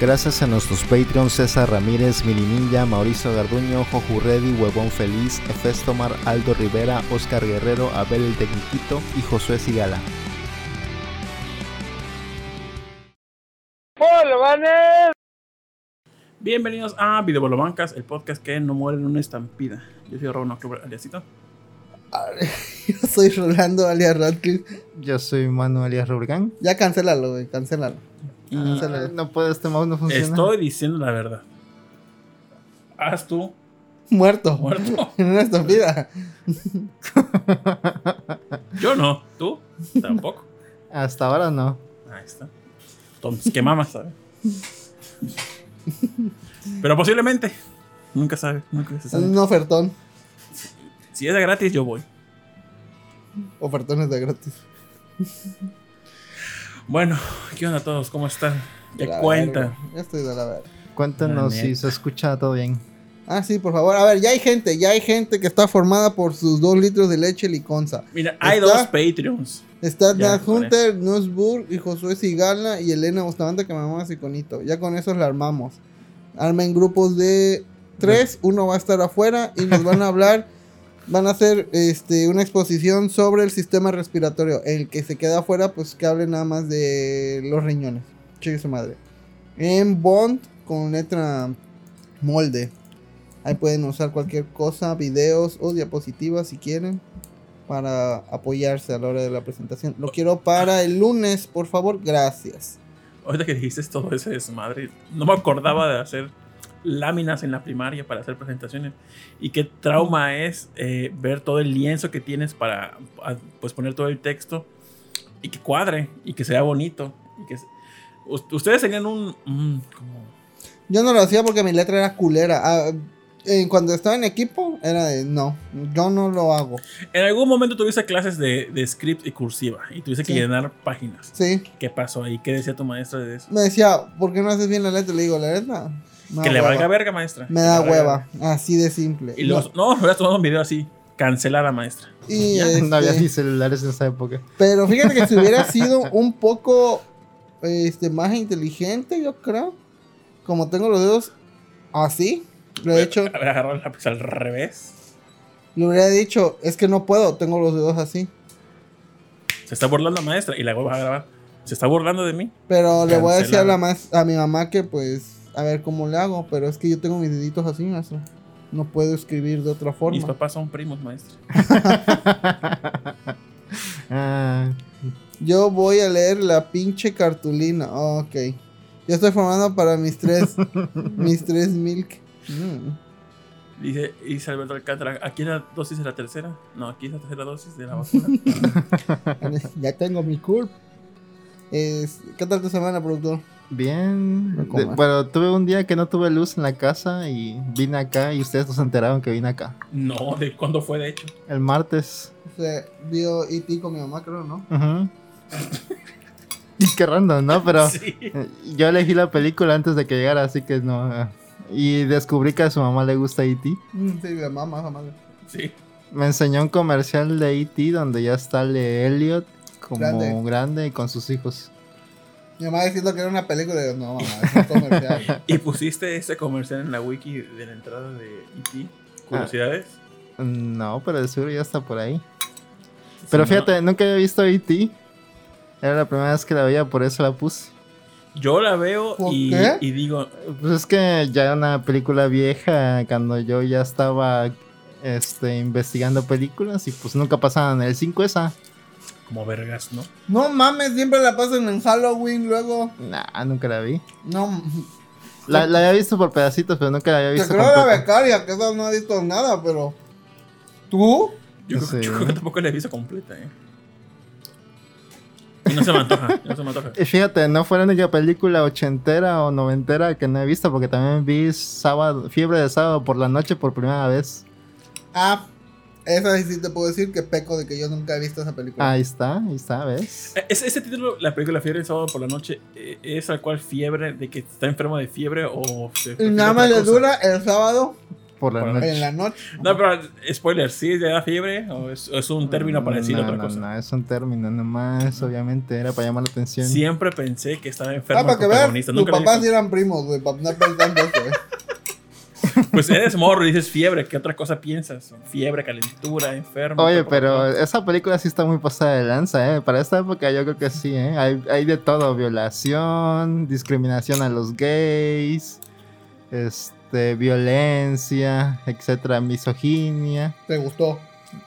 Gracias a nuestros Patreons César Ramírez, Mini Ninja, Mauricio Garduño, Joju Reddy, Huevón Feliz, Efestomar, Aldo Rivera, Oscar Guerrero, Abel el Tecniquito y Josué Sigala. Bienvenidos a Videobolobancas, el podcast que no muere en una estampida. Yo soy Raúl Octubre, aliasito. Yo soy Rolando alias Radcliffe. Yo soy Manu alias Rubricán. Ya cancélalo, güey, cancélalo. Y Cancélalo. No puedo, este mouse no funciona. estoy diciendo la verdad. Haz tú, Muerto. muerto. En una estúpida. Yo no, tú tampoco. Hasta ahora no. Ahí está. Entonces, ¿qué mamas, sabes? Pero posiblemente. Nunca sabe, nunca se sabe. Un ofertón. Si es de gratis, yo voy. Ofertones de gratis. Bueno, ¿qué onda todos? ¿Cómo están? ¿Qué La cuenta? verga. Ya estoy de la verga. Cuéntanos La si se escucha todo bien. Ah, sí, por favor. A ver, ya hay gente, ya hay gente que está formada por sus dos litros de leche liconza. Mira, hay ¿Está? dos Patreons. Está Nat Hunter, Nussburg y Josué Sigala y Elena Bustamante que me mama iconito. Ya con esos la armamos. Armen grupos de tres, uno va a estar afuera y nos van a hablar, van a hacer este, una exposición sobre el sistema respiratorio. El que se queda afuera, pues que hable nada más de los riñones. Chique su madre. En Bond, con letra molde. Ahí pueden usar cualquier cosa, videos o diapositivas si quieren para apoyarse a la hora de la presentación. Lo quiero para el lunes, por favor, gracias. Ahorita que dijiste todo ese desmadre, no me acordaba de hacer láminas en la primaria para hacer presentaciones. Y qué trauma es eh, ver todo el lienzo que tienes para pues, poner todo el texto y que cuadre y que sea bonito. Y que Ustedes tenían un. un- como- Yo no lo hacía porque mi letra era culera. Ah, eh, cuando estaba en equipo, era de no, yo no lo hago. En algún momento tuviste clases de, de script y cursiva y tuviste que Sí. llenar páginas. Sí, ¿Qué pasó ahí? ¿Qué decía tu maestra de eso? me decía, ¿por qué no haces bien la letra? Le digo, la letra. Me que le hueva. valga verga, maestra. Me da hueva, así de simple. Y los, no, hubieras tomado un video así. Cancelada, maestra. Y, Ya, este, No había ni celulares en esa época. Pero fíjate que si hubiera sido un poco este, más inteligente, yo creo. Como tengo los dedos así, lo he hecho, Haber agarrado el lápiz al revés. le hubiera dicho, es que no puedo, tengo los dedos así. Se está burlando la maestra y la vuelvo a grabar. Se está burlando de mí. Pero le voy a decir a, la a mi mamá que pues, a ver cómo le hago. Pero es que yo tengo mis deditos así, maestro. No puedo escribir de otra Mis forma. papás son primos, maestra. Ah, Yo voy a leer la pinche cartulina. Ah, ok. Yo estoy formando para mis tres, mis tres milk. Mm. Dice, dice Alberto Alcántara, ¿aquí la dosis de la tercera? No, aquí es la tercera dosis de la vacuna. ya tengo mi curp. Es- ¿Qué tal tu semana, productor? Bien. De- bueno, tuve un día que no tuve luz en la casa y vine acá y ustedes no se enteraron que vine acá. no, ¿de cuándo fue de hecho? El martes. Se vio E.T. con mi mamá, creo, ¿no? Ujú. Y Qué random, ¿no? Pero Sí. yo elegí la película antes de que llegara, así que no. Y descubrí que a su mamá le gusta E.T. Mm, Sí, mi mamá, mamá. Sí. Me enseñó un comercial de E.T. donde ya está Le Elliot como Grande. grande. y con sus hijos. Mi mamá diciendo que era una película. Y yo, no, mamá, es un comercial. ¿Y pusiste ese comercial en la wiki de la entrada de E.T.? ¿Curiosidades? No, pero de seguro ya está por ahí. Pero no, fíjate, nunca había visto E.T. Era la primera vez que la veía, por eso la puse. yo la veo ¿Por y, digo, Pues es que ya era una película vieja cuando yo ya estaba este, investigando películas y pues nunca pasaban en el 5 esa. Como vergas, ¿no? no mames, siempre la pasan en Halloween luego. Nah, nunca la vi. No, La, la había visto por pedacitos, pero nunca la había te visto creo la completa. becaria, que esa no ha visto nada, pero. ¿Tú? Yo, creo, yo creo que tampoco la he visto completa, ¿eh? Y no se me antoja, no se me antoja. Y fíjate, no fue la única película ochentera o noventera que no he visto, porque también vi sábado, Fiebre de Sábado por la noche por primera vez. Ah, esa sí te puedo decir que peco de que yo nunca he visto esa película. Ahí está, ahí está, ¿ves? Eh, Ese, ese título, la película Fiebre el sábado por la noche, eh, ¿es al cual fiebre de que está enfermo de fiebre o nada más le dura el sábado Por la Por noche. En la noche. No, pero spoiler, ¿sí le da fiebre? ¿O es, es un término para decir no, otra no, cosa? No, es un término nomás, obviamente, era para llamar la atención. Siempre pensé que estaba enfermo Ah, para que veas, protagonista. tus papás eran primos, güey, para no pensando eso. Pues eres morro y dices fiebre. ¿Qué otra cosa piensas? Fiebre, calentura, enfermo. Oye, pero esa película sí está muy pasada de lanza, ¿eh? Para esta época yo creo que sí, ¿eh? Hay, hay de todo, violación, discriminación a los gays, este, violencia, etcétera, misoginia. Te gustó.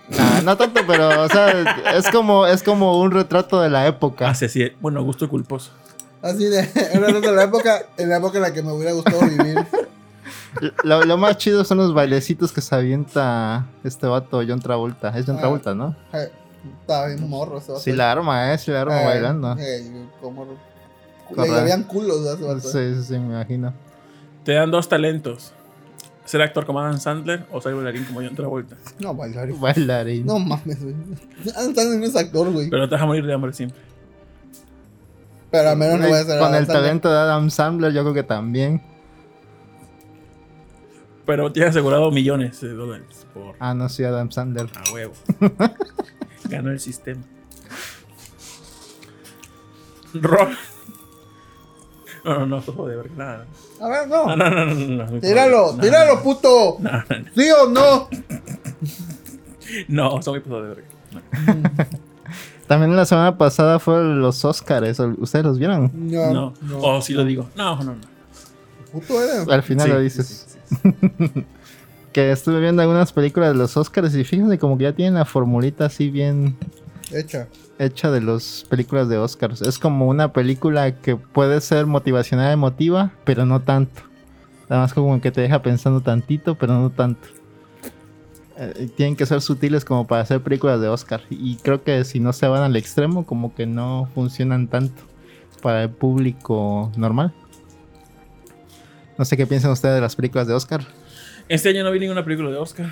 Nah, no tanto, pero, o sea, es como, es como un retrato de la época. Ah, sí, sí. Bueno, gusto culposo. Así de, era de la época, en la época en la que me hubiera gustado vivir. Lo, lo más chido son los bailecitos que se avienta este vato, John Travolta. Es John Ah. Travolta, ¿no? Eh, Estaba bien morro ese vato. Sí la arma, ¿eh? Sí la arma Eh, bailando. eh, como... Le habían culos a ese vato. Sí, sí, sí, me imagino. Te dan dos talentos. Ser actor como Adam Sandler o ser bailarín como John Travolta. No, bailarín. Bailarín. No mames, güey. Adam Sandler no es actor, güey. Pero te vas a morir de hambre siempre. Pero al menos no voy a ser Con Adam el Sandler. talento de Adam Sandler, yo creo que también. Pero tienes asegurado millones de dólares por Ah, no, sí, Adam Sandler. a huevo. Ganó el sistema. Rock. No, no, no, verdad. Nada. A ver, no. No, no, no, no, no, no. Tíralo, No, tíralo, no, puto. No, no, no. ¿Sí o no? No, son muy de verga. No. También la semana pasada fueron los Oscars. ¿Ustedes los vieron? No. No. no. O si lo digo. No, no, no. Puto eres. Al final Sí, lo sí, dices. sí, sí. Que estuve viendo algunas películas de los Oscars y fíjense como que ya tienen la formulita así bien Hecha. hecha de las películas de Oscars. Es como una película que puede ser motivacional emotiva, pero no tanto. Nada más como que te deja pensando tantito, pero no tanto. Eh, tienen que ser sutiles como para hacer películas de Oscar. Y creo que si no se van al extremo, como que no funcionan tanto para el público normal. No sé qué piensan ustedes de las películas de Oscar. Este año no vi ninguna película de Oscar.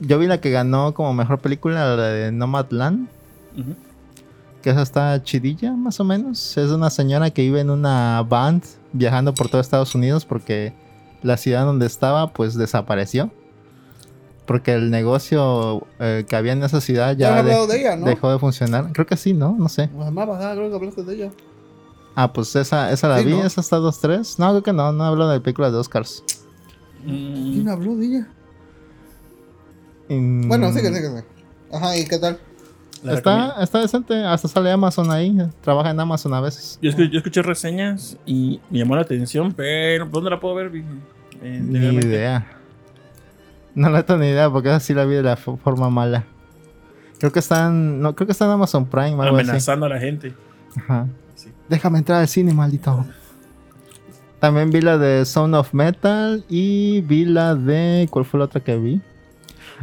Yo vi la que ganó como mejor película, la de Nomadland. Ujú. que esa está chidilla, más o menos. Es una señora que vive en una band viajando por todo Estados Unidos porque la ciudad donde estaba pues desapareció. Porque el negocio eh, que había en esa ciudad Ya ya han de- hablado de ella, ¿no? dejó de funcionar. Creo que sí, ¿no? No sé. Semana pasada creo que hablaste de ella. Ah, pues esa, esa la Sí, vi, ¿no? esa está 2-3. No, creo que no, no hablo de películas de Oscars. Mm, ¿Quién habló de ella? Mm, Bueno, sígueme, sígueme. Ajá, ¿y qué tal? la. Está, está decente, hasta sale Amazon ahí, trabaja en Amazon a veces. Yo, escu- yo escuché reseñas y me llamó la atención, pero ¿dónde la puedo ver? En- Ni idea. No le tengo ni idea porque esa sí la vi de la fo- forma mala. Creo que están. No, creo que está en Amazon Prime así. Amenazando a la gente. Ajá. Déjame entrar al cine, maldito. También vi la de Sound of Metal y vi la de. ¿Cuál fue la otra que vi?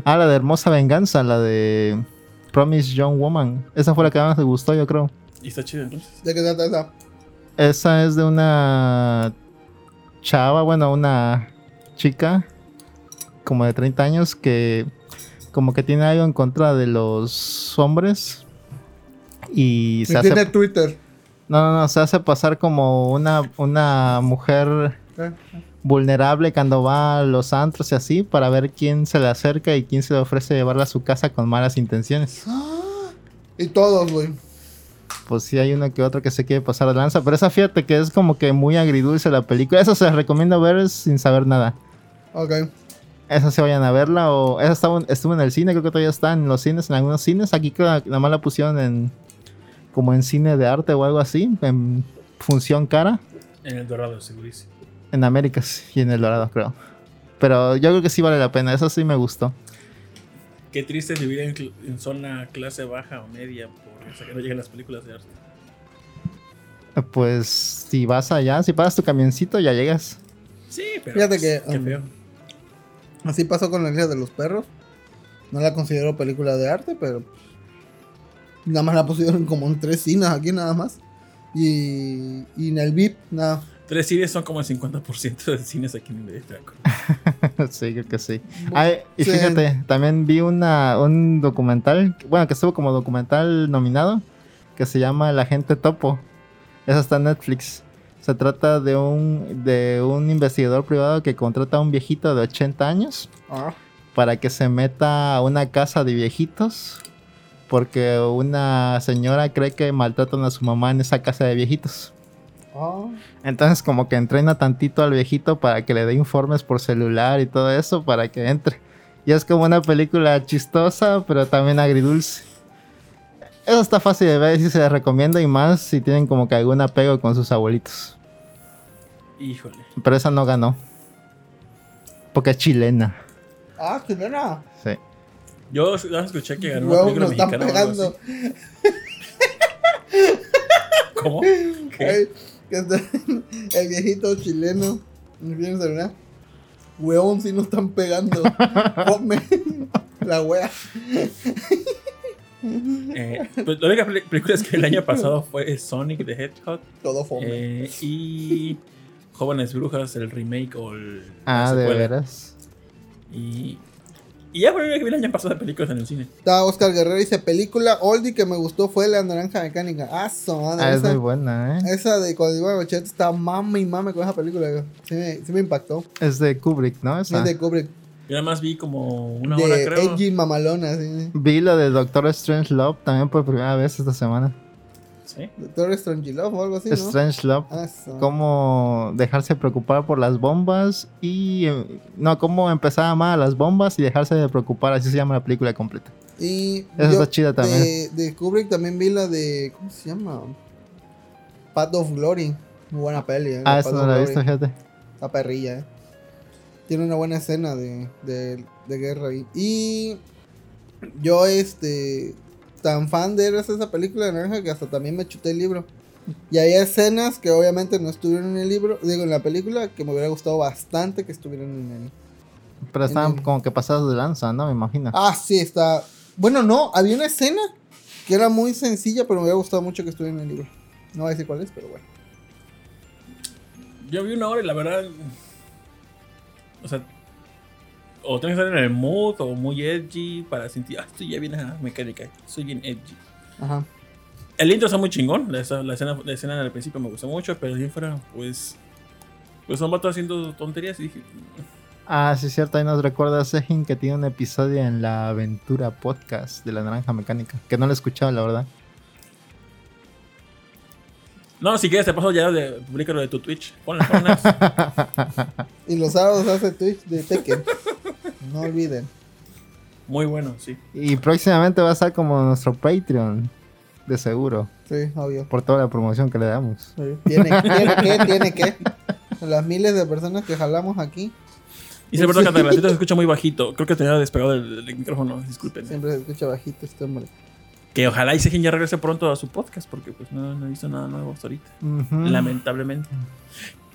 Ah, la de Hermosa Venganza, la de Promise Young Woman. Esa fue la que más me gustó, yo creo. Y está chido entonces. ¿De qué trata esa? Esa es de una chava, bueno, una chica como de 30 años que como que tiene algo en contra de los hombres y se hace tiene Twitter. No, no, no, se hace pasar como una una mujer ¿Eh? vulnerable cuando va a los antros y así para ver quién se le acerca y quién se le ofrece llevarla a su casa con malas intenciones. Y todos, güey. Pues sí hay uno que otro que se quiere pasar de lanza, pero esa fíjate que es como que muy agridulce la película. Esa se las recomiendo ver sin saber nada. Ok. Esa se vayan a verla o esa estaba, estuvo en el cine, creo que todavía está en los cines, en algunos cines. Aquí creo que nada más la pusieron en como en cine de arte o algo así, en función cara, En el Dorado, segurísimo. en Américas y en El Dorado, creo. Pero yo creo que sí vale la pena, esa sí me gustó. Qué triste es vivir en, zona clase baja o media por eso que no llegan las películas de arte. Pues si vas allá, si pagas tu camioncito, ya llegas. Sí, pero. Fíjate pues, que, Qué um, feo. Así pasó con la isla de los perros. No la considero película de arte, pero nada más la pusieron como en tres cines aquí nada más. Y, y en el VIP, nada. Tres cines son como el 50% de cines aquí en México. sí, creo que sí. Ay, y Sí. fíjate, también vi una, un documental, bueno, que estuvo como documental nominado, que se llama El Agente Topo. Esa está en Netflix. Se trata de un, de un investigador privado que contrata a un viejito de 80 años Ah, para que se meta a una casa de viejitos. Porque una señora cree que maltratan a su mamá en esa casa de viejitos. ah. Entonces como que entrena tantito al viejito para que le dé informes por celular y todo eso para que entre. Y es como una película chistosa, pero también agridulce. Eso está fácil de ver y se les recomiendo y más si tienen como que algún apego con sus abuelitos. Híjole. Pero esa no ganó. Porque es chilena. Ah, chilena. Sí. Yo ya escuché que ganó una película mexicana. pegando. ¿Cómo? ¿Qué? Ay, que está- el viejito chileno. ¿Me vienes a ver? Huevón, si nos están pegando. Come. La wea. Eh, pues, la única película es que el año pasado fue Sonic the Hedgehog Todo fome. eh, y Jóvenes Brujas, el remake o el, Ah, de veras. Y, y ya la única que vi el año pasado de películas en el cine. Está Oscar Guerrero dice: Película oldie que me gustó fue La Naranja Mecánica. Ah, madre. Ah, es muy buena, ¿eh? esa de cuando iba a 80 estaba mame y mame con esa película. Sí me, sí me impactó. Es de Kubrick, ¿no? Esa. Es de Kubrick. Yo nada más vi como una hora, creo. Edgy Mamalona. Sí. Vi lo de Doctor Strange Love también por primera vez esta semana. Sí. Doctor Strangelove o algo así, ¿no? Strange Love. Ah, cómo dejarse preocupar por las bombas y eh, no, cómo empezar a amar a las bombas y dejarse de preocupar, así se llama la película completa. Y Esa está chida también. de, de Kubrick también vi la de. ¿Cómo se llama? Path of Glory. Muy buena peli. ¿eh? ah, of no la he visto, fíjate. La perrilla, ¿eh? Tiene una buena escena de, de, de guerra ahí. Y yo, este. Tan fan de esa esa película de Naranja que hasta también me chuté el libro. Y hay escenas que obviamente no estuvieron en el libro, digo en la película, que me hubiera gustado bastante que estuvieran en el, Pero estaban el- como que pasados de lanza, ¿no? Me imagino. Ah, sí, está. Bueno, no, había una escena que era muy sencilla, pero me hubiera gustado mucho que estuviera en el libro. No voy a decir cuál es, pero bueno. Yo vi una hora y la verdad. O sea. O tengo que estar en el mood o muy edgy para sentir. Ah, estoy ya bien a mecánica. Soy bien edgy. Ajá. El intro está muy chingón. La, la escena, la escena al principio me gustó mucho, pero ahí fuera, pues. Pues son vatos haciendo tonterías y dije. Ah, sí, es cierto. Ahí nos recuerda Sejin que tiene un episodio en la aventura podcast de la naranja mecánica. Que no lo he escuchado, la verdad. No, si quieres te paso ya de publicarlo de tu Twitch. Ponle, ponle. Y los sábados hace Twitch de Tekken. No olviden. Muy bueno, sí. Y próximamente va a estar como nuestro Patreon. De seguro. Sí, obvio. Por toda la promoción que le damos. Sí. Tiene, tiene que, tiene que. Las miles de personas que jalamos aquí, Y se perdón que el se escucha muy bajito. Creo que te había despegado el, el micrófono. Disculpen. siempre se escucha bajito este hombre. Que ojalá y Sejin ya regrese pronto a su podcast, porque pues no, no he visto nada nuevo hasta ahorita. Lamentablemente.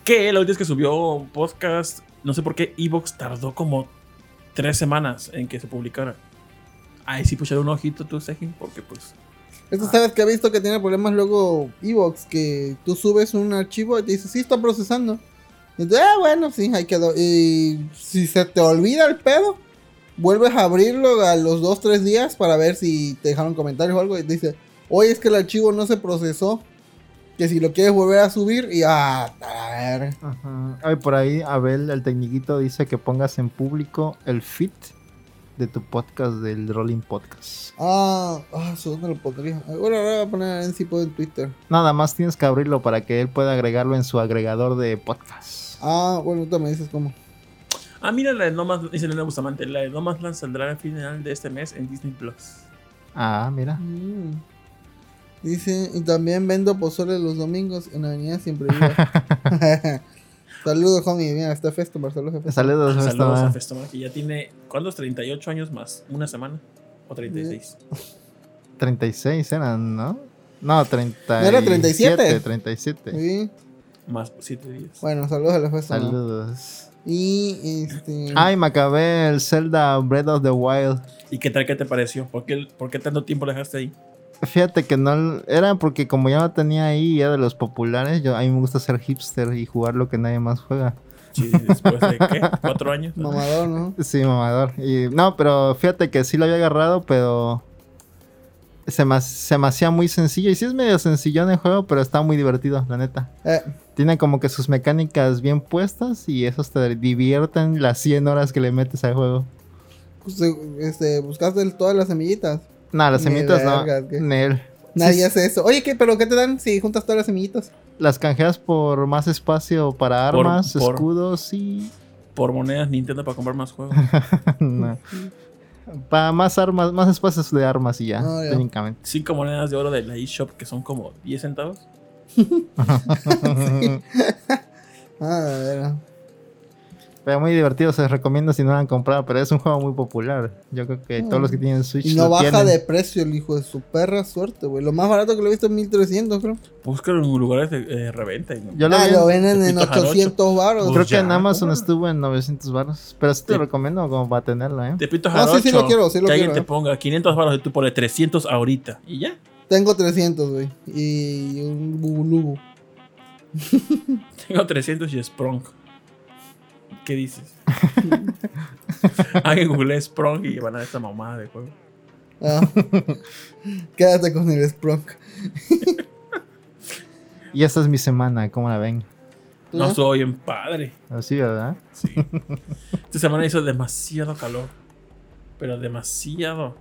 Que la última vez que subió podcast, no sé por qué Evox tardó como tres semanas en que se publicara. Ahí sí puchar un ojito tú, Sejin, porque pues. Esto sabes que he visto que tiene problemas luego Evox, que tú subes un archivo y te dice, sí, está procesando. Y tú, ah, bueno, sí, ahí quedó. Y si se te olvida el pedo, vuelves a abrirlo a los 2-3 días para ver si te dejaron comentarios o algo. Y te dice, oye, es que el archivo no se procesó. Que si lo quieres volver a subir, y ah, a ver. Ajá. Ay, por ahí Abel, el tecniquito, dice que pongas en público el feed de tu podcast del Rolling Podcast. Ah, ah, ¿eso ¿dónde lo pondría? Bueno, ahora voy a poner en si puedo en Twitter. Nada más tienes que abrirlo para que él pueda agregarlo en su agregador de podcast. Ah, bueno, ahorita me dices cómo. Ah, mira la de No Más, dice Elena Bustamante, la de No Más Land saldrá al final de este mes en Disney Plus. Ah, mira. Mm. Dice, y también vendo pozole los domingos en Avenida Siempre Viva. Saludos, homie. Mira, está Festomar. Saludos, Festomar. Saludos, Saludos Festomar. a Festomar, que ya tiene, ¿cuántos? 38 años más, una semana. O 36. 36 eran, ¿no? No, 30. ¿No era 37? 37. Sí. Más 7 días. Bueno, saludos a la Festomar. Saludos. Y este. Ay, me acabé el Zelda Breath of the Wild. ¿Y qué tal? ¿Qué te pareció? ¿Por qué, por qué tanto tiempo dejaste ahí? Fíjate que no era porque como ya lo tenía ahí, ya de los populares, yo a mí me gusta ser hipster y jugar lo que nadie más juega. Sí, después de qué? ¿Cuatro años? Mamador, ¿no? Sí, mamador. Y no, pero fíjate que sí lo había agarrado, pero se me, se me hacía muy sencillo. Y sí es medio sencillo en el juego, pero está muy divertido, la neta. Eh, Tiene como que sus mecánicas bien puestas y esos te divierten las 100 horas que le metes al juego. pues, eh, este, buscaste el- todas las semillitas. Nah, las semillitas no. Nel. Nadie Sí, hace eso. Oye, ¿qué? ¿Pero qué te dan si juntas todas las semillitas? Las canjeas por más espacio para armas, por- escudos y. Por monedas Nintendo para comprar más juegos. no. Para más armas, más espacios de armas y ya, Ah, ya. técnicamente. Cinco monedas de oro de la eShop que son como 10 centavos. Ah, a ver. Pero muy divertido, se les recomienda si no lo han comprado, pero es un juego muy popular. Yo creo que todos los que tienen Switch Y no lo baja tienen. de precio el hijo de su perra suerte, güey. Lo más barato que lo he visto es 1300, creo. Búscalo en lugares de eh, reventa. no. Yo lo Ah, vi en- lo venden en Tepito Jarocho. 800 baros. Pues Creo que en Amazon cómpralo. estuvo en 900 baros. Pero sí te lo Sí. recomiendo como para tenerlo, ¿eh? Tepito No, sí, Jarocho. sí lo quiero, sí lo que alguien quiero, te eh. ponga 500 baros y tú pones 300 ahorita. Y ya. Tengo 300, güey. Y un bubulubu. Tengo 300 y Sprong. ¿Qué dices? Alguien google Sprong y van a ver esta mamada de juego. Ah. Quédate con el Sprunk. Y esta es mi semana, ¿cómo la ven? ¿Tú No ya? soy en padre. Así, ¿verdad? Sí. Esta semana hizo demasiado calor. Pero demasiado.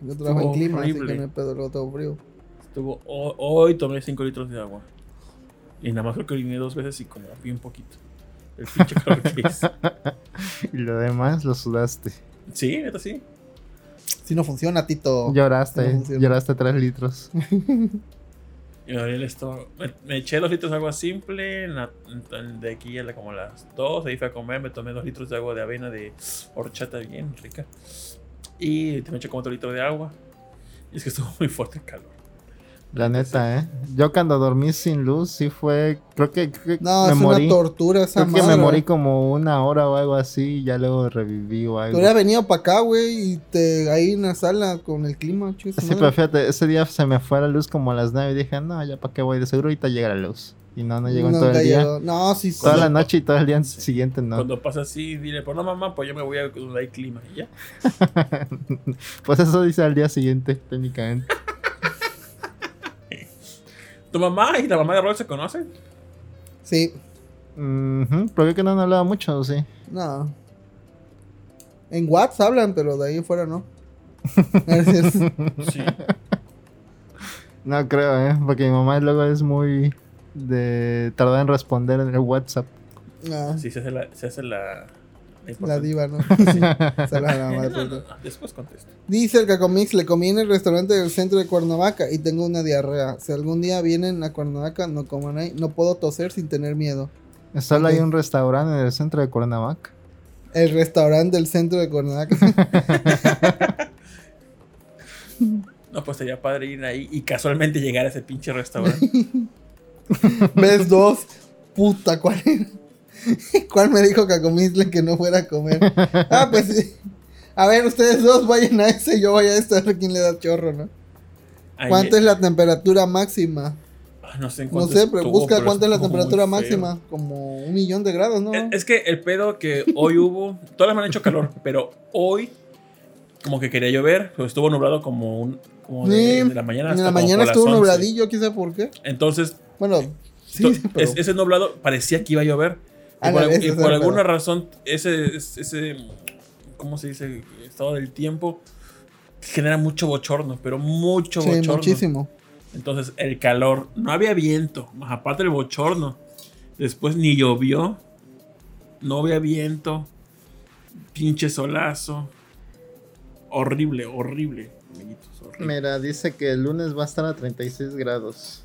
Yo trabajo en Estuvo clima, así horrible. que no pedo, luego tengo frío. Estuvo, ho- hoy tomé 5 litros de agua. Y nada más creo que oriné dos veces y como bien poquito. El pinche calor que hizo. Y lo demás lo sudaste. Sí, neta sí. Si no funciona, Tito. Lloraste, No funciona. lloraste 3 litros. Y me dolía el estómago. Me, me eché dos litros de agua simple. en la- en- de aquí a la- como a las 2. Ahí fui a comer. Me tomé dos litros de agua de avena de horchata bien rica. Y me eché como otro litro de agua. Y es que estuvo muy fuerte el calor. La neta, ¿eh? Yo cuando dormí sin luz, sí fue. Creo que, creo que No, me es morí. una tortura esa Creo que madre. me morí como una hora o algo así. Y ya luego reviví o algo. hubieras venido para acá, güey, y te ahí en la sala con el clima, chus. Sí, pero fíjate, ese día se me fue la luz como a las 9 y dije, no, ya para qué voy, de seguro ahorita llega la luz. Y no, no llegó en todo el día. No, sí, sí. Toda la noche y todo el día siguiente no. Cuando pasa así, dile, pues no mamá, pues yo me voy a donde hay clima. Y ya. Pues eso dice al día siguiente, técnicamente. ¿Tu mamá y la mamá de Rol se conocen? Sí, Ujú, Pero creo que no han hablado mucho, ¿o sí. no. En WhatsApp hablan, pero de ahí fuera no. Gracias. Sí. No creo, ¿eh? Porque mi mamá luego es muy de tardar en responder en el WhatsApp. No, Sí, se hace la. Se hace la, la diva, ¿no? Es la madre, no, pero- no, Después contesto. Dice el Cacomix, le comí en el restaurante del centro de Cuernavaca y tengo una diarrea. Si algún día vienen a Cuernavaca, no coman ahí. No puedo toser sin tener miedo. Solo hay Ok. un restaurante en el centro de Cuernavaca. El restaurante del centro de Cuernavaca. No, pues sería padre ir ahí y casualmente llegar a ese pinche restaurante. ¿Ves dos? Puta, ¿cuál era? ¿Cuál me dijo Cacomixle que no fuera a comer? Ah, pues sí. A ver, ustedes dos vayan a ese y yo voy a este a ver quién le da chorro, ¿no? ¿Cuánto es la temperatura máxima? Ah, No sé, en No sé, pero estuvo, busca pero cuánto es la temperatura máxima. Como un millón de grados, ¿no? Es, es que el pedo que hoy hubo, todas me han hecho calor, pero hoy como que quería llover, pero estuvo nublado como un como de, Sí, de la mañana en la mañana las estuvo 11. nubladillo, sabe por qué. Entonces, Bueno, sí, pero- es- ese nublado parecía que iba a llover. Y por, y el alguna pedo. razón, ese, ese, ¿cómo se dice? Estado del tiempo genera mucho bochorno, pero mucho sí, bochorno. muchísimo. Entonces, el calor, no había viento, más aparte el bochorno. Después ni llovió, no había viento, pinche solazo. Horrible, horrible, amiguitos, horrible. Mira, dice que el lunes va a estar a 36 grados.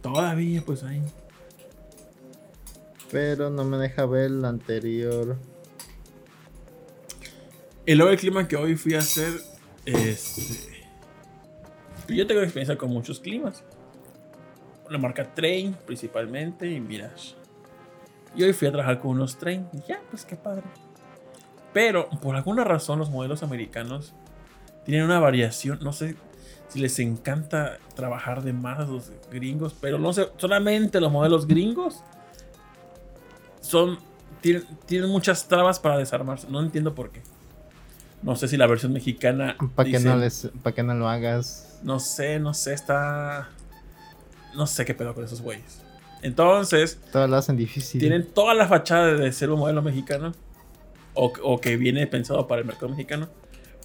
Todavía, pues ahí. Pero no me deja ver el anterior. El clima que hoy fui a hacer, este... Yo tengo experiencia con muchos climas. La marca Train, principalmente, y Mirage. Y hoy fui a trabajar con unos Train. Y ya, pues qué padre. Pero, por alguna razón, los modelos americanos tienen una variación. No sé si les encanta trabajar de más los gringos, pero no sé, solamente los modelos gringos son... Tienen, tienen muchas trabas para desarmarse. No entiendo por qué. No sé si la versión mexicana. Para que, no les, pa' que no lo hagas. No sé, no sé, está. No sé qué pedo con esos güeyes. Entonces, Todo lo hacen difícil. tienen toda la fachada de ser un modelo mexicano. O, o que viene pensado para el mercado mexicano.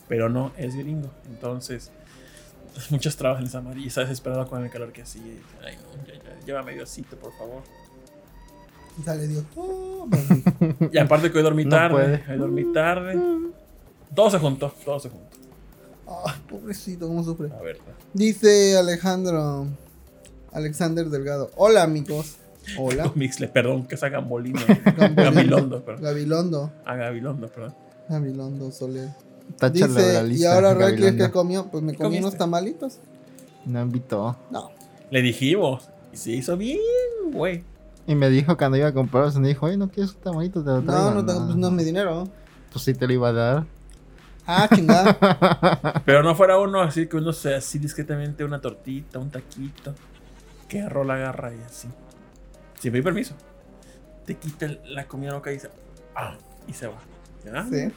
Pero no, es gringo. Entonces, muchas trabas en esa madre. Y está desesperado con el calor que así. Ay, no, ya, ya, llévame Diosito, por favor. Y sale Dios. Oh. Y aparte que hoy dormí No tarde. puede. Hoy dormí tarde. Todo se juntó, todo se juntó. Ay, pobrecito, cómo sufre. A ver. Dice Alejandro. Alexander Delgado. Hola, amigos. Hola. Mixle, perdón, que es a Gambolino. Gabilondo, perdón. Gabilondo. A Gabilondo, perdón. Gabilondo Soler. Táchalo de la Dice, lista. y ahora Ray, ¿qué comió? Pues me ¿Qué comí unos tamalitos. No invitó. No. Le dijimos. Y se hizo bien, güey. Y me dijo cuando iba a comprarlos, me dijo, oye, ¿no quieres un tamalito? Te lo traigo. No, no pues no es mi dinero. Pues sí te lo iba a dar. Ah, chingada. Pero no fuera uno así que uno sea así discretamente una tortita, un taquito. Que agarró la garra y así. Sin pedir permiso. Te quita la comida loca y dice. Ah, y se va. ¿Ya? Sí.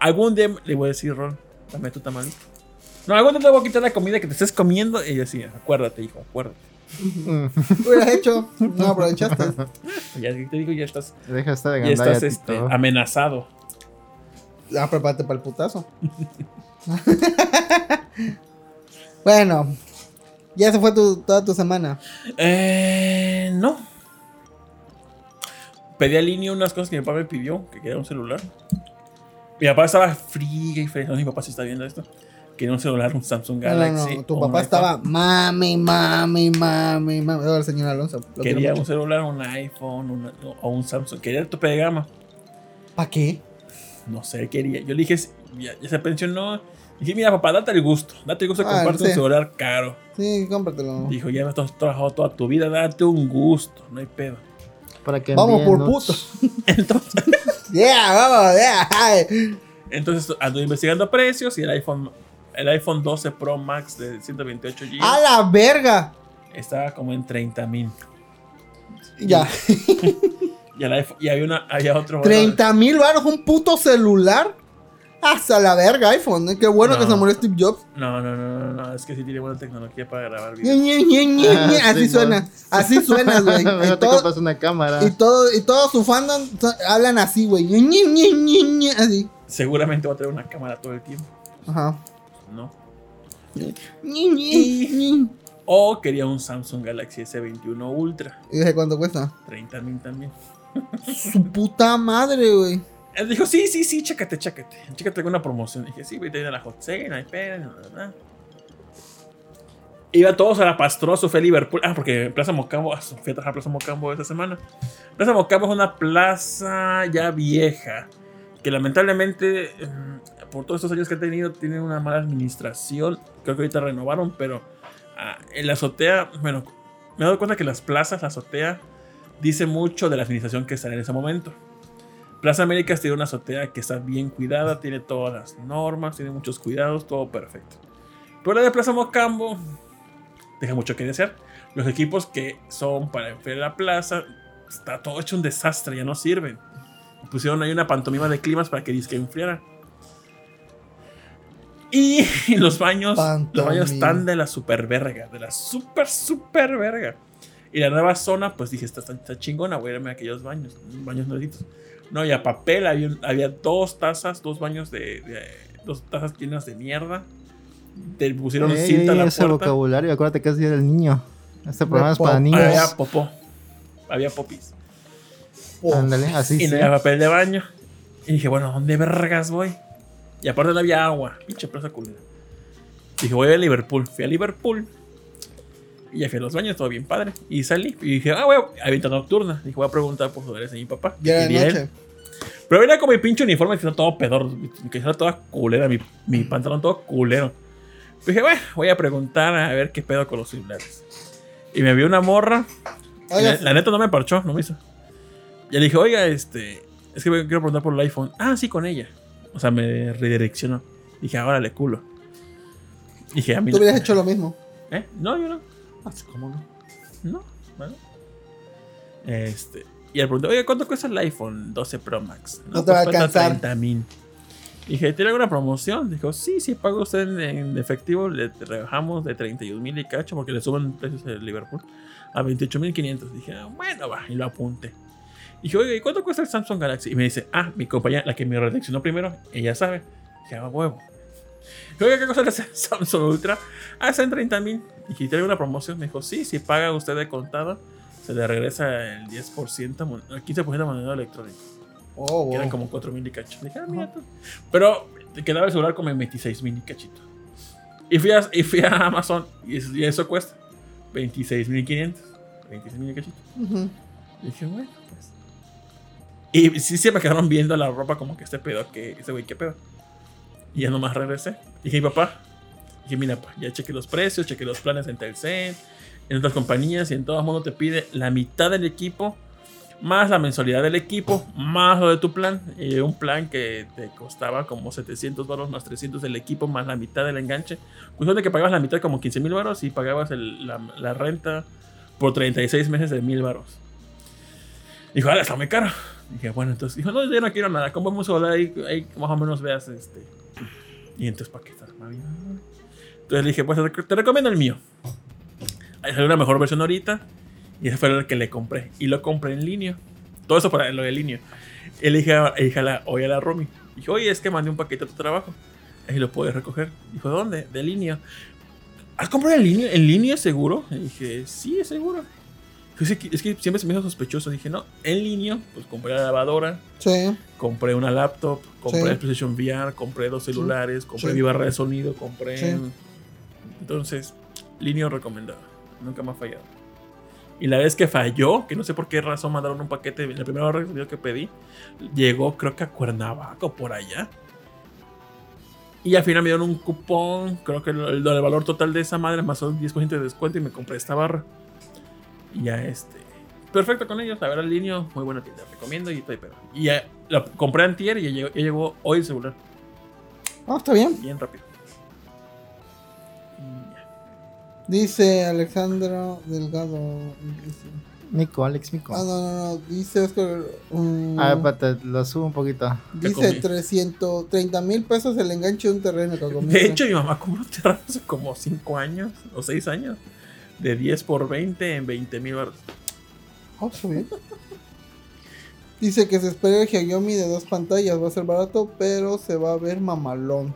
Algún día le voy a decir, Ron, dame tu tamalito. No, algún día te voy a quitar la comida que te estés comiendo. Y yo decía, acuérdate, hijo, acuérdate. Hubieras hecho. No aprovechaste. Ya te digo, ya estás, Deja esta de ya estás este, amenazado. Ah, prepárate para el putazo. bueno. Ya se fue tu, toda tu semana. Eh, no. Pedí a línea unas cosas que mi papá me pidió, que quería un celular. Mi papá estaba fría y fría. No, mi papá sí está viendo esto. Quería un celular, un Samsung No, no, Galaxy. no. Tu papá estaba mami, mami, mami, mami. El señor Alonso. Quería un celular, un iPhone una- o un Samsung. Quería el tope de gama. ¿Para qué? No sé, quería. Yo le dije, ya, ya se pensionó. Dije, mira, papá, date el gusto. Date el gusto de Ah, comprarte sí. un celular caro. Sí, cómpratelo. Dijo, ya me has trabajado toda tu vida, date un gusto. No hay pedo. Para que Vamos por putos. Entonces. Yeah, vamos, yeah. Entonces ando investigando precios y el iPhone, el iPhone 12 Pro Max de 128 GB A la verga. estaba como en 30 mil. Ya. Y, el iPhone- y había, una, había otro. 30 mil baros, un puto celular. Hasta la verga, iPhone. ¿eh? Qué bueno No. que se murió Steve Jobs. No, no, no, no, no, es que sí tiene buena tecnología para grabar videos. Ah, sí, Así no. suena. Así suena, güey. Y te compras una cámara. y todo, y todo su fandom so- hablan así, güey. Así. Seguramente va a tener una cámara todo el tiempo, Ajá. O quería un Samsung Galaxy S21 Ultra, ¿Y desde cuánto cuesta? 30 mil también. Su puta madre, güey. Él dijo, sí, sí, sí, chécate, chécate. Chécate alguna promoción. Dije, sí, güey, te viene la hot sale, no hay no, no, no. Iba todos a la Pastroso, fue a Liverpool. Ah, porque Plaza Mocambo, ah, fui a trabajar a Plaza Mocambo esta semana. Plaza Mocambo es una plaza ya vieja. Que lamentablemente, mm, por todos estos años que ha tenido, tiene una mala administración. Creo que ahorita renovaron, pero ah, en la azotea, bueno, me he dado cuenta que las plazas, la azotea, dice mucho de la administración que está en ese momento. Plaza Américas tiene una azotea que está bien cuidada, tiene todas las normas, tiene muchos cuidados, todo perfecto. Pero la de Plaza Mocambo deja mucho que desear. Los equipos que son para enfriar la plaza, está todo hecho un desastre, ya no sirven. Pusieron ahí una pantomima de climas para que disque enfriara. Y los baños, los baños están de la super verga, de la super, super verga. Y la nueva zona, pues dije, está, está, está chingona, voy a irme a aquellos baños, baños nuevitos. No, y a papel había, había dos tazas, dos baños de, de- dos tazas llenas de mierda. Te pusieron Ey, cinta a la ese puerta. vocabulario, acuérdate que es día del niño. Este programa es para niños. Había popó. Había popis. Ándale, así y sí. no había papel de baño. Y dije, bueno, ¿dónde vergas voy? Y aparte no había agua. Pinche plaza culera. Dije, voy a Liverpool. Fui a Liverpool. Y ya fui a los baños, todo bien padre. Y salí. Y dije, ah, voy a venta nocturna. Dije, voy a preguntar por lugares de mi papá. Ya Y a él. noche. Pero era como mi pinche uniforme que está todo pedor. Que está toda culera. Mi, mi pantalón todo culero. Dije, bueno, voy a preguntar a ver qué pedo con los celulares. Y me vio una morra. y La, la neta no me parchó, no me hizo. Ya le dije, oiga, este. Es que quiero preguntar por el iPhone. Ah, sí, con ella. O sea, me redireccionó. Dije, ahora le culo. Dije, a mí. tú no- hubieras hecho lo mismo. ¿Eh? No, yo no. Ah, ¿Cómo no? No, bueno. Este. Y le pregunté, oye, ¿cuánto cuesta el iPhone 12 Pro Max? No te va a cuesta alcanzar. 30 mil. Dije, ¿tiene alguna promoción? Dijo, sí, si paga usted en, en efectivo, le rebajamos de 31 mil y cacho, porque le suben precios de Liverpool, a 28 mil 500. Dije, ah, bueno, va, y lo apunté. Dije, oye, ¿y cuánto cuesta el Samsung Galaxy? Y me dice, ah, mi compañera, la que me redaccionó primero, ella sabe. Dije, ah, huevo. Oye, ¿qué cosa es el Samsung Ultra? Ah, está en 30 mil. Dije, ¿tiene una promoción? Me dijo, sí, si paga usted de contado, se le regresa el 10%, mon- el 15% de moneda electrónica. Oh, Que eran wow. como 4 mil y cacho. Dije, ah, mira tú. Pero te quedaba el celular como en 26 mil y cachito. Y fui a, y fui a Amazon y eso, y eso cuesta 26 mil 500. 26 mil y cachito. Dije, bueno. Y sí, se me quedaron viendo la ropa como que este pedo, que ese güey, qué pedo. Y ya nomás regresé. Dije, papá. Dije, mira, pa, ya chequé los precios, chequé los planes en Telcel, en otras compañías, y en todo el mundo te pide la mitad del equipo, más la mensualidad del equipo, más lo de tu plan. Y un plan que te costaba como 700 dólares más 300 del equipo, más la mitad del enganche. Cuestión de que pagabas la mitad, como 15 mil baros, y pagabas el- la, la renta por 36 meses de mil baros. Dijo, ah, está muy caro. Dije, bueno, entonces dijo, no, yo no quiero nada. ¿Cómo vamos a hablar ahí, ahí más o menos veas este? Y entonces, ¿para qué estás mal? Entonces le dije, pues te recomiendo el mío. Ahí salió una mejor versión ahorita. Y ese fue el que le compré. Y lo compré en línea. Todo eso para lo de línea. Y le dije, dije a la, oye a la Romy. Dije, oye, es que mandé un paquete a tu trabajo. Ahí lo puedes recoger. Dijo, ¿dónde? De línea. ¿Has comprado en línea? ¿En línea seguro? Y dije, sí, es seguro. "Sí, es que siempre se me hizo sospechoso. Dije, no, en línea, pues compré la lavadora, Sí. compré una laptop, compré el PlayStation VR, compré dos celulares, compré mi barra de sonido, compré. Entonces, línea recomendada. Nunca me ha fallado. Y la vez que falló, que no sé por qué razón mandaron un paquete, la primera sonido que pedí, llegó creo que a Cuernavaca o por allá. Y al final me dieron un cupón, creo que el, el- valor total de esa madre más un 10% de descuento y me compré esta barra. Y ya este. Perfecto con ellos, la verdad, el línea, muy buena tienda, recomiendo y estoy pero. Y ya la compré antier y ya llegó, ya llegó hoy el celular, Ah, está bien. bien rápido. Dice Alexandra Delgado. dice- Nico, Alex Nico. Ah, no, no, no. Dice Oscar. um, A ver, espérate, lo subo un poquito. ¿Qué dice comí? 330 mil pesos el enganche de un terreno. que. De hecho, mi mamá compró un terreno hace como 5 años o 6 años. De 10 por 20 en 20 mil baros. Está bien. Dice que se espera el Xiaomi de dos pantallas. Va a ser barato, pero se va a ver mamalón.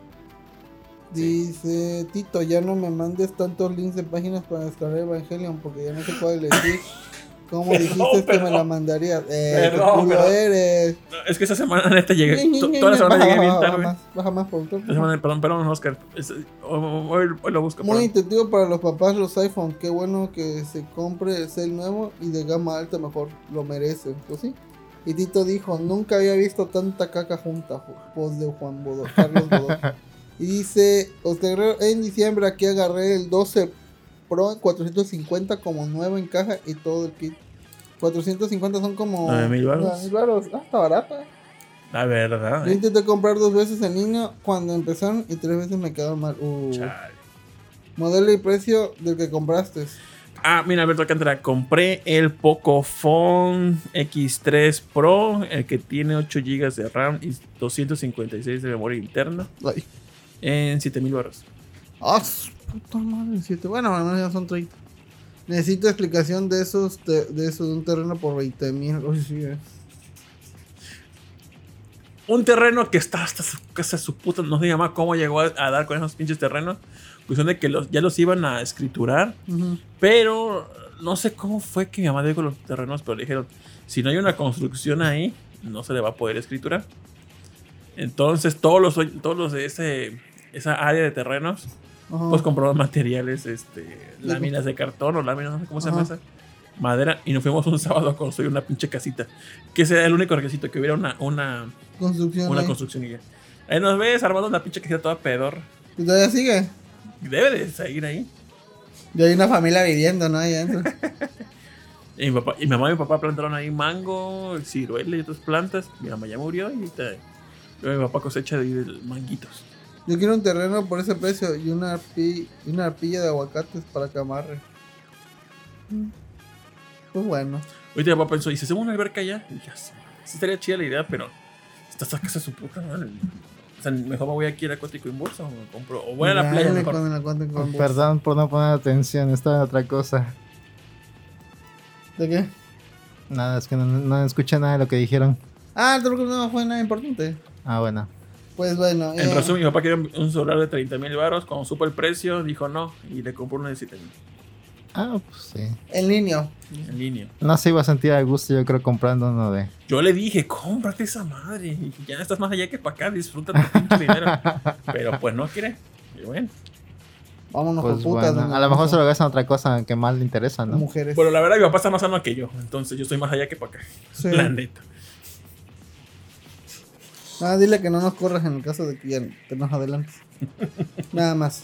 Dice Tito, ya no me mandes tantos links de páginas para descargar Evangelion porque ya no sé cuál elegir. ¿Cómo Perdón, dijiste que me la mandarías? Eh, Perdón, culo perdón. eres. No, es que esta semana neta llegué. Toda la semana Baja, llegué bien baja, baja tarde. más, baja más, productor. Esta semana, perdón, perdón, Oscar. Es- hoy, hoy lo busco. Muy perdón. intuitivo para los papás los iPhone. Qué bueno que se compre el cel nuevo y de gama alta mejor. Lo merece. Pues sí. Y Tito dijo, nunca había visto tanta caca junta. Voz de Juan Bodó, Carlos Bodó. y dice, Oscar Guerrero, en diciembre aquí agarré el 12 Pro en 450 como nuevo en caja y todo el kit. 450 son como... Nueve mil varos. Ah, está barato. eh. La verdad. Yo eh. intenté comprar dos veces en línea cuando empezaron y tres veces me quedaron mal. Uh. Modelo y precio del que compraste. Ah, mira, Alberto Alcántara, compré el Pocophone X3 Pro, el que tiene 8 GB de RAM y 256 de memoria interna, Ay. en 7000 baros. Ah, puta madre, siete. Bueno, al menos ya son 30. Necesito explicación de esos te- de esos de un terreno por 20 mil. Uy, sí, eh. Un terreno que está hasta su casa, su puta, no se llama cómo llegó a, a dar con esos pinches terrenos. Cuestión de que los, ya los iban a escriturar, pero no sé cómo fue que mi mamá dio con los terrenos, pero le dijeron, si no hay una construcción ahí, no se le va a poder escriturar. Entonces, todos los, todos los de ese, esa área de terrenos Ajá. pues compramos materiales, este, láminas de cartón o láminas, no sé cómo se llama esa, madera, y nos fuimos un sábado a construir una pinche casita. Que ese era el único requisito, que hubiera una, una, Construcción. una ahí. construcción y ya. Ahí nos ves armando una pinche casita toda pedor. Y todavía sigue. Debe de seguir ahí. Y hay una familia viviendo, ¿no? Ahí adentro. Y mi, papá, y mi mamá y mi papá plantaron ahí mango, ciruela y otras plantas. Mi mamá ya murió y ahorita yo y mi papá cosecha de, de manguitos. Yo quiero un terreno por ese precio y una, arpi- y una arpilla de aguacates para que amarre. Mm. Pues bueno. Ahorita mi papá pensó, ¿y si hacemos una alberca allá? Y dije, "Ah, sí estaría chida la idea, pero esta casa su puta madre. O sea, mejor me voy aquí al acuático en bolsa o me compro. O voy a la playa mejor. con el acuático en bolsa. Perdón por no poner atención, estaba en otra cosa. ¿De qué? Nada, es que no, no escuché nada de lo que dijeron. Ah, creo que no fue nada importante. Ah, bueno. Pues bueno. En eh, resumen, mi papá quería un- celular de 30 mil baros. Cuando supo el precio, dijo no. Y le compró uno de 7 mil. Ah, pues sí. El niño. En línea. No se iba a sentir a gusto, yo creo, comprando uno de. Yo le dije, cómprate esa madre. Y ya estás más allá que para acá, disfruta tu dinero. Pero pues no quiere. Y bueno. Vámonos Pues con putas. bueno, ¿no? a lo mejor se lo gastan en otra cosa que más le interesa, ¿no? Mujeres. Bueno, la verdad, mi papá está más sano que yo. Entonces yo estoy más allá que para acá. Sí. La neta. Ah, dile que no nos corras en el caso de que ya te nos adelantes. Nada más.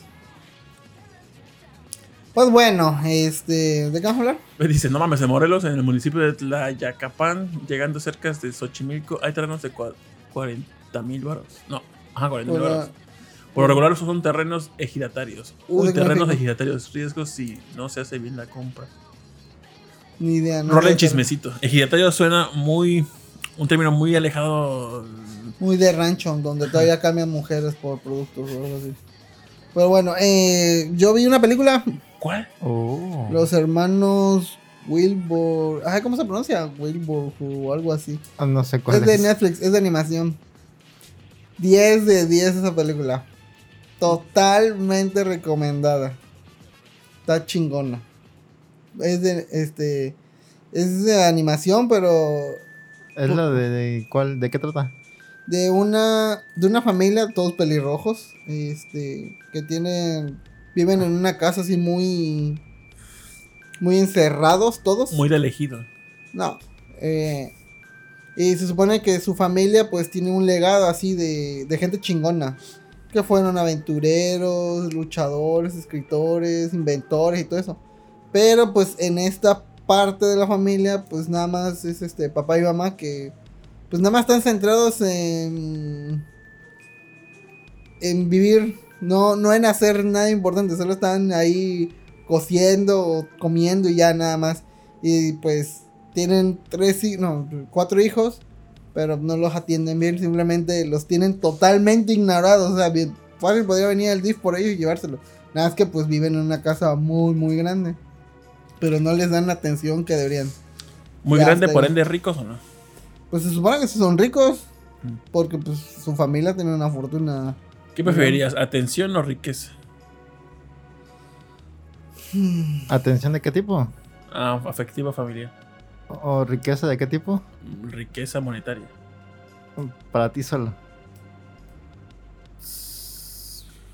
Pues bueno, este. ¿De qué vamos a hablar? Me dice, no mames, en Morelos, en el municipio de Tlayacapán, llegando cerca de Xochimilco, hay terrenos de cua- 40 mil baros. No, ajá, 40 mil baros. Por lo regular esos son terrenos ejidatarios. Uy, de terrenos ejidatarios, riesgos si no se hace bien la compra. ni idea. No Rolen chismecito. Ejidatario suena muy. Un término muy alejado. Muy de rancho, donde todavía cambian mujeres por productos o algo así. Pero bueno, eh, yo vi una película, ¿Cuál? Oh. Los Hermanos Wilbur. Ay, ¿Cómo se pronuncia? Wilbur o algo así. Ah, No sé cuál Es es. de Netflix, es de animación. 10 de 10 esa película. Totalmente recomendada. Está chingona. Es de este es de animación, pero Es la de, de cuál, ¿de qué trata? De una de una familia todos pelirrojos, este que tienen viven en una casa así muy muy encerrados todos. Muy de elegido. No. eh, y se supone que su familia pues tiene un legado así de, de gente chingona. Que fueron aventureros, luchadores, escritores, inventores y todo eso. Pero pues en esta parte de la familia pues nada más es este papá y mamá que pues nada más están centrados en en vivir, no, no en hacer nada importante, solo están ahí cociendo comiendo y ya nada más. Y pues tienen tres, no, cuatro hijos, pero no los atienden bien, simplemente los tienen totalmente ignorados. O sea, bien, fácil podría venir el DIF por ellos y llevárselo. Nada más que pues viven en una casa muy, muy grande. Pero no les dan la atención que deberían. Muy Ya grande, por ahí. ende ricos o no. Pues se supone que son ricos. Mm. Porque pues su familia tiene una fortuna. ¿Qué preferirías? ¿Atención o riqueza? ¿Atención de qué tipo? Ah, afectiva familiar. ¿O riqueza de qué tipo? Riqueza monetaria. Para ti solo.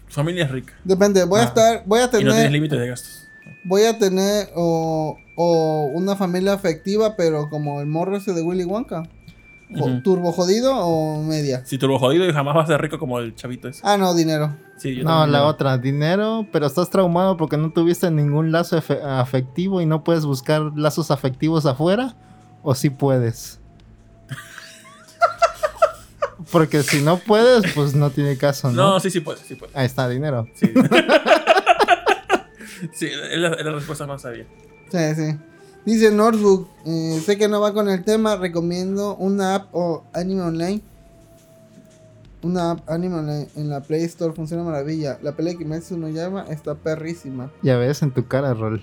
Familia es rica. Depende, voy a Ah. estar, voy a Y no tienes tener, límites de gastos. voy a tener o, o una familia afectiva, pero como el morro ese de Willy Wonka. ¿Turbo jodido o media? Si turbo jodido y jamás vas a ser rico como el chavito ese. Ah, no, dinero. Sí, yo No, la digo. otra, dinero, pero estás traumado porque no tuviste ningún lazo afectivo y no puedes buscar lazos afectivos afuera, o sí puedes. Porque si no puedes, pues no tiene caso, ¿no? No, sí, sí puede, sí puede. Ahí está, dinero. Sí. sí, es la, es la respuesta más sabia. Sí, sí. Dice Notebook, eh, sé que no va con el tema, recomiendo una app o anime online. Una app anime online en la Play Store funciona maravilla. La pelea que Kimetsu no llama está perrísima. Ya ves en tu cara, Rol.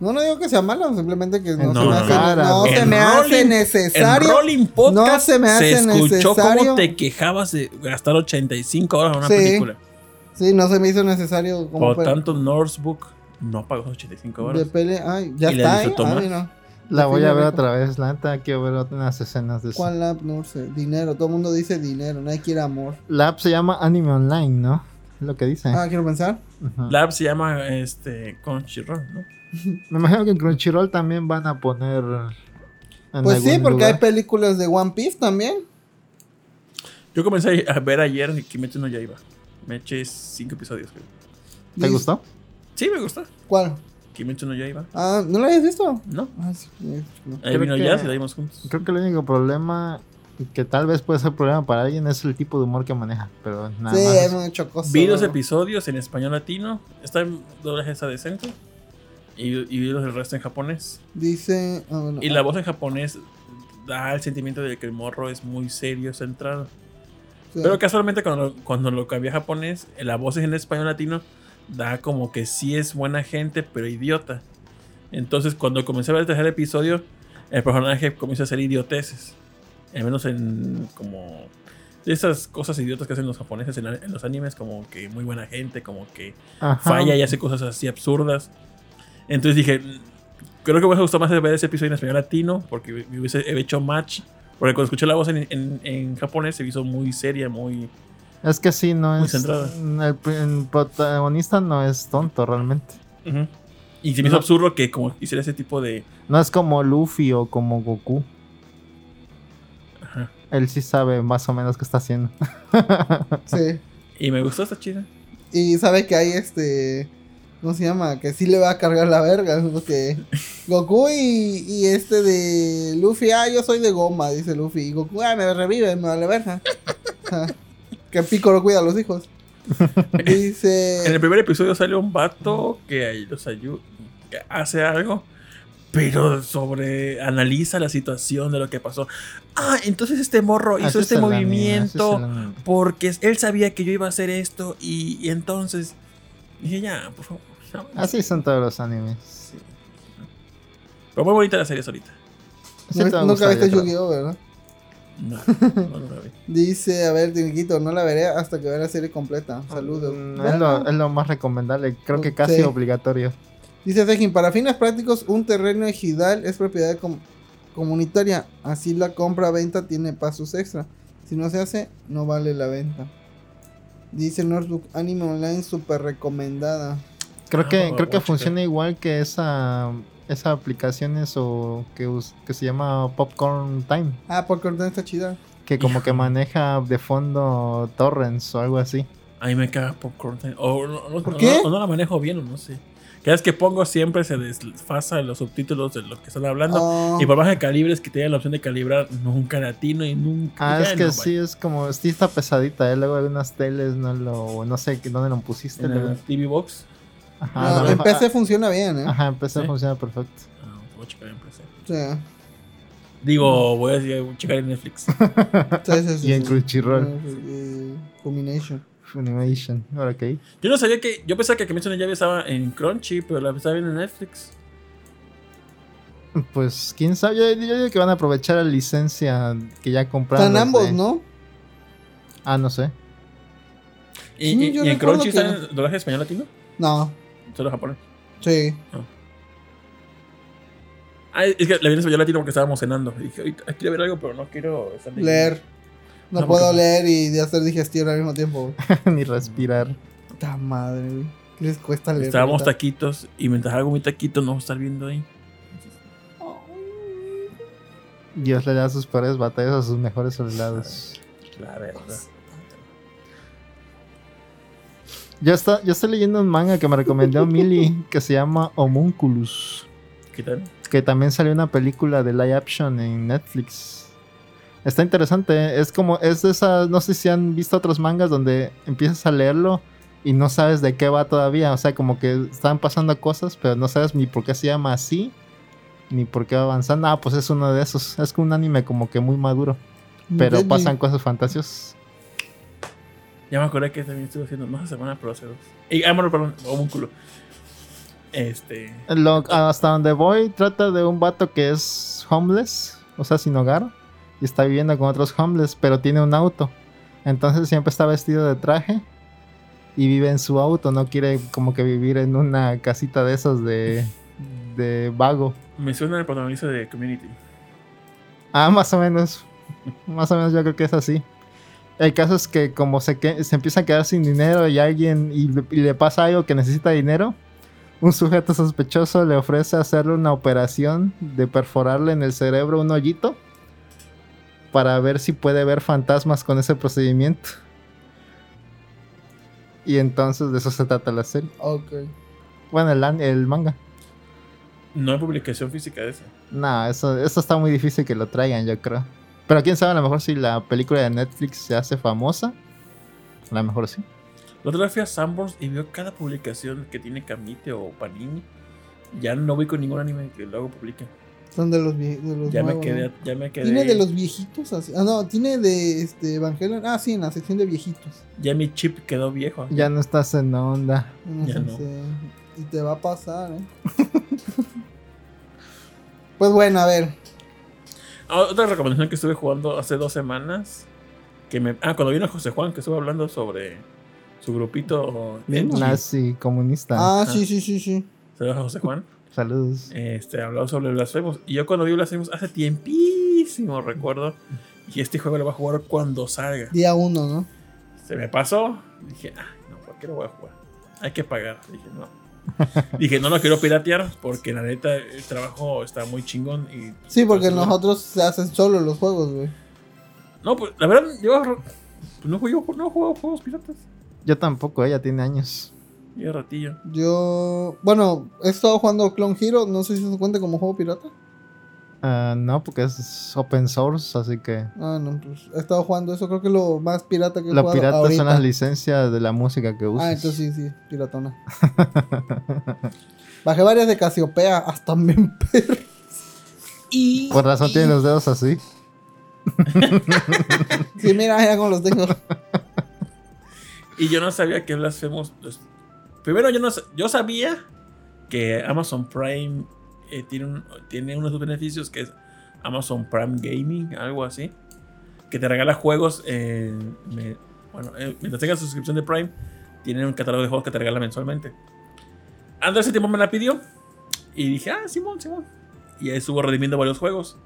No, no digo que sea malo, simplemente que no, No, se me no, hace, cara, no se me hace necesario. En Rolling Podcast no se me hace escuchó necesario. cómo te quejabas de gastar 85 horas en una Sí, película. Sí, no se me hizo necesario como Por tanto, Northbook no pagó 85 de horas. pelea. Ay, ya Y está, ¿eh? Ah, mira. La voy a ver otra vez, la neta quiero ver unas escenas de eso. ¿Cuál app? No sé. Dinero. Todo el mundo dice dinero. Nadie quiere amor. La app se llama Anime Online, ¿no? Es lo que dice. Ah, quiero pensar. La app se llama este, Crunchyroll, ¿no? Me imagino que en Crunchyroll también van a poner. Pues sí, porque hay películas de One Piece también. Yo comencé a ver ayer Kimetsu no Yaiba. Me eché 5 episodios, creo. ¿Te gustó? Sí, me gustó. ¿Cuál? Kimetsu no Yaiba. Ah, ¿no lo habías visto? No. Ah, sí, no. Ahí vino que- Jazz y la vimos juntos. Creo que el único problema que tal vez puede ser problema para alguien es el tipo de humor que maneja. Pero nada Sí, más. hay mucho cosa. Vi dos ¿no? episodios en español latino. Está en doblaje está decente. Y, y vi los el resto en japonés. Dice. ah, Y la voz en japonés da el sentimiento de que el morro es muy serio, centrado. Sí. Pero casualmente cuando, lo- cuando lo cambié a japonés, la voz en español latino da como que sí es buena gente, pero idiota. Entonces cuando comencé a ver el tercer episodio, el personaje comienza a hacer idioteces. Al menos en como... Esas cosas idiotas que hacen los japoneses en, en los animes, como que muy buena gente, como que Ajá. falla y hace cosas así absurdas. Entonces dije, "Mm, creo que me gustado más ver ese episodio en español latino, porque me hubiese hecho match. Porque cuando escuché la voz en, en- en japonés se hizo muy seria, muy... Es que sí, no Muy es. centrada. El, pr- el protagonista no es tonto realmente. Y se me hizo No. absurdo que como hiciera ese tipo de... No es como Luffy o como Goku. Ajá. Él sí sabe más o menos qué está haciendo. Sí. Y me gustó esta chida. Y sabe que hay este. ¿Cómo se llama? Que sí le va a cargar la verga. Porque Goku y, y este de Luffy, ah, yo soy de goma, dice Luffy. Y Goku, ah, me revive, me vale verga. Que Piccolo cuida a los hijos. En el Dice. primer episodio sale un vato que ahí los ayuda, que hace algo, pero sobre analiza la situación de lo que pasó. Ah, entonces este morro hizo Así es este movimiento porque él sabía que yo iba a hacer esto y, y entonces dije ya, por favor. ya". Así son todos los animes. Sí. Pero muy bonita la serie ahorita. Sí no- nunca viste. Yu-Gi-Oh, ¿verdad? No, no, la vi. Dice, a ver, Tinguito, no la veré hasta que vea la serie completa. Saludos. Mm, Es lo, es lo más recomendable, creo que casi Sí. obligatorio. Dice Sejin, para fines prácticos, un terreno ejidal es propiedad com- comunitaria. Así la compra-venta tiene pasos extra. Si no se hace, no vale la venta. Dice Notebook Anime Online, súper recomendada. Creo que, Ah, creo que funciona igual que esa, esa aplicación eso que, us- que se llama Popcorn Time, Ah, por cortar está chida. que como que maneja de fondo torrents o algo así. A mí me caga Popcorn Time. O no, no- ¿Por no- qué? o no la manejo bien o no sé. Cada vez que pongo siempre se desfasa los subtítulos de lo que están hablando. Oh, Y por más de calibres que tengan la opción de calibrar, nunca latino y nunca. Ah, es que no, sí, es como, sí está pesadita, ¿eh? luego algunas teles no lo, no sé que- dónde lo pusiste. En la TV Box. Ajá, no, en PC funciona bien, ¿eh? Ajá, en PC ¿Sí? funciona perfecto. Ah, voy a checar en PC. Sí, Digo, voy a decir- checar en Netflix. sí, sí, sí, Y en sí. Crunchyroll, Eh, Fulmination. Funimation, ahora ok. Yo no sabía que. Yo pensaba que Kimetsu no Yaiba estaba en Crunchy, pero la estaba viendo en Netflix. Pues quién sabe, yo, yo digo que van a aprovechar la licencia que ya compraron. Están ambos, de- ¿no? Ah, no sé. ¿Y, Sí, y- yo y en Crunchy que está no. en doblaje español latino? No, Solo japonés. sí. Ah, es que la vi en español latino porque estábamos cenando. Y dije, quiero ver algo, pero no quiero estar leyendo". Leer. No, No, puedo porque- leer y de hacer digestión al mismo tiempo. Ni respirar. Puta madre, güey. ¿Qué les cuesta leer? Estábamos taquitos y mientras hago mi taquito no estar viendo ahí. Dios le da sus peores batallas a sus mejores soldados. La verdad. Yo, está, yo estoy leyendo un manga que me recomendó Millie que se llama Homunculus. ¿Qué tal? Que también salió una película de live action en Netflix. Está interesante, es como, es de esas, no sé si han visto otros mangas donde empiezas a leerlo y no sabes de qué va todavía. O sea, como que están pasando cosas, pero no sabes ni por qué se llama así, ni por qué va avanzando. Ah, pues es uno de esos. Es como un anime como que muy maduro, pero pasan cosas fantasiosas. Ya me acordé que también estuve haciendo más semana pero hace dos. Y, ah, bueno, perdón, homúnculo. Este. Lo- hasta donde voy, trata de un vato que es homeless, o sea, sin hogar, y está viviendo con otros homeless, pero tiene un auto. Entonces siempre está vestido de traje y vive en su auto, no quiere como que vivir en una casita de esos de, de vago. Me suena el protagonista de Community. Ah, más o menos. Más o menos yo creo que es así. El caso es que como se, que- se empieza a quedar sin dinero y alguien y le, y le pasa algo que necesita dinero, un sujeto sospechoso le ofrece hacerle una operación de perforarle en el cerebro un hoyito para ver si puede ver fantasmas con ese procedimiento. Y entonces de eso se trata la serie. Ok. Bueno, el, el manga. No hay publicación física de ese. No, eso, eso está muy difícil que lo traigan, yo creo. Pero quién sabe, a lo mejor si la película de Netflix se hace famosa, a lo mejor sí. La otra vez fui a Sanborns y veo cada publicación que tiene Kamite o Panini. Ya no voy con ningún anime que luego publiquen. Son de los, de los Ya me quedé, ¿no? ya me quedé. Tiene de los viejitos así. Ah, no, tiene de este Evangelion. Ah, sí, en la sección de viejitos. Ya mi chip quedó viejo. Ya no estás en onda. No Ya no. sé. Y te va a pasar, ¿eh? pues bueno, a ver. Ah, otra recomendación que estuve jugando hace dos semanas. Que me, ah, cuando vino José Juan, que estuvo hablando sobre su grupito. Nazi comunista. Ah, sí, sí, sí, sí. Saludos a José Juan. Saludos. Este, hablaba sobre Blasphemous. Y yo cuando vi Blasphemous hace tiempísimo, recuerdo. Y este juego lo voy a jugar cuando salga. Día uno, ¿no? Se me pasó. Dije, ah, no, ¿por qué lo voy a jugar? Hay que pagar. Dije, no. Dije, no lo quiero piratear porque la neta el trabajo está muy chingón. Y, Sí, porque nosotros se hacen solo los juegos, güey. No, pues la verdad, yo pues, no juego, no juego juegos piratas. Yo tampoco, ella tiene años. Y ratillo. Yo, bueno, he estado jugando Clone Hero, no sé si se cuenta como juego pirata. Ah, no, porque es open source, así que Ah, no, pues he estado jugando eso, creo que es lo más pirata que he lo jugado pirata ahorita. son las licencias de la música que usas. Ah, entonces sí, sí, piratona. Bajé varias de Casiopea, hasta me perro. Y. Por razón tiene los dedos así. Sí, mira, mira cómo los tengo. Y yo no sabía que Blasphemous. pues, primero, yo no yo sabía que Amazon Prime eh, tiene, un- tiene unos beneficios que es Amazon Prime Gaming, algo así. Que te regala juegos. eh, me- bueno, eh, mientras tengas suscripción de Prime, tienen un catálogo de juegos que te regala mensualmente. Andrés ese tiempo me la pidió. Y dije, ah, Simón, Simón. Y ahí estuvo redimiendo varios juegos.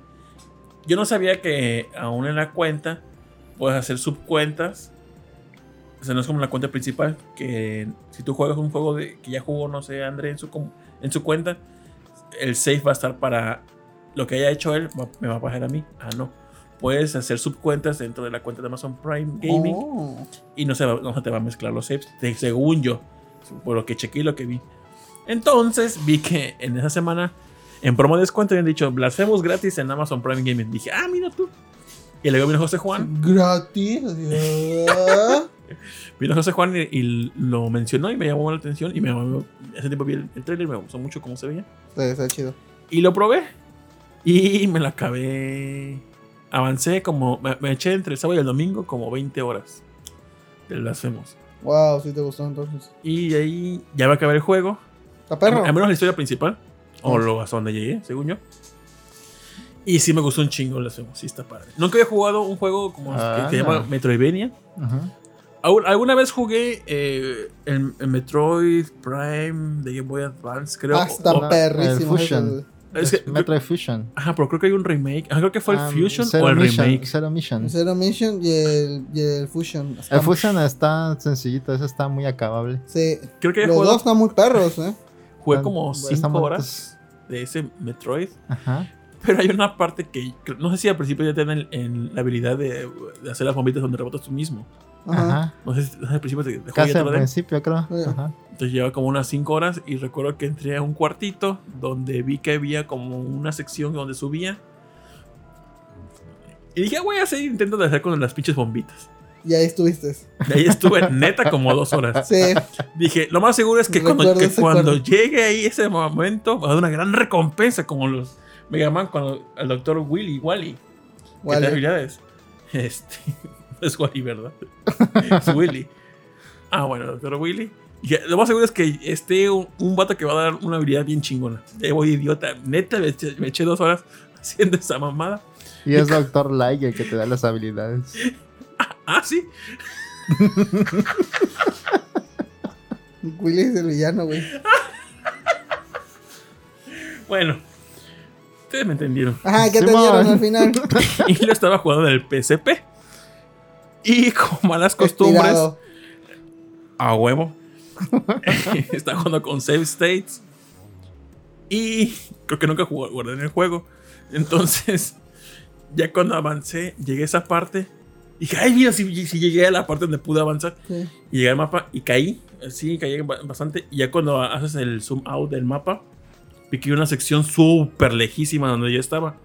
Yo no sabía que aún en la cuenta puedes hacer subcuentas. O sea, no es como la cuenta principal. Que si tú juegas un juego de, que ya jugó, no sé, André en su, en su cuenta, el save va a estar para lo que haya hecho él, va- me va a pasar a mí. Ah, no. Puedes hacer subcuentas dentro de la cuenta de Amazon Prime Gaming Oh. y no se, va- no se te va a mezclar los saves, según yo, por lo que chequé y lo que vi. Entonces vi que en esa semana, en promo de descuento, habían dicho Blasphemous gratis en Amazon Prime Gaming. Dije, ah, mira tú. Y luego vino José Juan, Gratis. Ah. vino José Juan y, y lo mencionó y me llamó la atención. Y me hace tiempo vi el, el trailer, me gustó mucho cómo se veía. Sí, está chido. Y lo probé. Y me lo acabé. Avancé como. Me, me eché entre el sábado y el domingo como 20 horas de Blasphemous. Wow, sí te gustó entonces. Y ahí ya va a acabar el juego. ¿Está perro? Al menos la historia principal. O Ah. lo hasta donde llegué, según yo. Y sí me gustó un chingo la sí está padre. Nunca había jugado un juego como Ah. que se llama Metroidvania. Ajá. Algu- Alguna vez jugué eh, el, el Metroid Prime de Game Boy Advance, creo. Ah, está O- perrísimo. el Fusion. es que- Metroid Fusion. ajá, pero creo que hay un remake. Ajá, creo que fue el Ah, Fusion Zero o el Mission, remake. Zero Mission. Zero Mission y el, y el Fusion. Está- El Fusion está sencillito, ese está muy acabable. Sí. Creo que Los jugué, dos están muy perros, ¿eh? jugué como están 5 bonitos. horas de ese Metroid. Ajá. Pero hay una parte que que no sé si al principio ya tienen en la habilidad de, de hacer las bombitas donde rebotas tú mismo. Ajá. No sé si al principio te Casi al principio, creo. Ajá. Entonces lleva como unas 5 horas y recuerdo que entré a un cuartito donde vi que había como una sección donde subía. Y dije, "Ah, voy a hacer intento de hacer con las pinches bombitas. Y ahí estuviste. De ahí estuve neta como dos horas. Sí. Dije, lo más seguro es que cuando, que cuando llegue ahí ese momento, va a dar una gran recompensa como los Mega Man cuando el doctor Willy, Wally, te da habilidades. Este, es Wally, ¿verdad? es Willy. Ah, bueno, doctor Willy. Y lo más seguro es que esté un, un vato que va a dar una habilidad bien chingona. Ya voy idiota. Neta, me eché, me eché dos horas haciendo esa mamada. Y es Doctor Light el que te da las habilidades. Ah, sí. Willy es el villano, güey. Bueno, ustedes me entendieron. Ajá, ¿qué te dieron al final? y lo estaba jugando en el PSP. Y como malas costumbres, Estirado. a huevo, estaba jugando con save states. Y creo que nunca jugué, guardé en el juego. Entonces, ya cuando avancé, llegué a esa parte. Dije, ay, mira, si, si llegué a la parte donde pude avanzar. Sí. Y llegué al mapa y caí. Sí, caí ba- bastante. Y ya cuando haces el zoom out del mapa, vi que hay una sección súper lejísima donde yo estaba.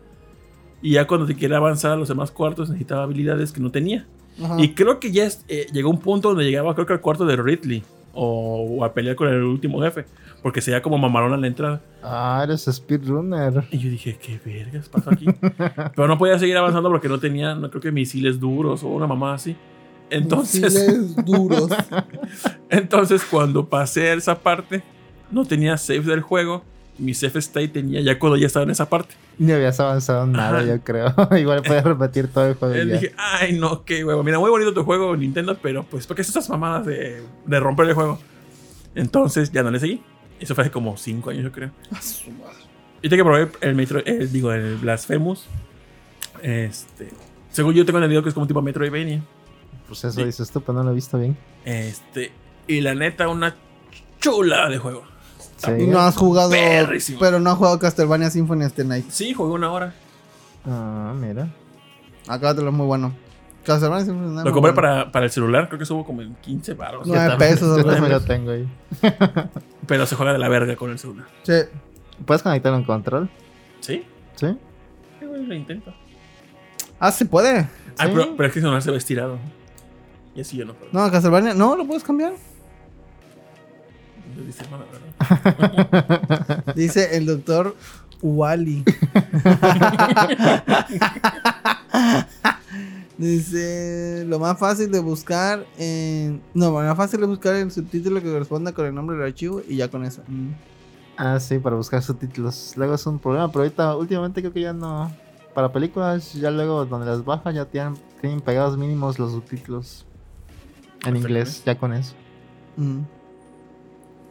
Y ya cuando te quiere avanzar a los demás cuartos, necesitaba habilidades que no tenía. Ajá. Y creo que ya es- eh, llegó un punto donde llegaba, creo que al cuarto de Ridley. o, o a pelear con el último jefe, porque sería como mamarón a la entrada. Ah, eres speedrunner. Y yo dije, ¿qué vergas pasó aquí? Pero no podía seguir avanzando porque no tenía, no creo que misiles duros o una mamá así. Entonces, Misiles duros. entonces cuando pasé esa parte, no tenía save del juego. Mi save state tenía ya cuando ya estaba en esa parte. Ni habías avanzado nada, Ajá. yo creo. Igual puedes repetir todo el juego. Y dije, ay, no, qué huevo. Mira, muy bonito tu juego, Nintendo, pero pues, ¿por qué estas mamadas de, de romper el juego? Entonces ya no le seguí. Eso fue hace como 5 años, yo creo. Y tengo que probar el Metro, el, digo, el Blasphemous. Este. Según yo tengo entendido que es como un tipo Metroidvania. Pues eso Sí. dices tú, pero no lo he visto bien. Este. Y la neta, una chula de juego. Sí. Y no has jugado. Perrísimo. Pero no has jugado Castlevania Symphony of the Night. Sí, jugué una hora. Ah, mira. Acábatelo, es muy bueno. Castlevania Symphony of the Night. Lo compré bueno. para, para el celular, creo que estuvo como en 15 baros. No. Nueve Yo también- pesos, Yo también lo tengo ahí. Pero se juega de la verga con el celular. Sí. ¿Puedes conectar un control? ¿Sí? Sí. Sí, güey, lo intento. Ah, sí puede. Ah, Sí. pero, pero es que el celular se ve estirado. Y así yo no puedo. No, Castlevania. No, lo puedes cambiar. Yo no, verdad. Dice el doctor Wally. Dice lo más fácil de buscar en. No, lo más fácil de buscar el subtítulo que corresponda con el nombre del archivo y ya con eso. Mm. Ah, sí, para buscar subtítulos. Luego es un problema, pero ahorita, últimamente creo que ya no. Para películas, ya luego donde las bajas ya tienen, tienen pegados mínimos los subtítulos. En inglés, ya con eso. Mm.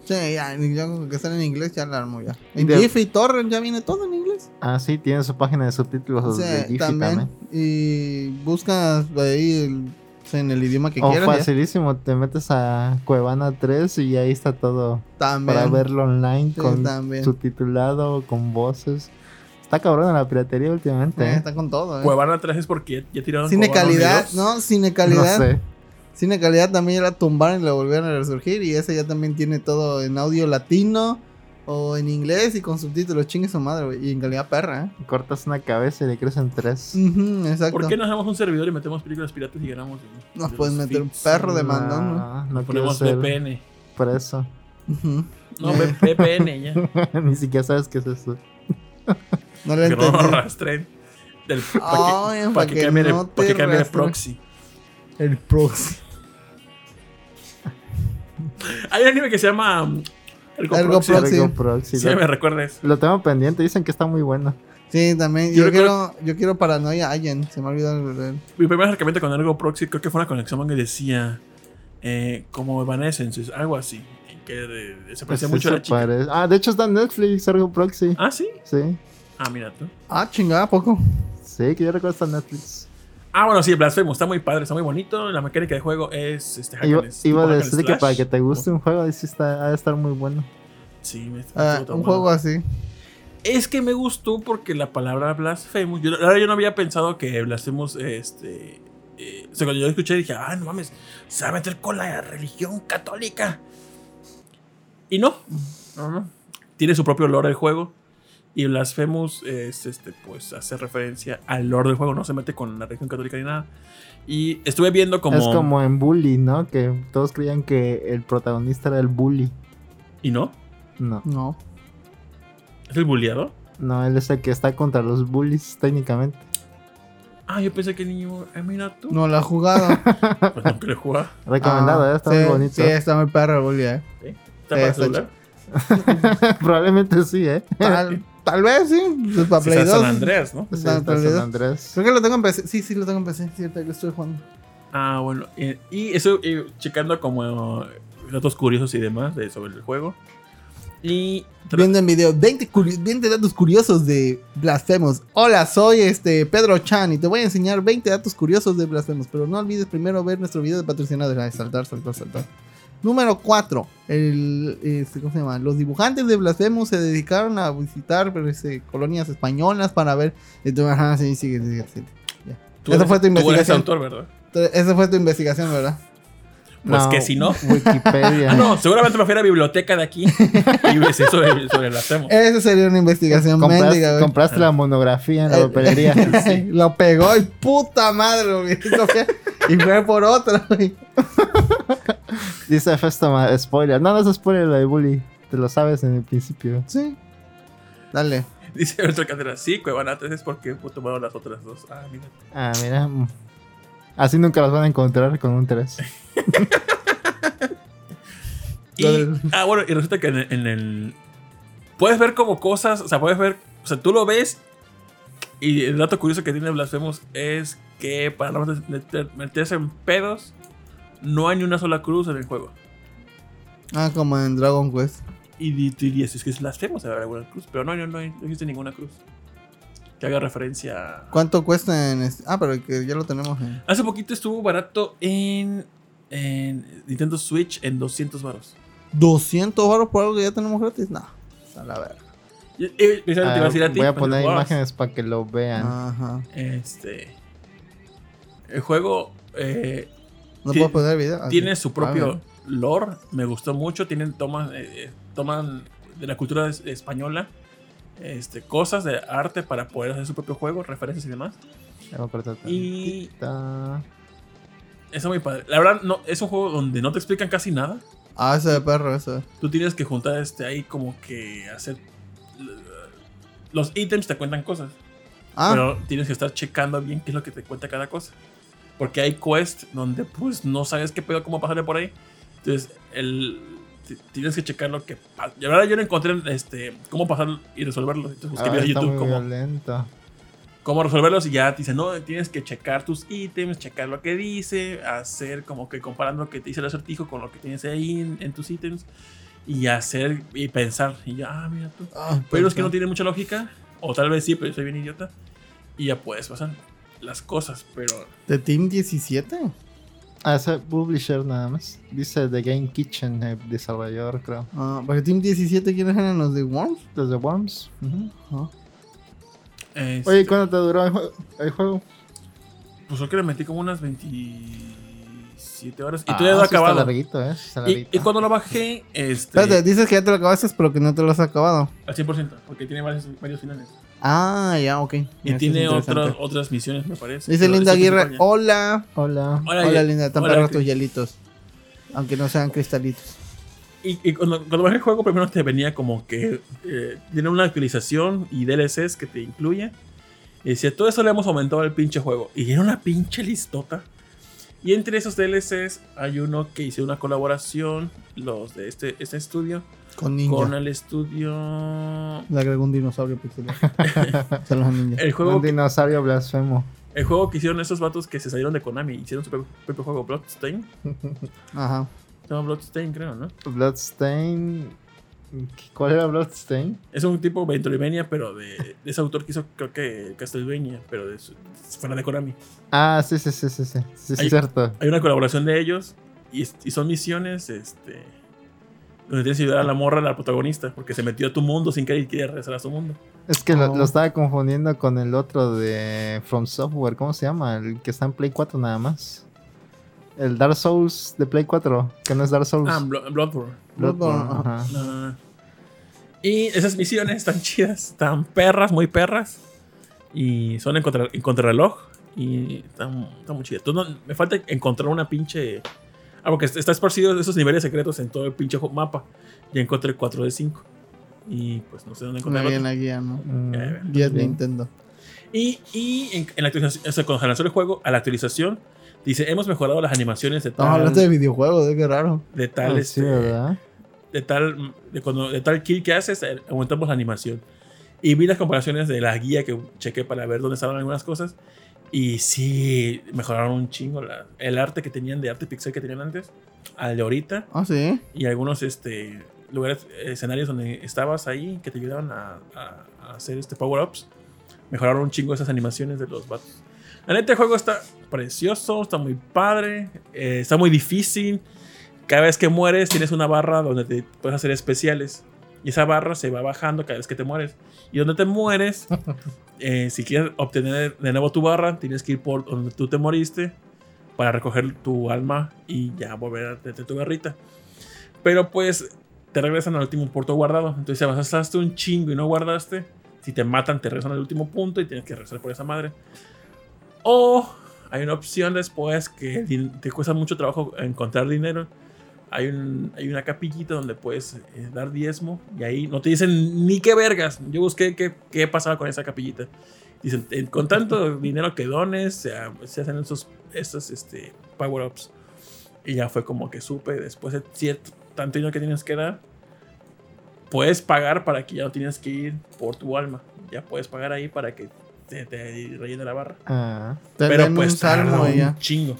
Sí, ya, ya con que están en inglés ya la armo ya. Y En de- GIF y Torrent ya viene todo en inglés. Ah, sí, tiene su página de subtítulos Sí, de Giphy también. también. Y buscas ahí el- en el idioma que O quieras. ya. facilísimo, te metes a Cuevana 3 y ahí está todo También. para verlo online Sí, con también. subtitulado, con voces. Está cabrón la piratería últimamente. Eh, ¿eh? está con todo, eh. Cuevana 3 es porque ya tiraron Cine calidad, 1 y 2. ¿no? Cine No calidad. sé. Cine calidad también ya la tumbaron y la volvieron a resurgir. Y ese ya también tiene todo en audio latino o en inglés y con subtítulos. Chingue su madre, güey. Y en calidad perra, ¿eh? Cortas una cabeza y le crecen tres. Exacto. ¿Por qué no hacemos un servidor y metemos películas piratas y ganamos? de- Nos de los meter un perro de mandón, ¿no? No, Ponemos VPN. preso. Ujú. No, VPN ya. Ni siquiera sabes qué es eso. No le Que no entendí. rastren. Del, para Ay, que, pa' pa' que que cambie, no el, cambie proxy. El proxy. Hay un anime que se llama um, Ergo, Ergo Proxy. Proxy. Ergo Proxy. Sí, lo, me recuerdas. lo tengo pendiente, dicen que está muy bueno. Sí, también. Yo Yo, recuerdo- quiero, yo quiero paranoia Allen. Se me ha olvidado el- Mi primer acercamiento con Ergo Proxy creo que fue una conexión que decía eh, como Evanescence, algo así. Que de- de- se parecía Pues mucho a la chica. parece- Ah, de hecho está en Netflix, Ergo Proxy. Ah, sí. Sí. Ah, mira tú. Ah, chingada, ¿a poco. Sí, que yo recuerdo está en Netflix. Ah, bueno, sí, Blasphemous está muy padre, está muy bonito. La mecánica de juego es este hack Iba, a decir que para que te guste un juego, así está, ha de estar muy bueno. Sí, me, me Ah, estuvo un juego así. Es que me gustó porque la palabra Blasphemous. Yo, la verdad, yo no había pensado que Blasphemous. Este. eh, o sea, cuando yo lo escuché dije, ah, no mames, se va a meter con la religión católica. Y no, no, no. Tiene su propio lore el juego. Y Blasphemous es, este, pues, hace referencia al lore del juego. No se mete con la religión católica ni nada. Y estuve viendo como. Es como en Bully, ¿no? Que todos creían que el protagonista era el Bully. ¿Y no? No, No. ¿Es el bulleado? no, él es el que está contra los bullies técnicamente. Ah, yo pensé que el niño. Ah, mira tú. No lo ha jugado. Pues nunca lo he jugado. Recomendado, Ah, ¿eh? Está sí, muy bonito. Sí, está muy perro el bully, eh. ¿Sí? ¿Está para está celular? Probablemente sí, ¿eh? Tal, tal vez, sí. Pues para Sí, Play está 2. San Andreas, ¿no? Sí, San 2. Andrés. Creo que lo tengo en PC. Sí, sí, lo tengo en PC. Cierto, que lo estoy jugando. Ah, bueno. eh, y eso, eh, checando como datos curiosos y demás de, sobre el juego. Y. Viendo en video 20, curi- 20 datos curiosos de Blasphemous. Hola, soy este Pedro Chan y te voy a enseñar 20 datos curiosos de Blasphemous. Pero no olvides primero ver nuestro video de patrocinadores. Ay, saltar, saltar, saltar. Número 4. El, este, ¿Cómo se llama? Los dibujantes de Blasphemous se dedicaron a visitar pues, este, colonias españolas para ver. y tú, Ajá, sí, sigue, sigue, sigue. Tú Esa eres- fue tu tú eres investigación. autor, ¿verdad? Esa fue tu investigación, ¿verdad? Pues que si no. Wikipedia. Ah, no, seguramente me fui a la biblioteca de aquí y ves eso sobre, sobre hacemos. Esa sería una investigación Compraste, mendiga, güey. compraste la monografía en la Eh, papelería. Lo pegó y puta madre, güey. Y fue por otra, güey. Dice Festo, ma- spoiler. No, no es spoiler lo de Bully. Te lo sabes en el principio. Sí. Dale. Dice Berto Cátedra, sí, Cuevana 3 es porque tomaron las otras dos. Ah, mira. Ah, mira. Así nunca los van a encontrar con un 3. Y, ah, bueno, y resulta que en el, en el- Puedes ver como cosas, o sea, puedes ver... O sea, tú lo ves y el dato curioso que tiene Blasphemous es que para no meterse en pedos, no hay ni una sola cruz en el juego. Ah, como en Dragon Quest. Y tú dirías, es que es Blasphemous, habrá alguna cruz. Pero no, no, no, hay- no existe ninguna cruz. Que haga referencia a... ¿Cuánto cuesta en este? Ah, pero que ya lo tenemos en. Hace poquito estuvo barato en, en Nintendo Switch en 200 baros. 200 baros por algo que ya tenemos gratis. No. A la verga. Y- y- precisamente te iba a decir a ti, voy a pues, poner imágenes para que lo vean. Ajá. Este. El juego eh, No puedo poner video. Ah, tiene sí. su propio ver. lore. Me gustó mucho. Tienen tomas, eh, eh, toman de la cultura es- española este, cosas de arte para poder hacer su propio juego, referencias y demás. Y-. Eso muy padre. La verdad, no, es un juego donde no te explican casi nada. Ah, ese de perro, ese. Tú tienes que juntar este ahí como que hacer. Los ítems te cuentan cosas. Ah, Pero tienes que estar checando bien qué es lo que te cuenta cada cosa. Porque hay quests donde pues no sabes qué pedo, cómo pasarle por ahí. Entonces, el, tienes que checar lo que pasa. Y ahora yo no encontré este, cómo pasar y resolverlo. Entonces busqué Ah, videos de está YouTube muy cómo, cómo resolverlos y ya te dicen, no, tienes que checar tus ítems, checar lo que dice, hacer como que comparando lo que te dice el acertijo con lo que tienes ahí en, en tus ítems y hacer y pensar. Y ya, ah, mira tú. ah, Pero es que no tienen mucha lógica, o tal vez sí, pero yo soy bien idiota. Y ya puedes pasar las cosas, pero ¿De Team 17? Ah, ese publisher nada más. Dice The Game Kitchen, el desarrollador, creo. Ah, porque Team 17, ¿quiénes eran los de Worms? Desde Worms. Ujú. Ah. este, Oye, ¿cuánto te duró el, jue- el juego? pues creo que le metí como unas 27 horas y Ah, he sí está acabado. larguito, ¿eh? Está Y, cuando lo bajé, este, Espérate, dices que ya te lo acabaste, pero que no te lo has acabado. al 100%, porque tiene varios, varios finales. Ah, ya, ok. Y Eso tiene otras, otras misiones, me parece. Dice Pero Linda Aguirre, hola. Hola. Hola, Hola, Linda, están hola, perros tus hielitos. Aunque no sean cristalitos. Y, y cuando, cuando bajé el juego, primero te venía como que eh, tiene una actualización y DLCs que te incluye. Y decía, todo eso le hemos aumentado al pinche juego. Y era una pinche listota. Y entre esos DLCs hay uno que hice una colaboración, los de este, este estudio, Con ninja. con el estudio... Le agregó un dinosaurio pixelado. Saludos a ninja. El juego, Un dinosaurio blasfemo. el juego que hicieron esos vatos que se salieron de Konami, hicieron su propio, juego, Bloodstain. Ajá. Se llama Bloodstain, creo, ¿no? Bloodstain. ¿Cuál era Bloodstain? Es un tipo Metroidvania, pero de, de ese autor que hizo, creo que Castlevania, pero de su- fuera de Konami. Ah, sí, sí, sí, sí, sí. Sí, sí, Ahí- cierto. Hay una colaboración de ellos y, y son misiones este, donde tienes que ayudar a la morra, a la protagonista, porque se metió a tu mundo sin querer y quiere regresar a su mundo. Es que lo, Oh. lo estaba confundiendo con el otro de From Software. ¿Cómo se llama? El que está en Play 4 nada más. El Dark Souls de Play 4, que no es Dark Souls. Ah, Blo- Bloodborne. Bloodborne, Bloodborne, ajá. No, no, no. Y esas misiones están chidas, están perras, muy perras. Y son en, contra, en contrarreloj. Y están, están muy chidas. Entonces, no- me falta encontrar una pinche. Ah, porque está esparcido esos niveles secretos en todo el pinche mapa. Ya encontré 4 de 5. Y pues no sé dónde encontrar Ahí en la guía, ¿no? Mm. Guía de. Nintendo. Y, y en, en la actualización, o sea, cuando se lanzó el juego, a la actualización, dice: Hemos mejorado las animaciones de tal. hablando de videojuegos, ¿eh? qué raro. de tal, sí, este, ¿verdad? de tal, de cuando, de tal kill que haces, eh, aumentamos la animación. Y vi las comparaciones de la guía que chequé para ver dónde estaban algunas cosas. Y sí, mejoraron un chingo la- el arte que tenían de arte pixel que tenían antes al de ahorita. Ah, sí. Y algunos este, lugares, escenarios donde estabas ahí que te ayudaban a, a- a hacer este power-ups. Mejoraron un chingo esas animaciones de los vatos. La neta, el juego está precioso, está muy padre, eh, está muy difícil. Cada vez que mueres tienes una barra donde te puedes hacer especiales. Y esa barra se va bajando cada vez que te mueres. Y donde te mueres, eh, si quieres obtener de nuevo tu barra, tienes que ir por donde tú te moriste para recoger tu alma y ya volver a tener tu barrita. Pero pues te regresan al último punto guardado. Entonces, si avanzaste un chingo y no guardaste, si te matan, te regresan al último punto y tienes que regresar por esa madre. O hay una opción después que te cuesta mucho trabajo encontrar dinero. Hay, un, hay una capillita donde puedes eh, dar diezmo y ahí no te dicen ni qué vergas. Yo busqué qué, qué pasaba con esa capillita. Dicen, "Eh, con tanto dinero que dones, se, se hacen esos, esos este, power-ups. Y ya fue como que supe, después de cierto tanto dinero que tienes que dar, puedes pagar para que ya no tienes que ir por tu alma. Ya puedes pagar ahí para que te, te rellene la barra. Ah, Pero pues un salmo y ya. un chingo.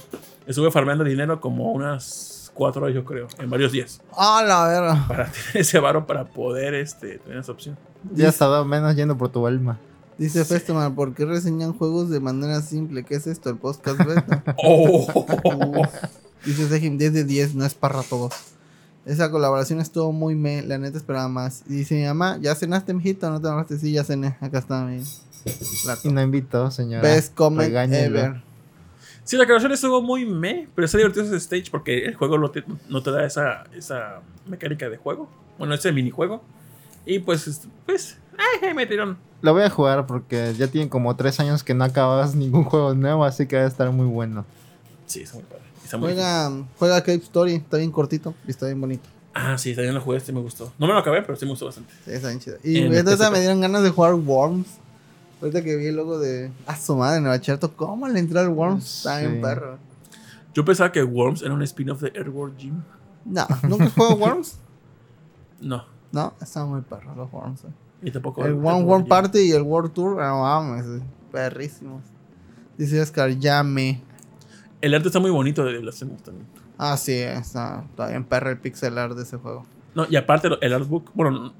Estuve farmeando dinero como unas cuatro horas, yo creo, en varios días. Ah, la verga. Para tener ese varo para poder este, tener esa opción. ya estaba menos yendo por tu alma. Dice Festeman, ¿por qué reseñan juegos de manera simple? ¿Qué es esto? ¿El podcast beta? Oh. Dice Sejim, 10 de 10, no es para todos. Esa colaboración estuvo muy me, la neta esperaba más. Y dice mi mamá, ¿ya cenaste, mijito? ¿No te hablaste? Sí, ya cené. Acá está mi plato. Y no invitó, señora. Best comment Regáñelo. ever. Sí, la creación estuvo muy me, pero está divertido ese stage porque el juego no te, no te da esa, esa mecánica de juego. Bueno, ese minijuego. Y pues, este, pues, ay, me tiraron. Lo voy a jugar porque ya tienen como tres años que no acabas ningún juego nuevo, así que va a estar muy bueno. Sí, está muy padre. Está muy Juega, juega Cape Story, está bien cortito y está bien bonito. Ah, sí, también lo jugué, este me gustó. No me lo acabé, pero sí me gustó bastante. Sí, está bien chido. Y En ahorita PSP. me dieron ganas de jugar Worms. Ahorita que vi el logo de. Ah, su madre, en el bachillerato. ¿Cómo le entró al Worms? Está bien Sí. perro. Yo pensaba que Worms era un spin-off de Airworld Gym. No, ¿nunca juego Worms? No, No, están muy perros los Worms. eh. y tampoco. El One World Party y el World Tour, no mames, eh, perrísimos. Dice Oscar, llame. El arte está muy bonito de Blasphemous también. Ah, sí, está, está bien perro el pixel art de ese juego. No, y aparte el artbook, bueno,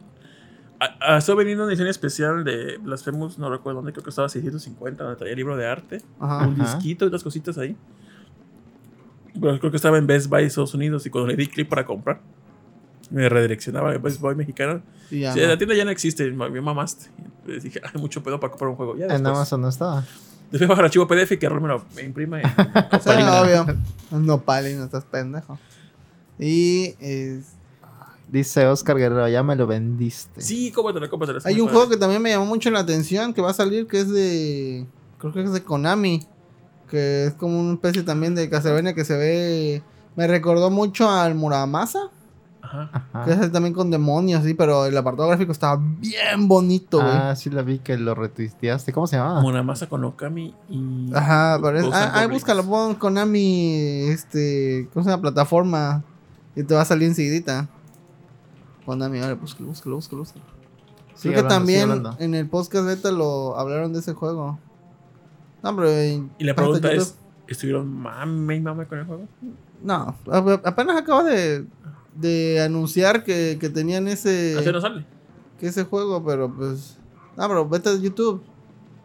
a- a- estoy vendiendo una edición especial de Blasphemous, no recuerdo dónde, creo que estaba 650, donde traía libro de arte, Ajá. un Ajá. disquito y otras cositas ahí. Pero creo que estaba en Best Buy Estados Unidos y cuando le di clic para comprar, me redireccionaba a Best Buy mexicano. Sí, la tienda ya no existe, me mamaste. Entonces dije, hay mucho pedo para comprar un juego. Ya En después, Amazon no estaba. después bajar archivo PDF y que me lo me imprima. y- Sí, obvio. No, Pali, no estás pendejo. Y es- Dice Oscar Guerrero, ya me lo vendiste. sí, cómpratelo, cómpratelo. hay un padre. juego que también me llamó mucho la atención que va a salir que es de. Creo que es de Konami. Que es como una especie también de Castlevania que se ve. Me recordó mucho al Muramasa. Ajá. Que es también con demonios, sí, pero el apartado gráfico estaba bien bonito, güey. Ah, sí la vi que lo retuiteaste. ¿Cómo se llamaba? Monamasa con Okami y. Ajá, pero es, ah, ah, búscalo, pon Konami, este, ¿cómo se llama? Plataforma. Y te va a salir enseguidita. Konami, ahora búscalo, búscalo, búscalo, búscalo. Sigue Creo que hablando, también en el podcast beta lo hablaron de ese juego. No, pero... en- Y la pregunta YouTube- es: ¿estuvieron mame y mame con el juego? No, apenas acaba de, de anunciar que, que tenían ese... Así no sale. que ese juego, pero pues... No, pero vete a YouTube.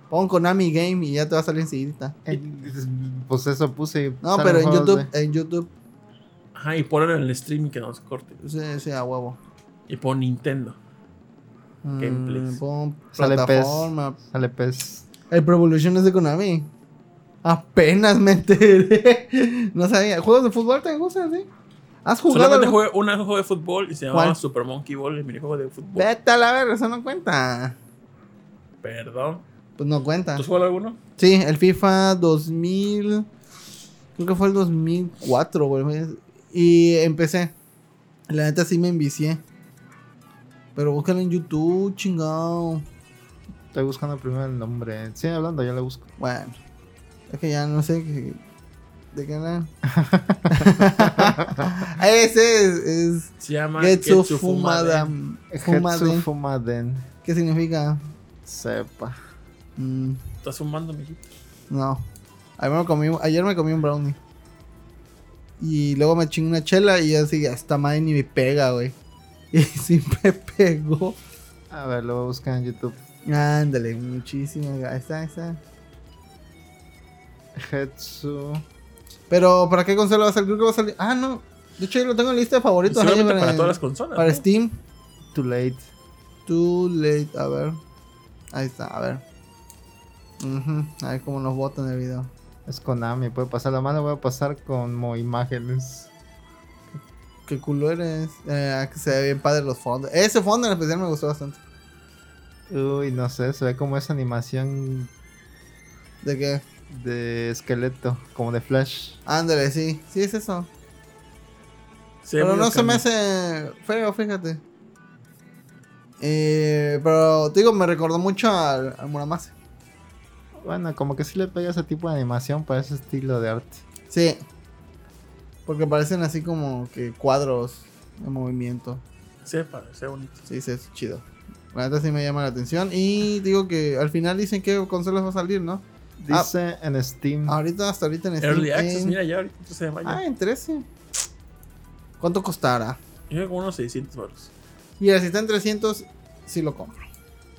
Pon Konami Game y ya te va a salir enseguidita. Eh, Pues eso puse. No, pero en YouTube, de- en YouTube, Ajá, y ponen en el stream y que no se corte. sí, sí, a huevo. Y pon Nintendo. Mm, Gameplays. pon Sale PES. plataforma. Sale pez. El Pro Evolution es de Konami. Apenas me enteré. No sabía. ¿Juegos de fútbol te gustan, sí? ¿Has jugado? Solamente jugué un juego de fútbol y se llamaba ¿Cuál? Super Monkey Ball, el minijuego de fútbol. Vete a la verga, eso no cuenta. Perdón. Pues no cuenta. ¿Tú has jugado alguno? Sí, el FIFA 2000. Creo que fue el 2004, güey. Y empecé. La neta sí me envicié. Pero búscalo en YouTube, chingado. Estoy buscando primero el nombre. Sigue hablando, yo lo busco. Bueno, es que ya no sé qué- de qué era. Ese es, es Se llama Getsu Getsu Fumada. Fumade. Fumade. Hetsu Fumaden. ¿Qué significa? Sepa. Mm, ¿Estás fumando, mijito? no. Ayer me, comí, ayer me comí un brownie. Y luego me chingué una chela y así, esta madre ni me pega, güey. Y me pegó. A ver, lo voy a buscar en YouTube. Ándale, muchísimo. Ahí está, ahí está. Hetsu. Pero, ¿para qué consola va a salir? Creo que va a salir. Ah, no. De hecho, yo lo tengo en lista de favoritos. para, para todas las consolas. para ¿no? Steam. Too late. Too late, a ver. Ahí está, a ver. Ujú, A ver cómo nos botan el video. Es Konami. Puede pasar la mano, voy a pasar como imágenes. Qué culo eres. Eh, que se ve bien padre los fondos. Ese fondo en especial me gustó bastante. Uy, no sé, se ve como esa animación ¿De qué? de esqueleto, como de Flash. Ándale, sí. Sí, es eso. Pero no se me hace feo, fíjate. Eh, pero te digo, me recordó mucho al, al Muramasa. Bueno, como que sí le pega ese tipo de animación para ese estilo de arte. Sí. Porque parecen así como que cuadros de movimiento. Se parece bonito. Sí, sí, es chido. La neta sí me llama la atención. Y digo que al final dicen que consolas va a salir, ¿no? Dice en Steam. Ahorita, hasta ahorita en Steam. Early Access, en- mira ya ahorita se llama. Ah, en 13. ¿Cuánto costará? Yo creo como unos 600 baros. Mira, si está en 300, sí lo compro.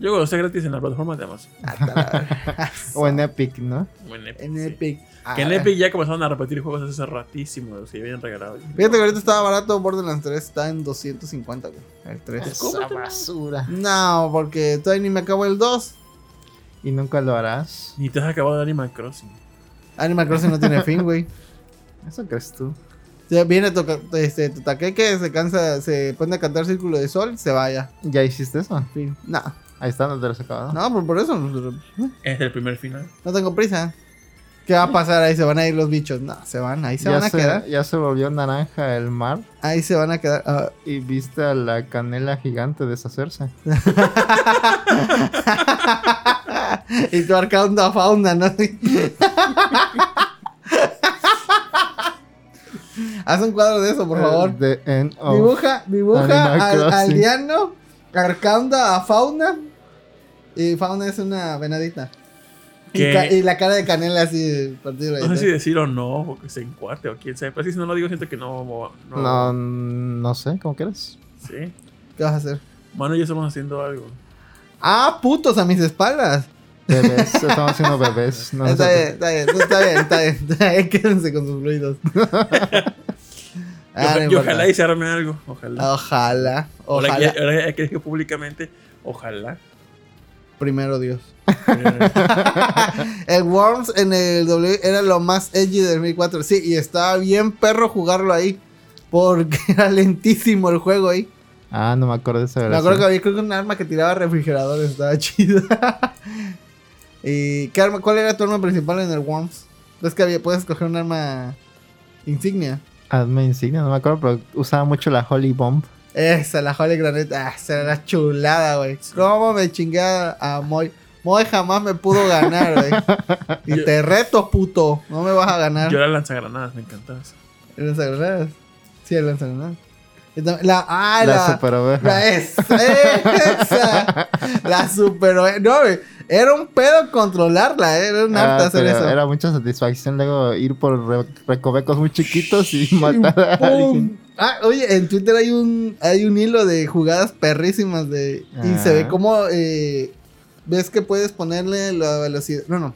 Yo que está gratis en la plataforma de Amazon. La- O en Epic, ¿no? O en Epic. en sí. Epic. Que en Ah. Epic ya comenzaron a repetir juegos hace ratísimo, los que habían regalado. Fíjate que ahorita estaba barato Borderlands 3, está en 250, güey. El 3. Esa basura. No, porque todavía ni me acabo el 2. Y nunca lo harás. Ni te has acabado de Animal Crossing. Animal Crossing no tiene fin, güey. Eso crees tú. Viene toca, este, Totaqueque, se cansa, se pone a cantar Círculo de Sol, se vaya. ¿Ya hiciste eso? Fin. No, Ahí está, no te lo has acabado. no, por, por eso no, Es el primer final. no tengo prisa. ¿Qué va a pasar ahí? ¿Se van a ir los bichos? No, se van, ahí se ya, van a se, quedar. ya se volvió naranja el mar. Ahí se van a quedar. Ah, Y viste a la canela gigante deshacerse. y tu arcando fauna, ¿no? Haz un cuadro de eso, por favor. The end of- Dibuja, dibuja al Crossing. aldeano, arcaunda a fauna. Y fauna es una venadita. Y, la cara de canela así partido No sé si decir o no, o que se encuarte, o quién sabe. Pero si no lo digo, siento que no. No. No, no sé, ¿cómo quieres? Sí. ¿Qué vas a hacer? Mano, ya estamos haciendo algo. Ah, putos a mis espaldas. Bebés, estamos haciendo bebés. No está, bien, está bien, está bien, está bien, está bien. Quédense con sus fluidos. Ah, no y, ojalá y se arme algo. Ojalá. Ojalá. Ahora Ojalá. que, ahora que dije públicamente, ojalá. Primero Dios. El Worms en el W era lo más edgy del 2004. Sí, y estaba bien perro jugarlo ahí. Porque era lentísimo el juego ahí. Ah, no me acuerdo de esa Me versión. acuerdo que había creo que un arma que tiraba refrigeradores. Estaba chida. ¿Y qué arma, cuál era tu arma principal en el Worms? Es que había, puedes escoger un arma insignia. Hazme insignia, no me acuerdo, pero usaba mucho la Holy Bomb. Esa, la Holy Granite. Ah, esa era la chulada, güey. ¿Cómo me chingué a Moy? Moy jamás me pudo ganar, güey. Y Yo- te reto, puto. No me vas a ganar. yo era lanzagranadas, me encantaba eso. ¿El lanzagranadas? Sí, el lanzagranadas. La, ah, la, la, super oveja. la esa, esa. La super oveja. No, güey. Era un pedo controlarla, eh. Era un arte Ah, hacer pero eso. Era mucha satisfacción luego ir por re- recovecos muy chiquitos y matar a alguien. Ah, oye, en Twitter hay un, hay un hilo de jugadas perrísimas de. Y Ah. se ve como eh, ves que puedes ponerle la velocidad. No, no.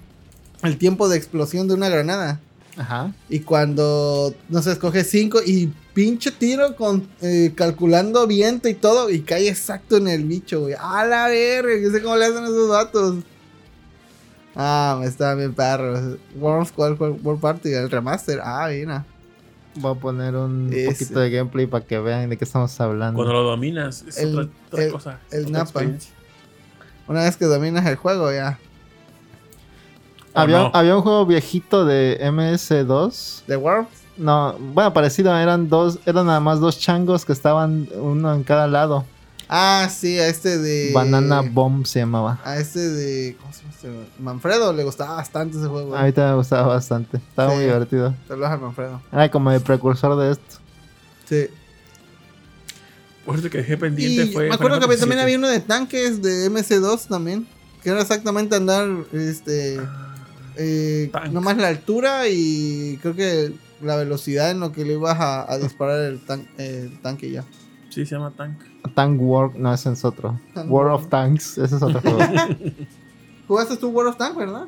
El tiempo de explosión de una granada. Ajá. Y cuando, no sé, escoge 5 y pinche tiro con eh, calculando viento y todo y cae exacto en el bicho, güey. A la verga, yo sé cómo le hacen esos datos. Ah, me está bien perro. ¿cuál, cuál, World Party? El remaster. Ah, mira. Voy a poner un Ese. poquito de gameplay para que vean de qué estamos hablando. Cuando lo dominas, es El- otra, otra el- cosa. el otra Napa. Una vez que dominas el juego, ya. ¿O había, no? había un juego viejito de MS2. ¿The Worms? No, bueno, parecido, eran dos, eran nada más dos changos que estaban uno en cada lado. Ah, sí, a este de. Banana Bomb se llamaba. A este de. ¿Cómo se llama este? Manfredo le gustaba bastante ese juego. A mí también me gustaba bastante. Estaba Sí. muy divertido. Saludos a Manfredo. Era como el precursor de esto. Sí. Por eso que dejé pendiente Y fue. me acuerdo que había- también había uno de tanques de MC2 también. Que era exactamente andar, este, eh, Tank. nomás la altura y creo que la velocidad en lo que le ibas a, a disparar el, tan- el tanque ya. Sí, se llama Tank. Tank War, no, ese es otro. Tank War War. of Tanks, ese es otro juego. ¿Jugaste tú World of Tanks, verdad?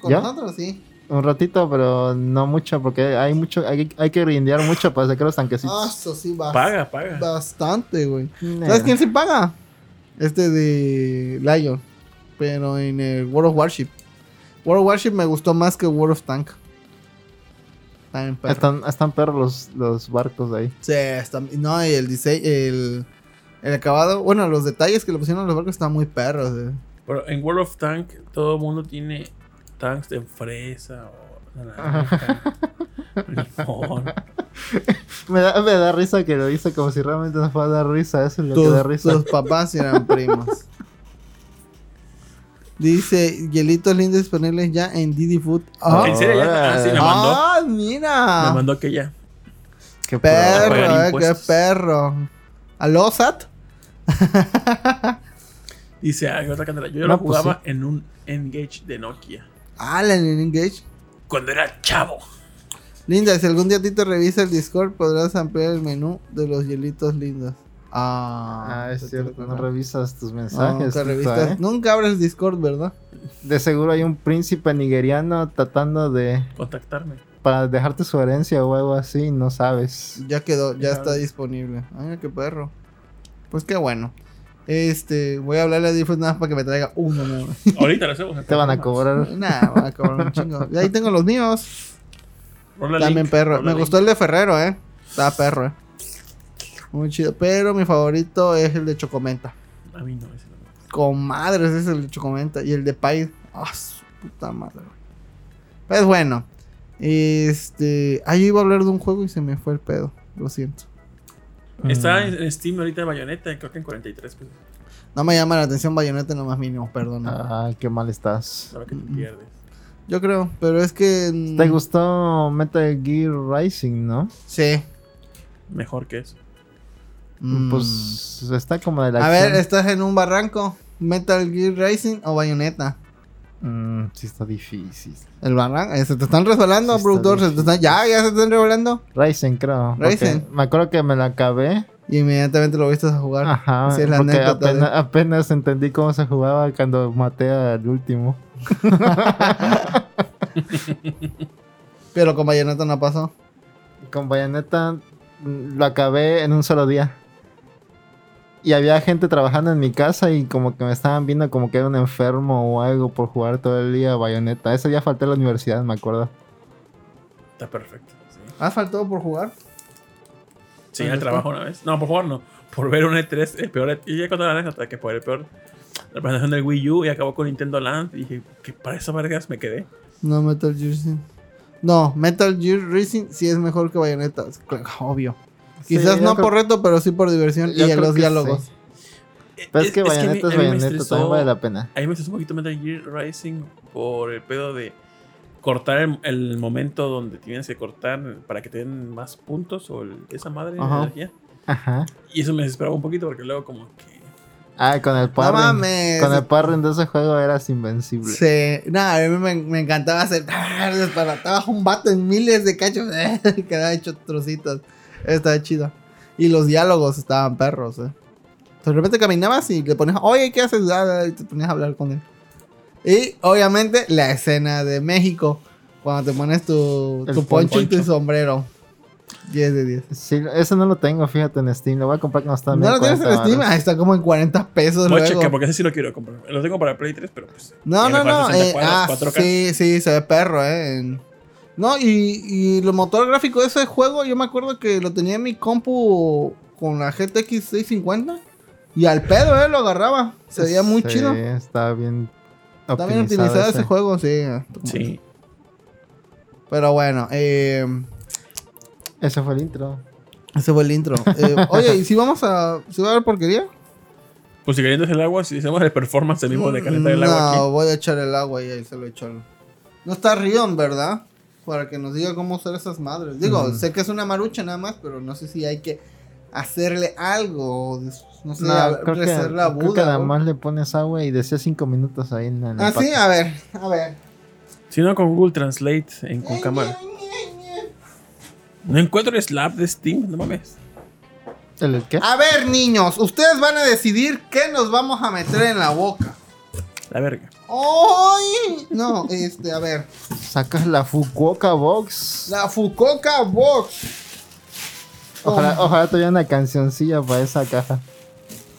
Con ¿Yo? nosotros, sí. Un ratito, pero no mucho, porque hay mucho, hay, hay que grindear mucho para sacar los Ah, tanquecitos. eso sí, Paga, paga. bastante, güey. Nah. ¿Sabes quién sí paga? Este de Lion. Pero en el World of Warship. World of Warship me gustó más que World of Tank. Está bien perro. Están, están perros los, los barcos de ahí. Sí, está- no, y el diseño, el, el acabado, bueno, los detalles que le pusieron a los barcos están muy perros. eh. Pero en World of Tank, todo el mundo tiene tanks de fresa o naranja, limón. Me da, me da risa que lo hice como si realmente nos fuera a dar risa. Eso es lo que Tus, da risa. tus papás eran primos. Dice, hielitos lindos disponibles ya en Didi Food. Ah, ¿En serio? Ya- ah, sí, me mandó. ah, mira. Me mandó que ya. Qué Perro, eh, qué perro. ¿Aló, Sat? Dice, hay otra cantera. Yo No, lo pues jugaba en un Engage de Nokia. Alan en Engage. Cuando era chavo. Linda, si algún día a ti te revisa el Discord, podrás ampliar el menú de los hielitos lindos. Ah, Ah, es cierto. No revisas tus No, mensajes. nunca, Tito, revisas- ¿eh? nunca abres Discord, ¿verdad? De seguro hay un príncipe nigeriano tratando de. Contactarme. Para dejarte su herencia o algo así, no sabes. Ya quedó, ya Ya está ves. disponible. Ay, qué perro. Pues qué bueno. Este, voy a hablarle a Diffus nada más para que me traiga uno nuevo. Ahorita lo hacemos. Te van a cobrar. Nah, van a cobrar un chingo. Y ahí tengo los míos. Rola También link, perro. Me link. gustó el de Ferrero, eh. Está perro, eh. Muy chido. Pero mi favorito es el de Chocomenta. A mí no, ese no. me gusta. Con madres es el de Chocomenta. Y el de Pie. Ah, su puta madre. Pues bueno. Este. Ahí iba a hablar de un juego y se me fue el pedo. Lo siento. Está Mm. en Steam ahorita de Bayonetta, creo que en 43 pesos. No me llama la atención Bayonetta en lo más mínimo, perdón. Ah, qué mal estás. Sabe que te Mm. pierdes. Yo creo, pero es que. ¿Te gustó Metal Gear Rising, no? Sí. Mejor que eso. Mm. Pues está como de la A ver. ¿estás en un barranco? ¿Metal Gear Racing o Bayonetta? Mm, sí está difícil. El barranco. eh, ¿Se te están resbalando, Sí productor? ¿Se te están... Ya, ya se te están resbalando. Rising, creo. Rising. Me acuerdo que me la acabé. Y inmediatamente lo viste a jugar. Ajá. Es la porque anécdota apenas, apenas entendí cómo se jugaba cuando maté al último. Pero con Bayonetta no pasó. Con Bayonetta mm, lo acabé en un solo día. Y había gente trabajando en mi casa y como que me estaban viendo como que era un enfermo o algo por jugar todo el día Bayonetta. Ese día falté a la universidad, me acuerdo. Está perfecto. Sí, ¿Has faltado por jugar? sí al trabajo una vez. No, por favor, no. Por ver un E3, el peor. E- Y ya conté la anécdota que por el peor. La presentación del Wii U y acabó con Nintendo Land. Y dije, que para esas vergas me quedé. No, Metal Gear Racing. No, Metal Gear Racing sí es mejor que Bayonetta. Obvio. Quizás no creo- por reto, pero sí por diversión yo y en los que diálogos. sí. Pero es, que Bayonetta es Bayonetta, también vale la pena. A mí me estresó un poquito Metal Gear Rising por el pedo de cortar el, el momento donde tienes que cortar para que te den más puntos o el- esa madre de energía. Ajá. Y eso me desesperaba un poquito porque luego como que... Ah, con el No parring. mames. con el parring de ese juego eras invencible. Sí, nada, a mí me, me encantaba hacer. ah, Desbarataba un vato en miles de cachos. quedaba hecho trocitos. Estaba chido. Y los diálogos estaban perros, eh. De repente caminabas y le ponías, oye, ¿qué haces? Ah, Y te ponías a hablar con él. Y obviamente la escena de México. Cuando te pones tu, poncho y tu sombrero. 10 de 10. Sí, eso no lo tengo, fíjate, en Steam. Lo voy a comprar cuando está en ¿No lo tienes en 40 Steam? Ahí está como en 40 pesos Voy a checar porque ese sí lo quiero comprar. Lo tengo para Play 3, pero pues... No, no, no. falta 60 eh, ah, 4K. sí, sí, se ve perro, eh. en- No, y, y el motor gráfico de ese juego, yo me acuerdo que lo tenía en mi compu con la GTX 650. Y al pedo, eh, lo agarraba. Se veía muy Sí, chido. Está bien Está bien optimizado ese juego, sí. Sí. Pero bueno, eh, Ese fue el intro. ese fue el intro. Eh, oye, ¿y si vamos a. ¿Si va a haber porquería? Pues si calientas el agua, si hacemos el performance el mismo de calentar el no, agua aquí. voy a echar el agua y ahí se lo echo. No está Rion, ¿verdad? Para que nos diga cómo usar esas madres. Digo, sé que es una marucha nada más, pero no sé si hay que hacerle algo. No sé, No, creo, que, ofrecerle a creo que Buda, nada más le pones agua y decía 5 minutos ahí en el Ah, sí, a ver, a ver. Si no, con Google Translate en con cámara. No encuentro el slap de Steam, no mames. ¿El qué? A ver, niños, ustedes van a decidir qué nos vamos a meter en la boca. La verga. ¡Ay! No, este, a ver. Sacas la Fukuoka Box. La Fucoca Box. Ojalá, ojalá tuviera una cancioncilla para esa caja.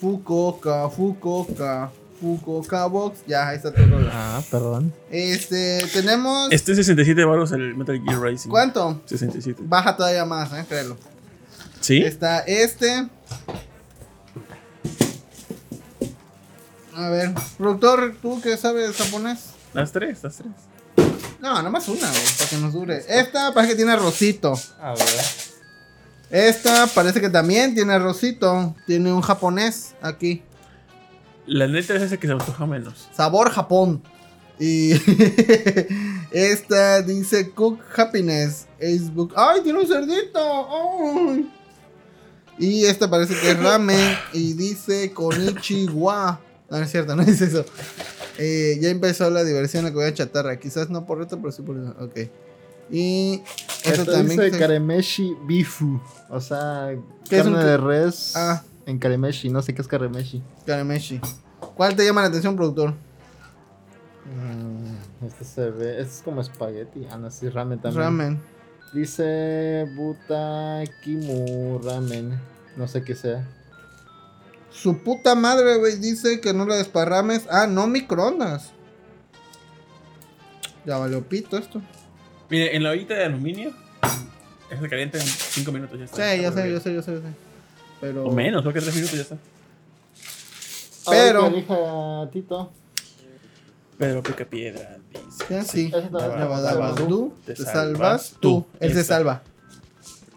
Fucoca, Fucoca, Fucoca Box. Ya, ahí está todo. Ah, perdón. Este, tenemos. Este es 67 baros el Metal Gear Rising. ¿Cuánto? 67. Baja todavía más, eh, créelo. ¿Sí? Está este. A ver, productor, ¿tú qué sabes japonés? Las tres, las tres. No, nada más una, güey, para que nos dure. Esta parece que tiene rosito. A ver. Esta parece que también tiene arrocito. Tiene un japonés aquí. La neta es ese que se antoja menos. Sabor Japón. Y esta dice Cook Happiness. Facebook. ¡Ay, tiene un cerdito! ¡Ay! Y esta parece que es ramen. Y dice Konichiwa. No, no es cierto, no es eso. Eh, ya empezó la diversión la comida chatarra. Quizás no por reto, pero sí por eso. Ok. Y esto Esto también. dice se- karemeshi bifu. O sea, ¿Qué es carne de res Ah. en karemeshi. No sé qué es karemeshi. Karemeshi. ¿Cuál te llama la atención, productor? Mm, este se ve. Este es como espagueti. Ah, no, sí, ramen también. Ramen. Dice Butakimu Ramen. No sé qué sea. Su puta madre, güey, dice que no la desparrames. Ah, no microondas. Ya valió pito esto. Mire, en la ollita de aluminio, es caliente en 5 minutos ya está. Sí, ya sé, yo sé, yo sé, yo sé. Pero. O menos, creo que 3 minutos ya está. Pero- elija Tito. Pero pica piedra, dice. Ya sí. Yabadabadú, Te te salvas tú. Él se salva.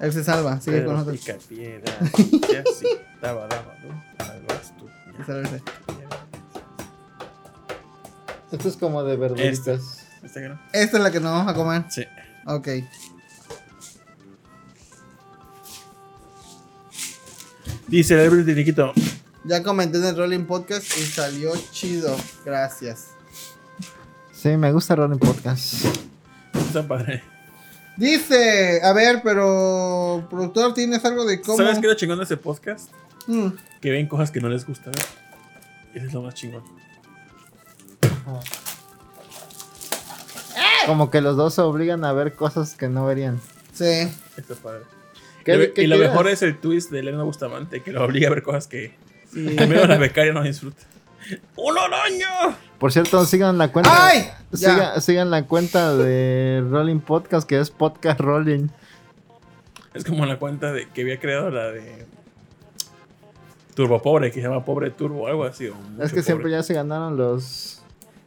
Él se salva. Sigue con nosotros. pica piedra, dice así. Daba, daba, ¿no? Salvas tú. Ese. Esto es como de verduritas. ¿Este que no? Esta es la que nos vamos a comer. Sí. Ok. Dice el de Niquito. Ya comenté en el Rolling Podcast y salió chido. Gracias. Sí, me gusta Rolling Podcast. Está padre. Dice, a ver, pero productor, ¿tienes algo de cómo? ¿Sabes qué es lo chingón de ese podcast? Mm, Que ven cosas que no les gusta ver. Eso es lo más chingón. Como que los dos se obligan a ver cosas que no verían. sí. Está padre. ¿Qué- y lo- qué y lo quieras? mejor es el twist de Elena Bustamante, que lo obliga a ver cosas que primero la becaria no disfruta. ¡Un araña! Por cierto, sigan la cuenta. ¡Ay! Ya. Sigan, la cuenta de Rolling Podcast, que es Podcast Rolling. Es como la cuenta de que había creado la de Turbo Pobre, que se llama Pobre Turbo algo así. o mucho Es que siempre pobre. ya se ganaron los.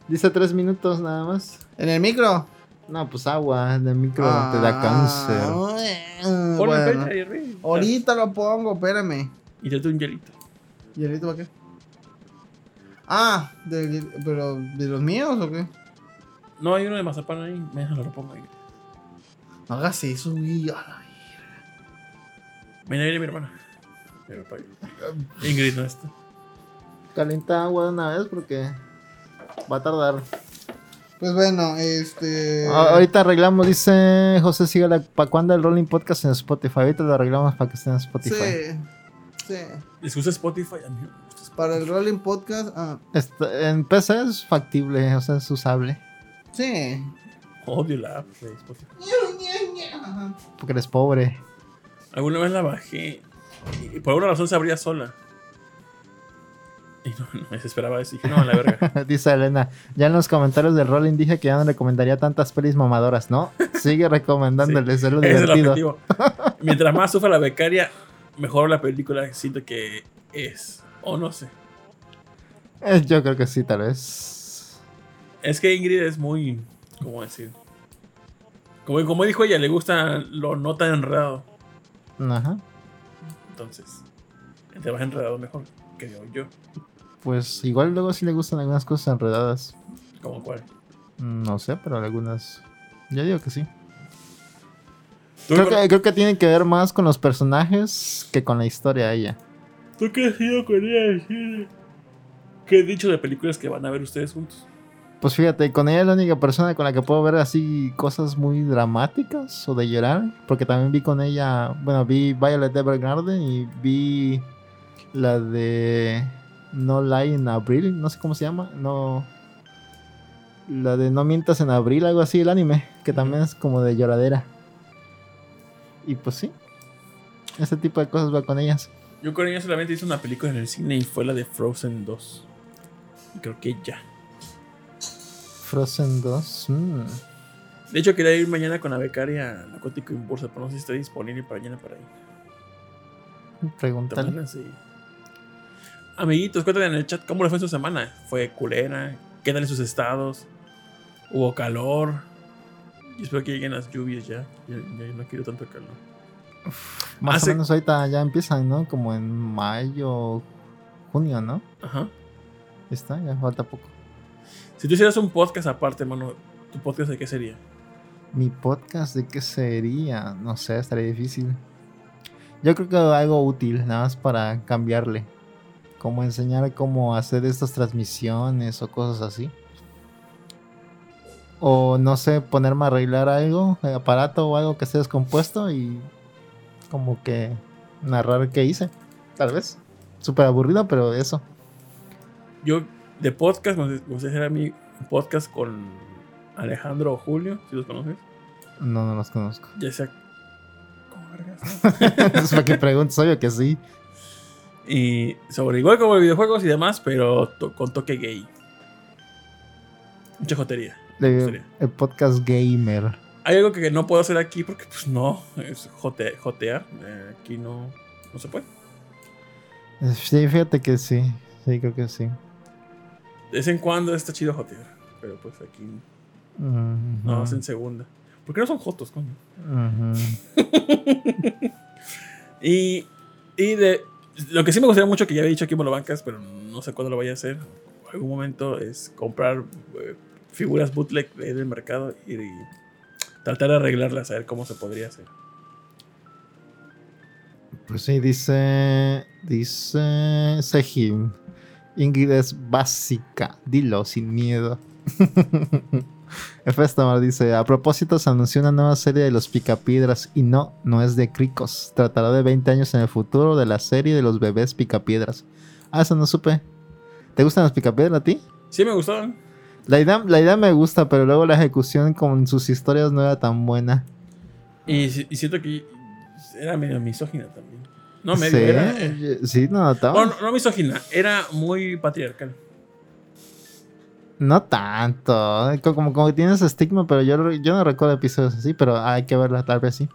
Dice tres minutos nada más. ¿En el micro? No, pues agua de micro te da cáncer. Ah, Ponle bueno. fecha ahí arriba. Ahorita lo pongo, espérame. Y te un hielito. ¿Y ahorita para qué? Ah, de, pero ¿de los míos o qué? No, hay uno de mazapán ahí. Déjalo, lo pongo ahí. No hagas eso, güey. a la- Viene, viene mi hermana. Ingrid no está. Calienta agua de una vez porque va a tardar. Pues bueno, este. Ah, Ahorita arreglamos, dice José Sigala, ¿para cuándo el Rolling Podcast en Spotify? Ahorita lo arreglamos para que esté en Spotify. Sí. Sí. ¿Les gusta Spotify? A Para el Rolling Podcast. Ah, Este, en PC es factible, o sea, es usable. sí. Odio la app de Spotify. Porque eres pobre. Alguna vez la bajé y por alguna razón se abría sola. Y no, no me desesperaba eso. Dije, no, a la verga. Dice Elena, ya en los comentarios del Rolling dije que ya no recomendaría tantas pelis mamadoras, ¿no? Sigue recomendándoles, es lo Ese es el divertido. objetivo. Mientras más sufra la becaria, mejor la película siento que es. O no sé. Eh, Yo creo que sí, tal vez. Es que Ingrid es muy. ¿Cómo decir? Como, como dijo ella, le gusta lo no tan enredado. Ajá. Entonces, entre más enredado, mejor. Creo yo. Pues igual luego sí le gustan algunas cosas enredadas. Como cuál. No sé, pero algunas... Yo digo que sí. ¿Tú, Creo que, creo que tiene que ver más con los personajes que con la historia de ella. ¿Tú qué has sido con ella decir? ¿Qué he dicho de películas que van a ver ustedes juntos? Pues fíjate, con ella es la única persona con la que puedo ver así cosas muy dramáticas o de llorar. Porque también vi con ella, bueno, vi Violet Evergarden y vi la de No Lie en Abril, no sé cómo se llama, no... La de No Mientas en Abril, algo así, el anime, que también es como de lloradera. Y pues sí, ese tipo de cosas va con ellas. Yo con ella solamente hice una película en el cine y fue la de Frozen 2. Y creo que ya. Frozen 2, mm, De hecho, quería ir mañana con la becaria a Narcótico en Bursa, pero no sé si está disponible para mañana para ir. pregúntale. Sí. Amiguitos, cuéntenme en el chat cómo le fue su semana. ¿Fue culera? ¿Qué tal en sus estados? ¿Hubo calor? Y espero que lleguen las lluvias ya. Ya, ya no quiero tanto calor. Más Hace- o menos ahorita ya empiezan, ¿no? Como en mayo, junio, ¿no? Ajá. Está, ya falta poco. Si tú hicieras un podcast aparte, mano, ¿tu podcast de qué sería? Mi podcast, ¿de qué sería? No sé, estaría difícil. Yo creo que algo útil, nada más para cambiarle. Como enseñar cómo hacer estas transmisiones o cosas así. O no sé, ponerme a arreglar algo, el aparato o algo que esté descompuesto y como que narrar qué hice. Tal vez. Súper aburrido, pero eso. Yo, de podcast, me gustaría hacer a mí un podcast con Alejandro o Julio, si los conoces. No, no los conozco. Ya sea. ¿Cómo vergas, no? ¿para qué preguntas? Obvio que sí. Y sobre igual como videojuegos y demás, pero to- con toque gay. Mucha jotería. el podcast gamer. Hay algo que no puedo hacer aquí porque, pues no, es jote- jotear. Eh, aquí no, no se puede. Sí, fíjate que sí. Sí, creo que sí. De vez en cuando está chido jotear, pero pues aquí Ujú. no hacen segunda. ¿Por qué no son jotos, coño? Ujú. Y, y de lo que sí me gustaría mucho, que ya había dicho aquí en Bancas, pero no sé cuándo lo vaya a hacer, en algún momento, es comprar eh, figuras bootleg de- del mercado y, y tratar de arreglarlas, a ver cómo se podría hacer. Pues sí, dice. Dice. Sejim. Ingrid es básica. Dilo sin miedo. Efestamar dice: A propósito, se anunció una nueva serie de los Picapiedras. Y no, no es de Cricos. Tratará de 20 años en el futuro de la serie de los bebés Picapiedras. Ah, eso no supe. ¿Te gustan los Picapiedras a ti? Sí, me gustaban. La idea, la idea me gusta, pero luego la ejecución con sus historias no era tan buena. Y, si- y siento que era medio misógina también. No, medio sí, era. eh, sí, no bueno, no, no misógina, era muy patriarcal. No tanto. Como, como que tienes estigma, pero yo, yo no recuerdo episodios así, pero hay que verla, tal vez sí.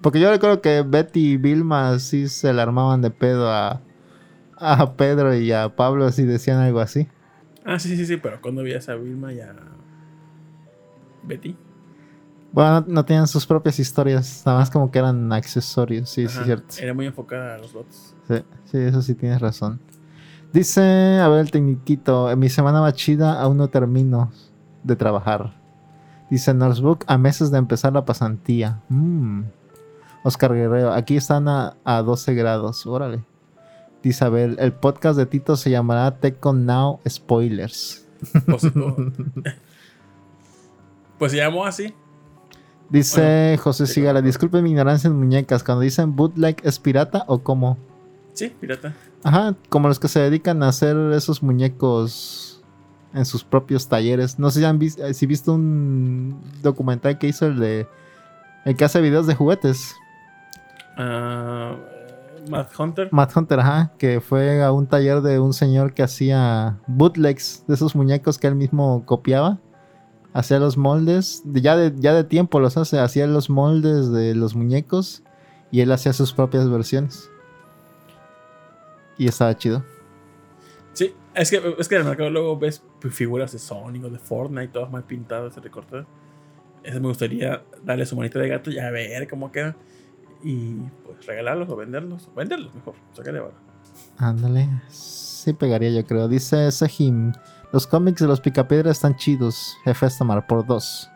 Porque yo recuerdo que Betty y Vilma sí se le armaban de pedo a, a Pedro y a Pablo, así decían algo así. Ah, sí, sí, sí, pero cuando veías a Vilma y a Betty. Bueno, no, tenían sus propias historias, nada más como que eran accesorios, sí, sí, Ajá, cierto. Era muy enfocada a los votos. Sí, sí, eso sí tienes razón. Dice, a ver el tecniquito, en mi semana más chida aún no termino de trabajar. Dice Norsebook, a meses de empezar la pasantía. Mm. Oscar Guerrero, aquí están a, a 12 grados, órale. Ver, el podcast de Tito se llamará Tecon Now Spoilers. Pues, pues se llamó así. Dice José Sigala, disculpen mi ignorancia en muñecas, cuando dicen bootleg es pirata o cómo? Sí, pirata. Ajá, como los que se dedican a hacer esos muñecos en sus propios talleres. No sé si han visto, si visto un documental que hizo el de el que hace videos de juguetes, Ah, Matt Hunter. Matt Hunter, ajá, que fue a un taller de un señor que hacía bootlegs de esos muñecos que él mismo copiaba. Hacía los moldes, de- ya de, ya de tiempo los hace, hacía los moldes de los muñecos y él hacía sus propias versiones. Y estaba chido. Sí, es que, es que en el mercado luego ves figuras de Sonic o de Fortnite, todas mal pintadas y recortadas. Ese me gustaría darle su manita de gato y a ver cómo queda. Y pues regalarlos o venderlos. Venderlos mejor, sacarle valor. Ándale. Sí pegaría, yo creo. Dice Sejim. Los cómics de los Picapiedra están chidos. Jefe Estamar, por dos.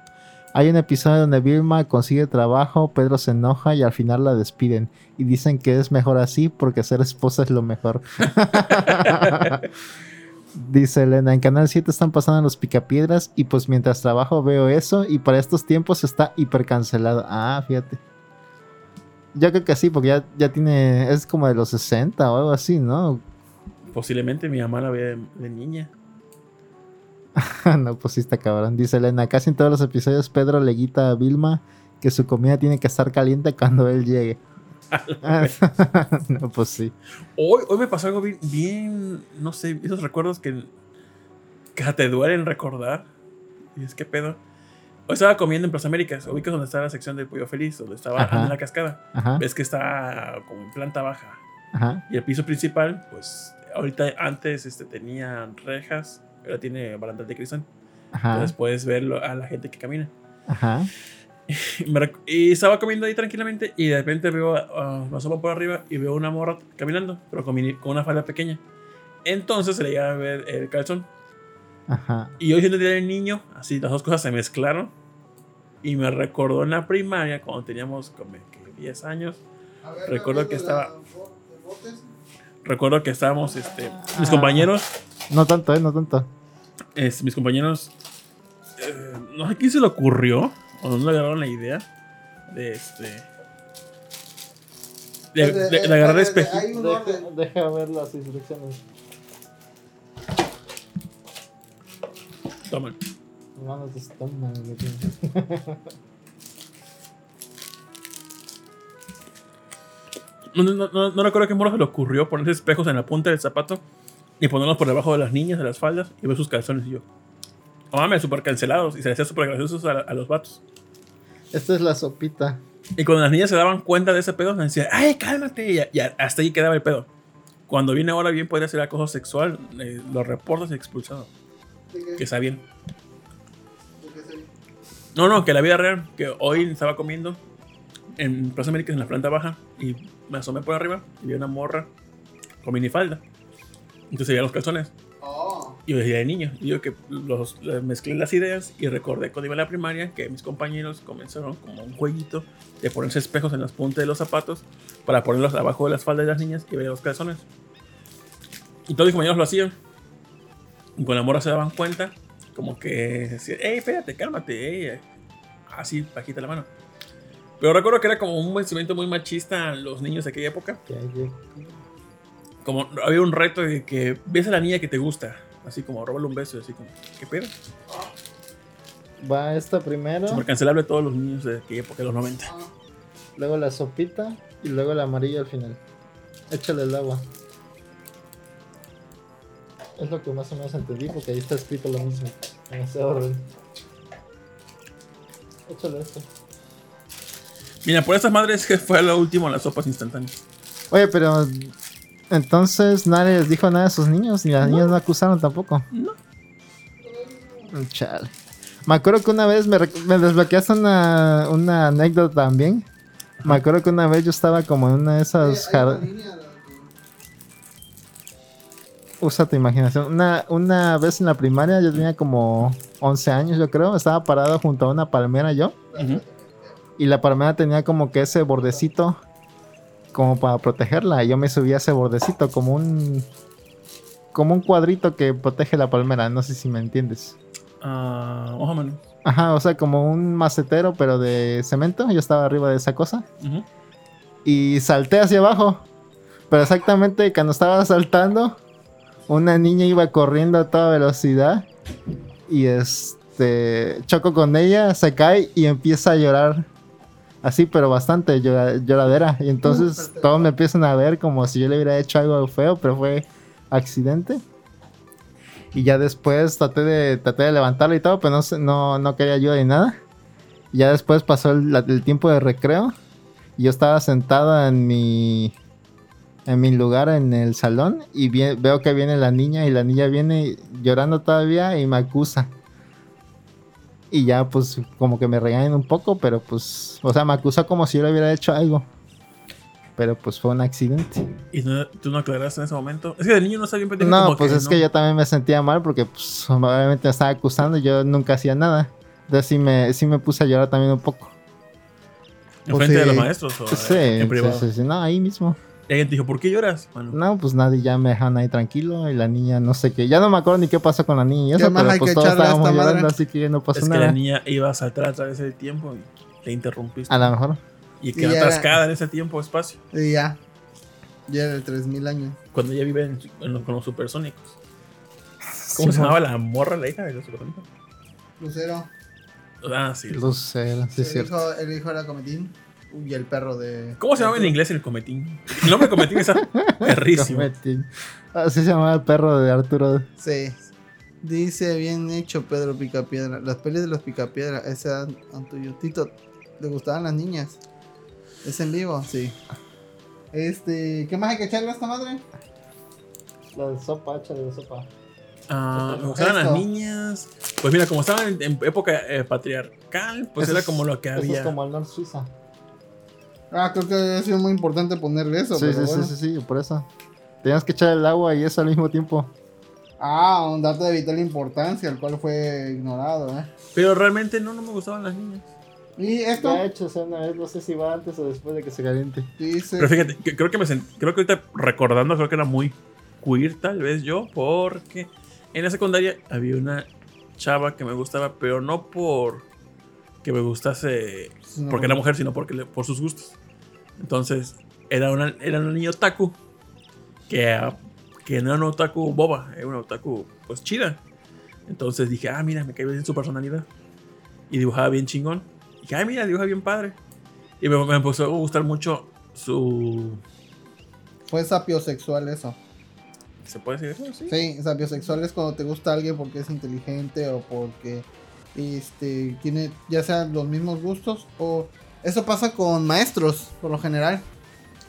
Hay un episodio donde Vilma consigue trabajo, Pedro se enoja y al final la despiden. Y dicen que es mejor así porque ser esposa es lo mejor. Dice Elena, en Canal 7 están pasando los Picapiedras y pues mientras trabajo veo eso y para estos tiempos está hiper cancelado. Ah, fíjate. Yo creo que sí, porque ya, ya tiene, es como de los 60 o algo así, ¿no? Posiblemente mi mamá la veía de, de niña. no, pues sí está cabrón. Dice Elena, casi en todos los episodios Pedro le guita a Vilma que su comida tiene que estar caliente cuando él llegue. no, pues sí. Hoy, hoy me pasó algo bien, bien, no sé, esos recuerdos que, que te duelen recordar. Y es que pedo. Hoy estaba comiendo en Plaza Américas, ubicas donde está la sección del pollo feliz, donde estaba Ajá. en la cascada. Ajá, Ves que está como en planta baja. ajá, Y el piso principal, pues ahorita antes este, tenía rejas, ahora tiene barandal de cristal. Entonces puedes ver a la gente que camina. ajá. Y, estaba comiendo ahí tranquilamente y de repente veo, ah, me asomo por arriba y veo una morra caminando, pero con, mini- con una falda pequeña. Entonces se le llega a ver el calzón. Ajá. Y yo era el niño, así las dos cosas se mezclaron. Y me recordó en la primaria, cuando teníamos como que 10 años. A ver, Recuerdo ¿la que de estaba- de? Recuerdo que estábamos, este, mis Ah. compañeros, No tanto, ¿eh? No tanto. es- mis compañeros, eh, no sé quién se le ocurrió, o no le agarraron la idea de este. De, Eh, de- eh, de agarrar un orden. deja ver las instrucciones. Toman. Manos de estómago. No, no, no, no recuerdo qué morro se le ocurrió ponerse espejos en la punta del zapato y ponerlos por debajo de las niñas, de las faldas, y ver sus calzones. Y yo, oh mames, súper cancelados. Y se les hacía súper graciosos a, a los vatos. Esta es la sopita. Y cuando las niñas se daban cuenta de ese pedo, me decían, ¡ay, cálmate! Y, y hasta ahí quedaba el pedo. Cuando viene ahora bien podría ser acoso sexual, eh, los reportes y expulsado. ¿De qué? Que está bien. ¿De qué se- No, no, que la vida real, que hoy estaba comiendo en Plaza América en la planta baja y me asomé por arriba y vi una morra con minifalda. Entonces veía los calzones. Oh. Y yo decía de niño. Y yo que los, eh, mezclé las ideas y recordé cuando iba a la primaria que mis compañeros comenzaron como un jueguito de ponerse espejos en las puntas de los zapatos para ponerlos abajo de las faldas de las niñas y ver los calzones. Y todos mis compañeros lo hacían. Y con la morra se daban cuenta, como que decían, hey, espérate, cálmate, ey". Así, bajita la mano. Pero recuerdo que era como un movimiento muy machista los niños de aquella época como había un reto de que ves a la niña que te gusta, así como robarle un beso, así como, ¿qué pedo? Va esta primero, Súper cancelable a todos los niños de aquella época, de los 90. Ah. luego la sopita y luego el amarillo al final. Échale el agua. Es lo que más o menos entendí porque ahí está escrito lo mismo. En ese orden. Échale esto. Mira, por estas madres que fue lo último las sopas instantáneas. Oye, pero entonces nadie les dijo nada a sus niños, ni las niñas no acusaron tampoco. No. Chale. Me acuerdo que una vez me, me desbloqueaste una, una anécdota también. Me acuerdo que una vez yo estaba como en una de esas... Oye, Usa tu imaginación. Una, una vez en la primaria, yo tenía como 11 años, yo creo. Estaba parado junto a una palmera yo. Y la palmera tenía como que ese bordecito como para protegerla. Y yo me subí a ese bordecito como un... Como un cuadrito que protege la palmera. No sé si me entiendes. Ah, ojo. Ajá, o sea, como un macetero, pero de cemento. Yo estaba arriba de esa cosa. Y salté hacia abajo. Pero exactamente cuando estaba saltando, una niña iba corriendo a toda velocidad. Y este. Choco con ella, se cae y empieza a llorar. Así, pero bastante llora- lloradera. Y entonces todos me empiezan a ver como si yo le hubiera hecho algo feo, pero fue accidente. Y ya después traté de, traté de levantarla y todo, pero no, no, no quería ayuda ni nada. Y ya después pasó el, el tiempo de recreo. Y yo estaba sentada en mi, en mi lugar en el salón. Y veo que viene la niña. Y la niña viene llorando todavía y me acusa. Y ya pues como que me regañan un poco, pero pues, o sea, me acusó como si yo le hubiera hecho algo. Pero pues fue un accidente. Y no- tú no aclaraste en ese momento. Es que de niño no está bien. No, pues es no. que yo también me sentía mal porque pues obviamente me estaba acusando y yo nunca hacía nada. Entonces sí me, sí me puse a llorar también un poco. ¿Enfrente Pues de los sí. maestros o Sí, en sí, privado? sí, sí, no, ahí mismo. Y alguien te dijo, ¿por qué lloras? No, pues nadie ya me dejaron ahí tranquilo y la niña no sé qué. Ya no me acuerdo ni qué pasó con la niña y ¿Qué eso, más pero hay pues que todos estábamos llorando, madre? así que no pasó es que nada. la niña iba a saltar a través del tiempo y le interrumpiste. A lo mejor. Y quedó Y era- atascada en ese tiempo espacio. Y ya. Ya era de 3000 años. Cuando ella vive en- en los- con los supersónicos. ¿Cómo Sí, se llamaba la morra, la hija de los supersónicos? Lucero. Ah, sí. Lucero, sí, es el, cierto. hijo, el hijo era Cometín. Y el perro de. ¿Cómo se llama en inglés el cometín? El nombre de cometín está perrísimo. Cometín. Así se llamaba el perro de Arturo. Sí. Dice bien hecho Pedro Picapiedra. Las pelis de los Picapiedra, ese eran tuyo. Tito, ¿le gustaban las niñas? ¿Es en vivo? Sí. Este, ¿qué más hay que echarle a esta madre? La de sopa, échale de sopa. Ah, me gustaban las niñas. Pues mira, como estaban en, en época eh, patriar- local, pues Eso era es- como lo que Eso había. es como el North Suiza. Ah, creo que ha sido muy importante ponerle eso. Sí, pero sí, bueno. sí, sí, sí, por eso. Tenías que echar el agua y eso al mismo tiempo. Ah, un dato de vital importancia, el cual fue ignorado, ¿eh? Pero realmente no, no me gustaban las niñas. Y esto De hecho, o sea, una vez, no sé si va antes o después de que se caliente. dice. Pero fíjate, que- creo que me sent- creo que ahorita recordando, creo que era muy queer tal vez yo, porque en la secundaria había una chava que me gustaba, pero no por que me gustase porque era mujer, sino porque le- por sus gustos. Entonces, era una, era una niña otaku que, que no era una otaku boba, era una otaku pues chida. Entonces dije, ah, mira, me cae bien su personalidad. Y dibujaba bien chingón. Y dije, ah, mira, dibuja bien padre. Y me, me empezó a gustar mucho su... Fue sapiosexual eso. ¿Se puede decir eso? Sí. Sí, sapiosexual es cuando te gusta alguien porque es inteligente o porque este tiene ya sea los mismos gustos o eso pasa con maestros por lo general.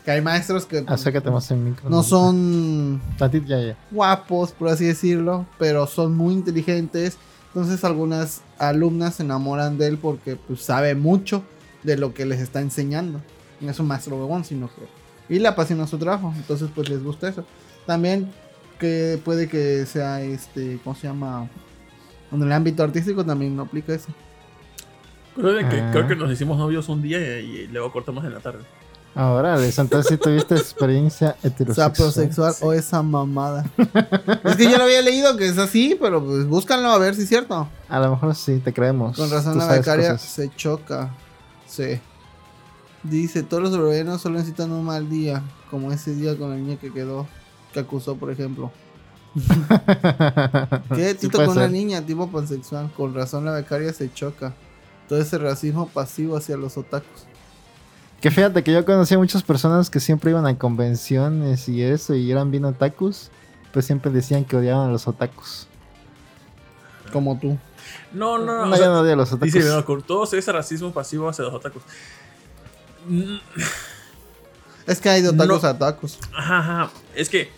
Que hay maestros que Acércate más en micro. no son Tantito ya, ya. guapos, por así decirlo, pero son muy inteligentes. Entonces algunas alumnas se enamoran de él porque pues, sabe mucho de lo que les está enseñando. No es un maestro huevón, sino que... Y le apasiona su trabajo, entonces pues les gusta eso. También que puede que sea este, ¿cómo se llama? En el ámbito artístico también no aplica eso. Creo, de que, Ah. creo que nos hicimos novios un día y, y luego cortamos en la tarde. Ahora, entonces si tuviste experiencia heterosexual. Sapiosexual o esa mamada. es que yo lo había leído que es así, pero pues búscanlo a ver si es cierto. A lo mejor sí, te creemos. Con razón la becaria cosas. se choca. Sí. Dice, todos los bolivianos solo necesitan un mal día, como ese día con la niña que quedó, que acusó, por ejemplo. ¿Qué? Sí Tito con una niña, tipo pansexual. Con razón la becaria se choca. Todo ese racismo pasivo hacia los otakus. Que fíjate que yo conocí a muchas personas que siempre iban a convenciones y eso y eran bien otakus, pues siempre decían que odiaban a los otakus. Como tú. No, no, no. No, o sea, yo no odio a los otakus. dice, no, con todo ese racismo pasivo hacia los otakus. Mm, Es que hay de otakus No. a otakus. Ajá, ajá. Es que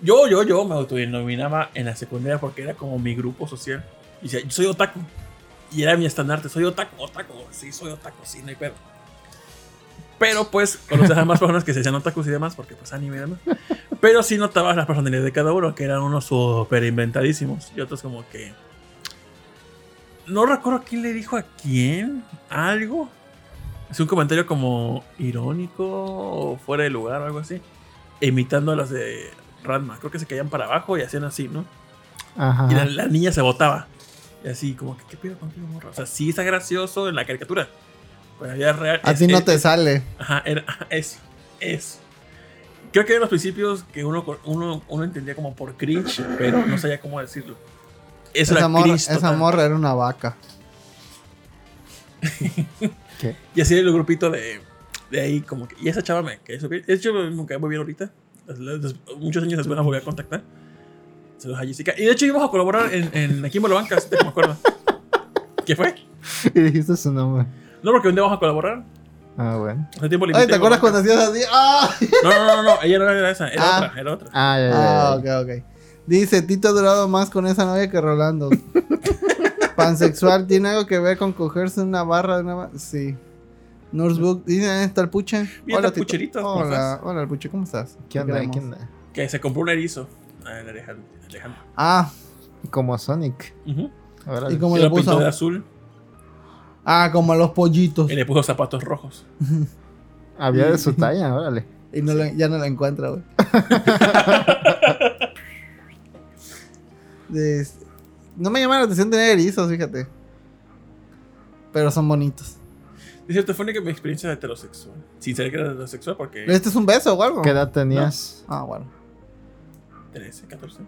yo, yo, yo me autodenominaba en la secundaria porque era como mi grupo social. Y decía, yo soy otaku. Y era mi estandarte, soy otaku, otaku. Sí, soy otaku, sí, no hay pedo. Pero pues conocías a más personas que se decían otakus y demás, porque pues anime y demás. Pero sí notabas las personalidades de cada uno, que eran unos súper inventadísimos. Y otros como que... No recuerdo quién le dijo a quién algo. Es un comentario como irónico o fuera de lugar o algo así. Imitando a las de Ranma. Creo que se caían para abajo y hacían así, ¿no? Ajá. Y la, la niña se botaba. Y así, como que, ¿qué pido contigo, morra? O sea, sí está gracioso en la caricatura. Pero ya real. A es- ti no es- te es- sale. Ajá, era eso. Eso. Creo que en los principios que uno, uno, uno entendía como por cringe, pero no sabía cómo decirlo. Eso Esa, era morra, cringe. esa total. morra era una vaca. ¿Qué? Y así el grupito de, de ahí, como que. Y esa chava me súper- De hecho, me cae muy bien ahorita. Muchos años después la volví a contactar. Saludos a Jessica. Y de hecho íbamos a colaborar en, en aquí en que me acuerdo. ¿Qué fue? Y dijiste su nombre. No, porque un día vamos a colaborar. Ah, bueno. Hace tiempo le Ay, ¿te acuerdas cuando hacías así? ¡Ah! No, no, no, no, ella no era esa, era Ah. otra, era otra. Ah, ya, ya, Ah, ok, ok. Dice, Tito ha durado más con esa novia que Rolando. Pansexual, ¿tiene algo que ver con cogerse una barra de una ba- Sí. Nursebook, dice, ¿dónde está el puche? Bien, el Tito. pucherito, ¿cómo Hola, estás? hola, el puche, ¿cómo estás? ¿Qué onda? ¿Qué onda? Que se compró un erizo. Ah, Alejandro. Ah, Como Sonic. Ujú. Órale. ¿y cómo Y le lo pintó puso? de azul Ah, como a los pollitos. y le puso zapatos rojos. Había de su talla, órale. Y no la- ya no la encuentra, güey. De- No me llama la atención tener erizos, fíjate. Pero son bonitos. Es cierto, fue única mi experiencia heterosexual. Sin saber que era heterosexual porque ¿Este es un beso o algo? ¿Qué edad tenías? Ah, bueno. 13, 14.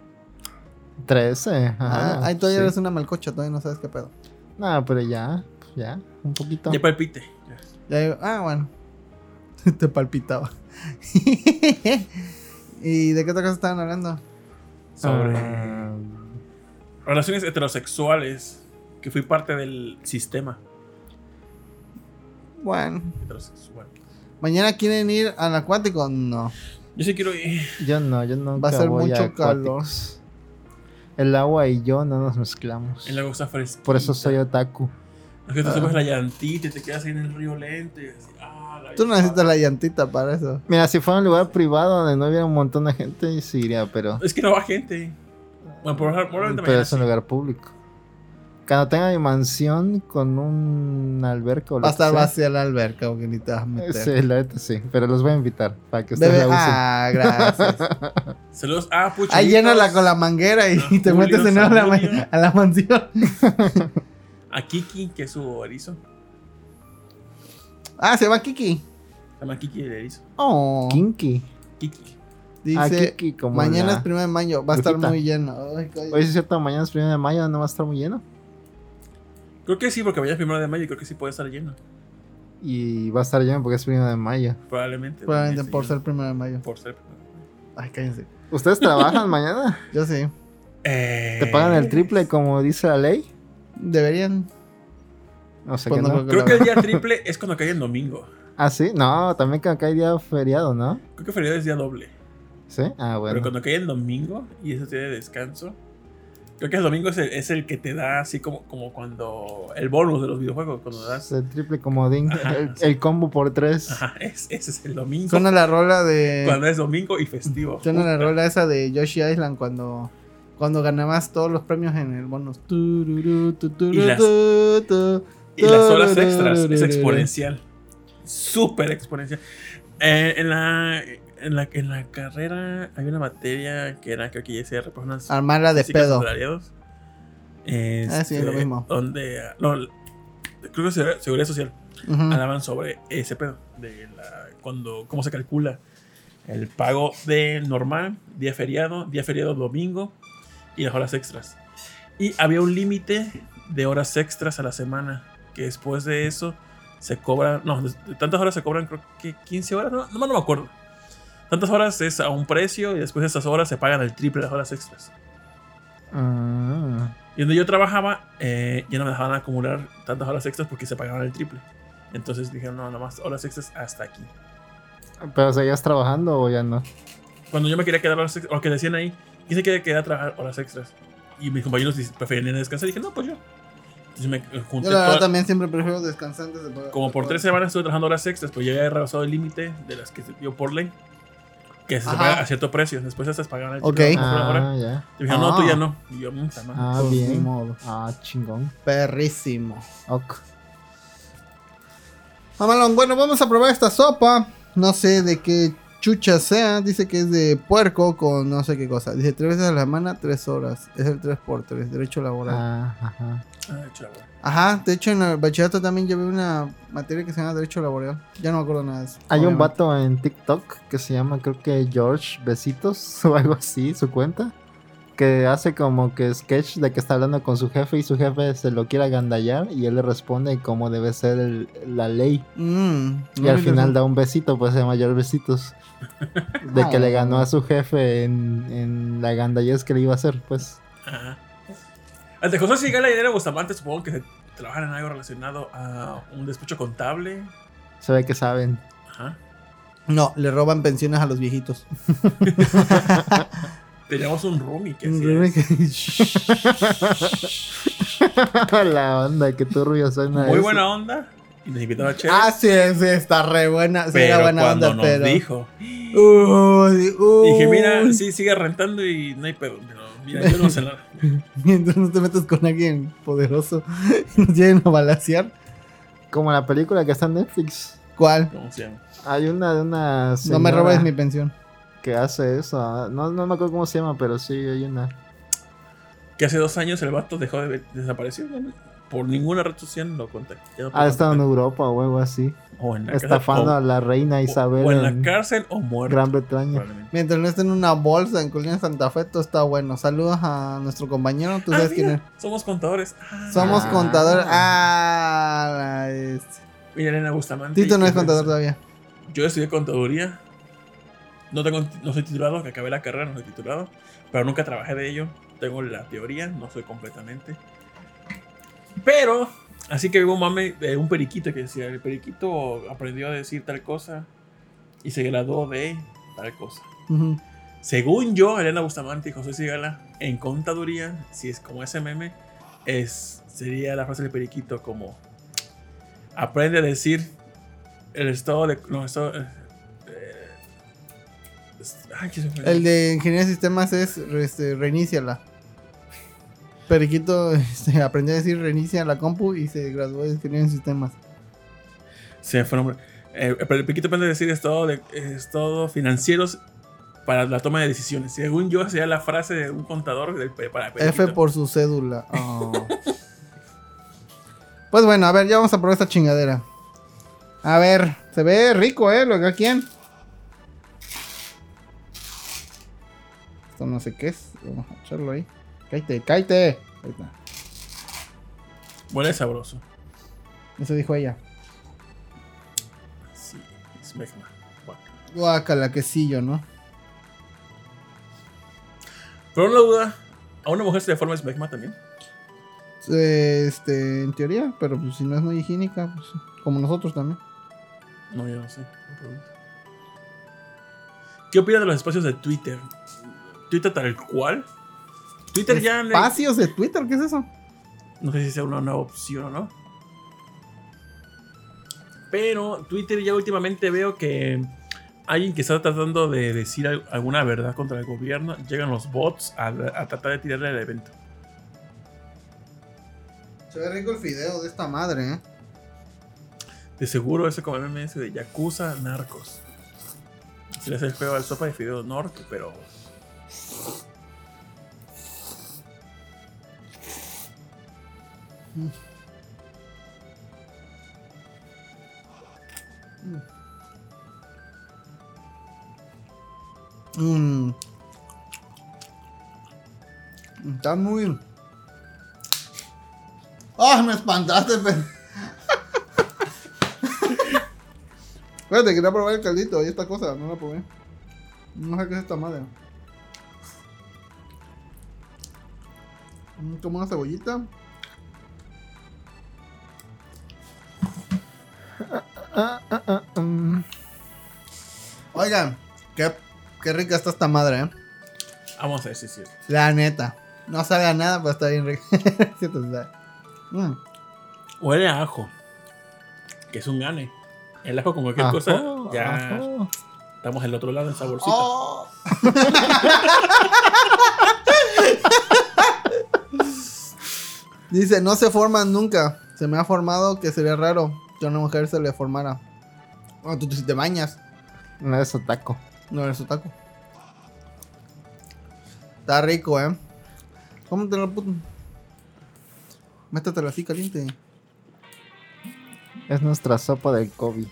13. Ah, Ajá. ahí todavía sí. eres una malcocha, todavía no sabes qué pedo. No, pero ya. pues Ya. Un poquito. Ya palpite. Ya. Ya digo, ah, bueno. Te palpitaba. ¿Y de qué otra cosa estaban hablando? Sobre Ah, relaciones heterosexuales. Que fui parte del sistema Bueno. heterosexual. ¿Mañana quieren ir al acuático? No. Yo sí quiero ir. yo no, yo no. Va a ser mucho calor. El agua y yo no nos mezclamos. El lago está fresco. Por eso soy otaku. Es que te subes la llantita y te quedas ahí en el río lento y así, ah, la Tú vida necesitas la llantita para eso. Mira, si fuera un lugar privado donde no hubiera un montón de gente, sí iría, pero, Es que no va gente. Bueno, por- probablemente pero es un sí. lugar público. Cuando tenga mi mansión con un alberca o lo Va a estar vacía la alberca porque ni te vas a meter. Sí, la neta sí, pero los voy a invitar para que ustedes Bebe, la usen. ah, gracias. Saludos. Ah, pucha. Ahí llénala con la manguera y Ah, te Julio, metes de nuevo a la, ma- Julio. a la mansión. A Kiki, que es su erizo. Ah, se va Kiki. Se llama Kiki el erizo. Oh, Kinky. Kiki. dice, Ah, como mañana la- es primero de mayo, va a estar brujita. muy lleno. Ay, sí es cierto, mañana es primero de mayo, no va a estar muy lleno. Creo que sí, porque mañana es primero de mayo y creo que sí puede estar lleno. Y va a estar lleno porque es primero de mayo. Probablemente. Probablemente por ser primero de mayo. Por ser primero de mayo. Ay, cállense. ¿Ustedes trabajan mañana? Yo sí. Eh, ¿Te pagan el triple como dice la ley? Deberían. No sé Pues qué no no. creo Creo que el día triple es cuando cae en domingo. Ah, sí. No, también que acá hay día feriado, ¿no? Creo que feriado es día doble. Sí. Ah, Pero bueno. cuando cae en domingo y ese día de descanso, creo que el domingo es el, es el que te da así como, como cuando el bonus de los videojuegos, cuando das. El triple comodín. Ajá, el, sí. el combo por tres. Ajá, es- ese es el domingo. Suena la rola de. Cuando es domingo y festivo. Suena la rola esa de Yoshi Island cuando. Cuando ganabas todos los premios en el bonus. Y las- Y las horas extras es exponencial. Súper exponencial. Eh, en, la, en, la, en la carrera hay una materia que era, creo que ISR, personas Armarla de pedo. asalariados. Ah, sí, es lo Este, mismo. Donde, no, creo que seguridad, seguridad social. Hablaban sobre ese pedo. De la, cuando, cómo se calcula el pago de normal, día feriado, día feriado domingo y las horas extras. Y había un límite de horas extras a la semana. Que después de eso se cobran. No, de tantas horas se cobran, creo que 15 horas. No, no, no me acuerdo. Tantas horas es a un precio y después de esas horas se pagan el triple de las horas extras. Ah. Y donde yo trabajaba, eh, ya no me dejaban acumular tantas horas extras porque se pagaban el triple. Entonces dijeron, no, nada más horas extras hasta aquí. Pero seguías trabajando o ya no. Cuando yo me quería quedar horas extras, o que decían ahí, ¿quién se quiere quedar a trabajar horas extras? Y mis compañeros preferían descansar. Y dije, no, pues yo. Entonces me eh, junté Yo la verdad toda- también siempre prefiero descansar antes de poder- como por tres semanas estuve trabajando horas extras, pues ya había rebasado el límite de las que se dio por ley. Que se paga a cierto precio. Después esas pagaban el Ok. triple por hora. Ah, ya. Y dijeron, no, tú Ah. ya no. Y yo, mmm. Ah, Pues, bien. modo. Ah, chingón. Perrísimo. Ok. Mamalón, bueno, vamos a probar esta sopa. No sé de qué chucha sea. Dice que es de puerco con no sé qué cosa. Dice tres veces a la semana, tres horas. Es el 3x3, derecho laboral. Ah, ajá. Ah, chavo. Ajá, de hecho en el bachillerato también llevé una materia que se llama derecho laboral. Ya no me acuerdo nada de eso. Hay un vato en TikTok que se llama, creo que George Besitos o algo así, su cuenta. Que hace como que sketch de que está hablando con su jefe y su jefe se lo quiere agandallar y él le responde cómo debe ser el- la ley. Mm, Y no al final da un besito, pues se llama George Besitos. De que le ganó a su jefe en, en la gandallez que le iba a hacer, pues. Ajá. Ante José Sigala y Elena Bustamante, supongo que se trabajan en algo relacionado a un despacho contable. Se ve que saben. Ajá. No, le roban pensiones a los viejitos. Teníamos un roomie que Un roomie que- la onda que tú Rubio suena Muy eso. buena onda. Y nos invitaba a Chévere. ah, sí, sí, está re buena. Sí, pero era buena cuando onda, nos pero. dijo, Uy, uy. dije, mira, sí, sigue rentando y no hay pedo. Pero mira, yo no sé nada. Mientras no te metas con alguien poderoso y nos lleguen a balasear. Como la película que está en Netflix. ¿Cuál? ¿Cómo se llama? Hay una de una No me robes mi pensión. que hace eso. ah, No, no me acuerdo cómo se llama, pero sí hay una. Que hace dos años el vato dejó de desaparecer. ¿no? Por ninguna red social lo contacté. No Ha estado en. Europa o algo así. O en la Estafando cárcel, a la reina Isabel O en la cárcel o muerto. Gran Bretaña. Mientras no esté en una bolsa en Colina Santa Fe, todo está bueno. Saludos a nuestro compañero. ¿Tú Ah, sabes quién es? Somos contadores. Ah, Somos Ah. contadores. Ah, Mira, Elena Bustamante. Tito no es contador todavía. Yo estudié contaduría. No, tengo, no soy titulado, que acabé la carrera, no soy titulado. Pero nunca trabajé de ello. Tengo la teoría, no soy completamente. Pero, así que hubo un mame de un periquito que decía: el periquito aprendió a decir tal cosa y se graduó de tal cosa. Según yo, Elena Bustamante y José Sigala, en contaduría, si es como ese meme, es, sería la frase del periquito como aprende a decir el estado de. No, estado. eh, eh, ay. El de ingeniería de sistemas es este, reiníciala. Periquito este, aprendió a decir reinicia la compu y se graduó de ingeniería en sistemas. Se fue nombre. Eh, pero el Piquito aprende a decir estado, de, eh, estado financieros para la toma de decisiones. Según yo, sería la frase de un contador del- para Periquito. F por su cédula. Oh. pues bueno, a ver, ya vamos a probar esta chingadera. A ver, se ve rico, ¿eh? Lo que quién. Esto no sé qué es. Vamos a echarlo ahí. Cállate, cállate. Ahí está. Huele sabroso. Eso dijo ella. Sí, es Megma. Guau. Guacala, quesillo, ¿no? Pero una duda, ¿a una mujer se le forma esmegma también? Este, en teoría, pero pues si no es muy higiénica, pues como nosotros también. No, yo no sé. pregunto. ¿Qué opinan de los espacios de Twitter? ¿Twitter tal cual? Twitter ya... le- Espacios de Twitter, ¿qué es eso? No sé si sea una nueva opción o no. Pero Twitter ya últimamente veo que alguien que está tratando de decir al- alguna verdad contra el gobierno, llegan los bots a, a tratar de tirarle al evento. Se ve rico el fideo de esta madre, ¿eh? De seguro ese como MMS de Yakuza Narcos. Se le hace el feo al sopa de fideo norte, pero... Mm. Está muy. ¡Ah! me espantaste, pe- Espérate, quería probar el caldito y esta cosa, no la probé. No sé qué es esta madre. Mm, Como una cebollita. Ah, ah, mm. Oigan, qué, qué rica está esta madre, eh. Vamos a ver si es cierto. La neta. No sabe a nada, pero está bien rica. Mm. Huele a ajo. Que es un gane. El ajo con cualquier Ajo, cosa, ya ajo. estamos al otro lado en saborcito. Oh. Dice, no se forman nunca. Se me ha formado que sería raro que una mujer se le formara. Bueno, tú si te bañas. No es otaco. No eres otaku. Está rico, eh. Cómetelo, puto. Métetelo así caliente. Es nuestra sopa del COVID.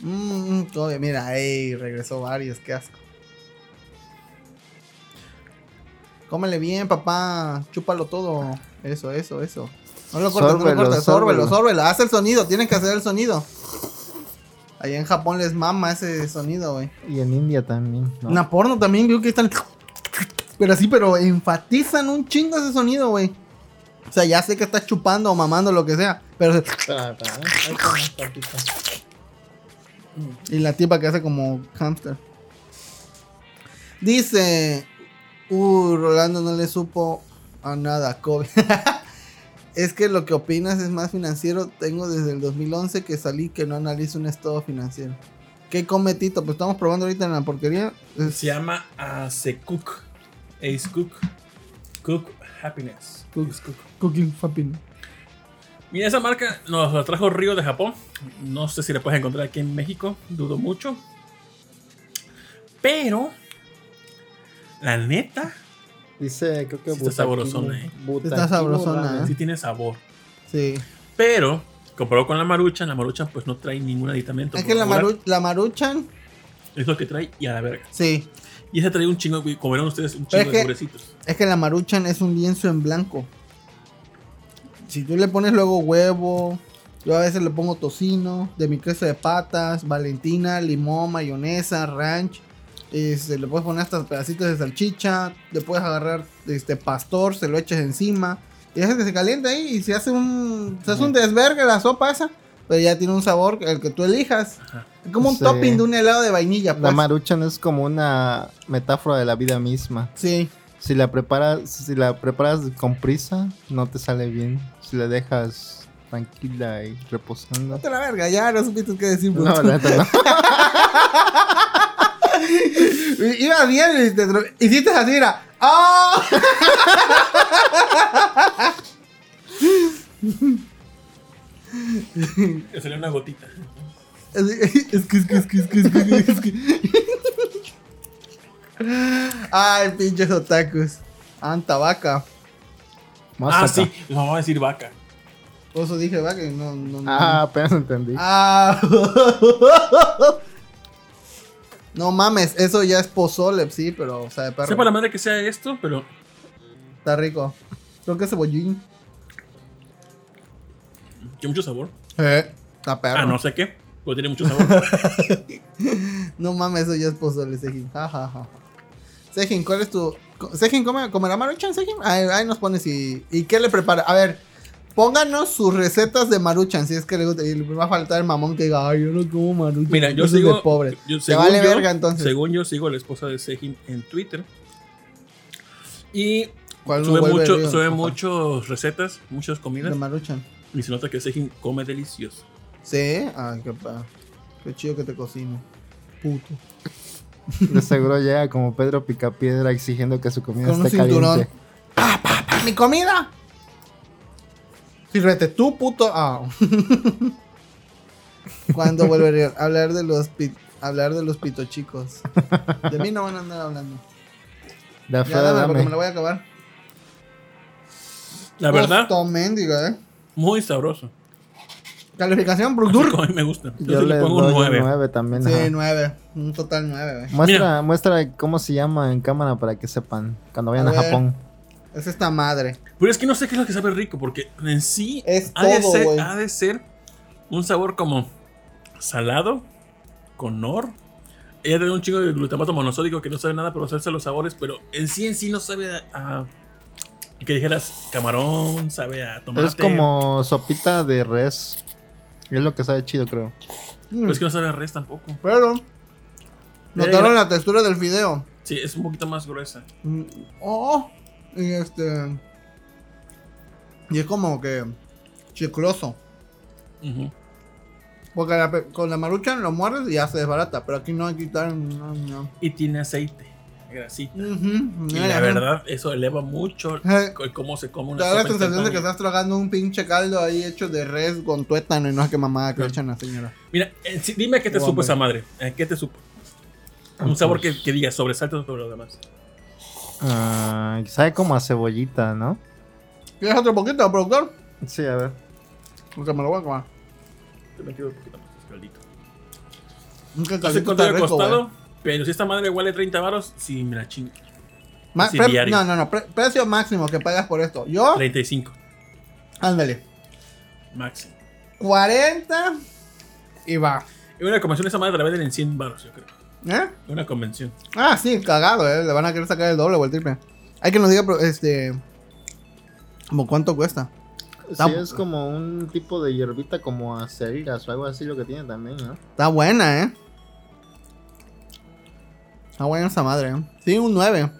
Mmm, todavía, mira, ey, regresó varios, qué asco. Cómele bien, papá. Chúpalo todo. Eso, eso, eso. No lo cortes, no lo cortes. Sórbelo, sórbelo. Haz el sonido, tienes que hacer el sonido. Allá en Japón les mama ese sonido, güey. Y en India también. ¿no? Una porno también, creo que están. Pero sí, pero enfatizan un chingo ese sonido, güey. O sea, ya sé que estás chupando o mamando lo que sea. Pero. Y la tipa que hace como hamster. Dice. Uh, Rolando no le supo a nada, COVID. es que lo que opinas es más financiero. Tengo desde el 2011 que salí que no analizo un estado financiero. ¿Qué come Tito? Pues estamos probando ahorita en la porquería. Se llama Ace Cook. Ace Cook. Cook Happiness. Cook. Cook. Cooking Fapping. Mira, esa marca nos la trajo Río de Japón. No sé si la puedes encontrar aquí en México. Dudo mucho. Pero. La neta. Dice, creo que Sí está sabrosona, eh. Está sabrosona, ramen. Sí tiene sabor. Sí. Pero. Comparado con la maruchan, la maruchan pues no trae ningún aditamento. Es que la, maru- la maruchan. Es lo que trae y a la verga. Sí. Y ese trae un chingo, verán ustedes, un chingo es de durecitos. Es que la maruchan es un lienzo en blanco. Si tú le pones luego huevo, yo a veces le pongo tocino, de mi queso de patas, valentina, limón, mayonesa, ranch. Este, le puedes poner hasta pedacitos de salchicha, le puedes agarrar este pastor, se lo echas encima. Y dejas que se caliente ahí y se hace un, se hace un desvergue la sopa esa. Pero ya tiene un sabor, el que tú elijas. Ajá. Es como un Sí. topping de un helado de vainilla. La Pues. maruchan es como una metáfora de la vida misma. Sí. Si la preparas, si la preparas con prisa, no te sale bien. Si la dejas tranquila y reposando. Date la verga, ya no supiste qué decir. No, la no. Iba bien y te tro- hiciste así, era. ¡Ah! Le salió una gotita. Es que, es que, es que, es que, es que, es que. Ay, pinches otakus. Anta vaca. Más ah, acá. sí. No, vamos a decir vaca. Por eso dije vaca y no, no, no. Ah, apenas entendí. Ah. No mames, eso ya es pozole, sí, pero, o sea, de perro. Sepa la madre que sea esto, pero Está rico. Creo que es cebollín. tiene mucho sabor. Eh, está perro. Ah, no sé qué, pero tiene mucho sabor. No mames, eso ya es pozole, Sejin. Ja, ja, ja. Sejin, ¿cuál es tu. Sejin, ¿come, ¿comerá Maruchan, Sejin? Ahí, ahí nos pones y. ¿Y qué le prepara? A ver, pónganos sus recetas de Maruchan, si es que le gusta. Y le va a faltar el mamón que diga, ay, yo no como Maruchan. Mira, yo sigo. de pobre. yo- Te según vale yo- verga, entonces. Según yo sigo a la esposa de Sejin en Twitter. Y ¿Cuál no sube, mucho, río? sube muchas recetas, muchas comidas. De Maruchan. Y se nota que Sejin come delicioso. Sí, ay, qué pa. Qué chido que te cocino. Puto. De seguro llega como Pedro Picapiedra exigiendo que su comida Con un esté cinturón. caliente. ¡Pa, pa, pa! ¡Mi comida! Sírvete tú, puto. Ah. ¿Cuándo volveré a hablar de los hablar de los pito chicos? De mí no van a andar hablando. De Ya fea dame porque dame. me la voy a acabar. La verdad, mendiga, eh. muy sabroso. Calificación, como a mí me gusta. Yo, Yo sí le le pongo doy un 9. 9 también. Sí, ajá. nueve. Un total nueve, güey. Muestra, muestra cómo se llama en cámara para que sepan cuando vayan A a, ver. Japón. Es esta madre. Pero es que no sé qué es lo que sabe rico, porque en sí Es ha, de todo, ser, güey. ha de ser un sabor como salado, con nor. Ella tiene un chingo de glutamato monosódico que no sabe nada, pero sabe los sabores, pero en sí en sí no sabe a... a- que dijeras camarón, sabe a tomate. Es como sopita de res. Es lo que sabe chido, creo. Pero es que no sabe a res tampoco. Pero. Notaron la textura del fideo. Sí, es un poquito más gruesa. Mm, Oh, y este. Y es como que chicloso. Porque la con la maruchan lo muerdes y ya se desbarata. Pero aquí no hay que quitar. No, no. Y tiene aceite, grasita. Y la verdad, eso eleva mucho Eh. cómo se come una Te da la sensación de que estás tragando un pinche caldo ahí hecho de res con tuétano y no es que mamada que echan a la señora. Mira, eh, sí, dime qué te Oh, supo hombre. esa madre. ¿A ¿Qué te supo? Un pues. sabor que, que diga sobresalto sobre lo demás. Ah, sabe como a cebollita, ¿no? ¿Quieres otro poquito, productor? Sí, a ver. Porque me lo voy a comer. Te metí un poquito más caldito. Sé caldito está rico, costado, pero si esta madre vale 30 varos, sí, me la chingo. Ma- Sí, pre- diario. no, no, no. pre- precio máximo que pagas por esto. Yo, 35, ándale. máximo. 40 y va. En una convención esa madre la venden en 100 varos, yo creo. ¿Eh? Una convención. Ah, sí, cagado, eh. Le van a querer sacar el doble o el triple. Hay que nos diga, pero, este. ¿Como cuánto cuesta? Sí, Está- es como un tipo de hierbita como acelgas o algo así lo que tiene también, ¿no? Está buena, eh. Está buena esa madre, eh. Sí, un 9.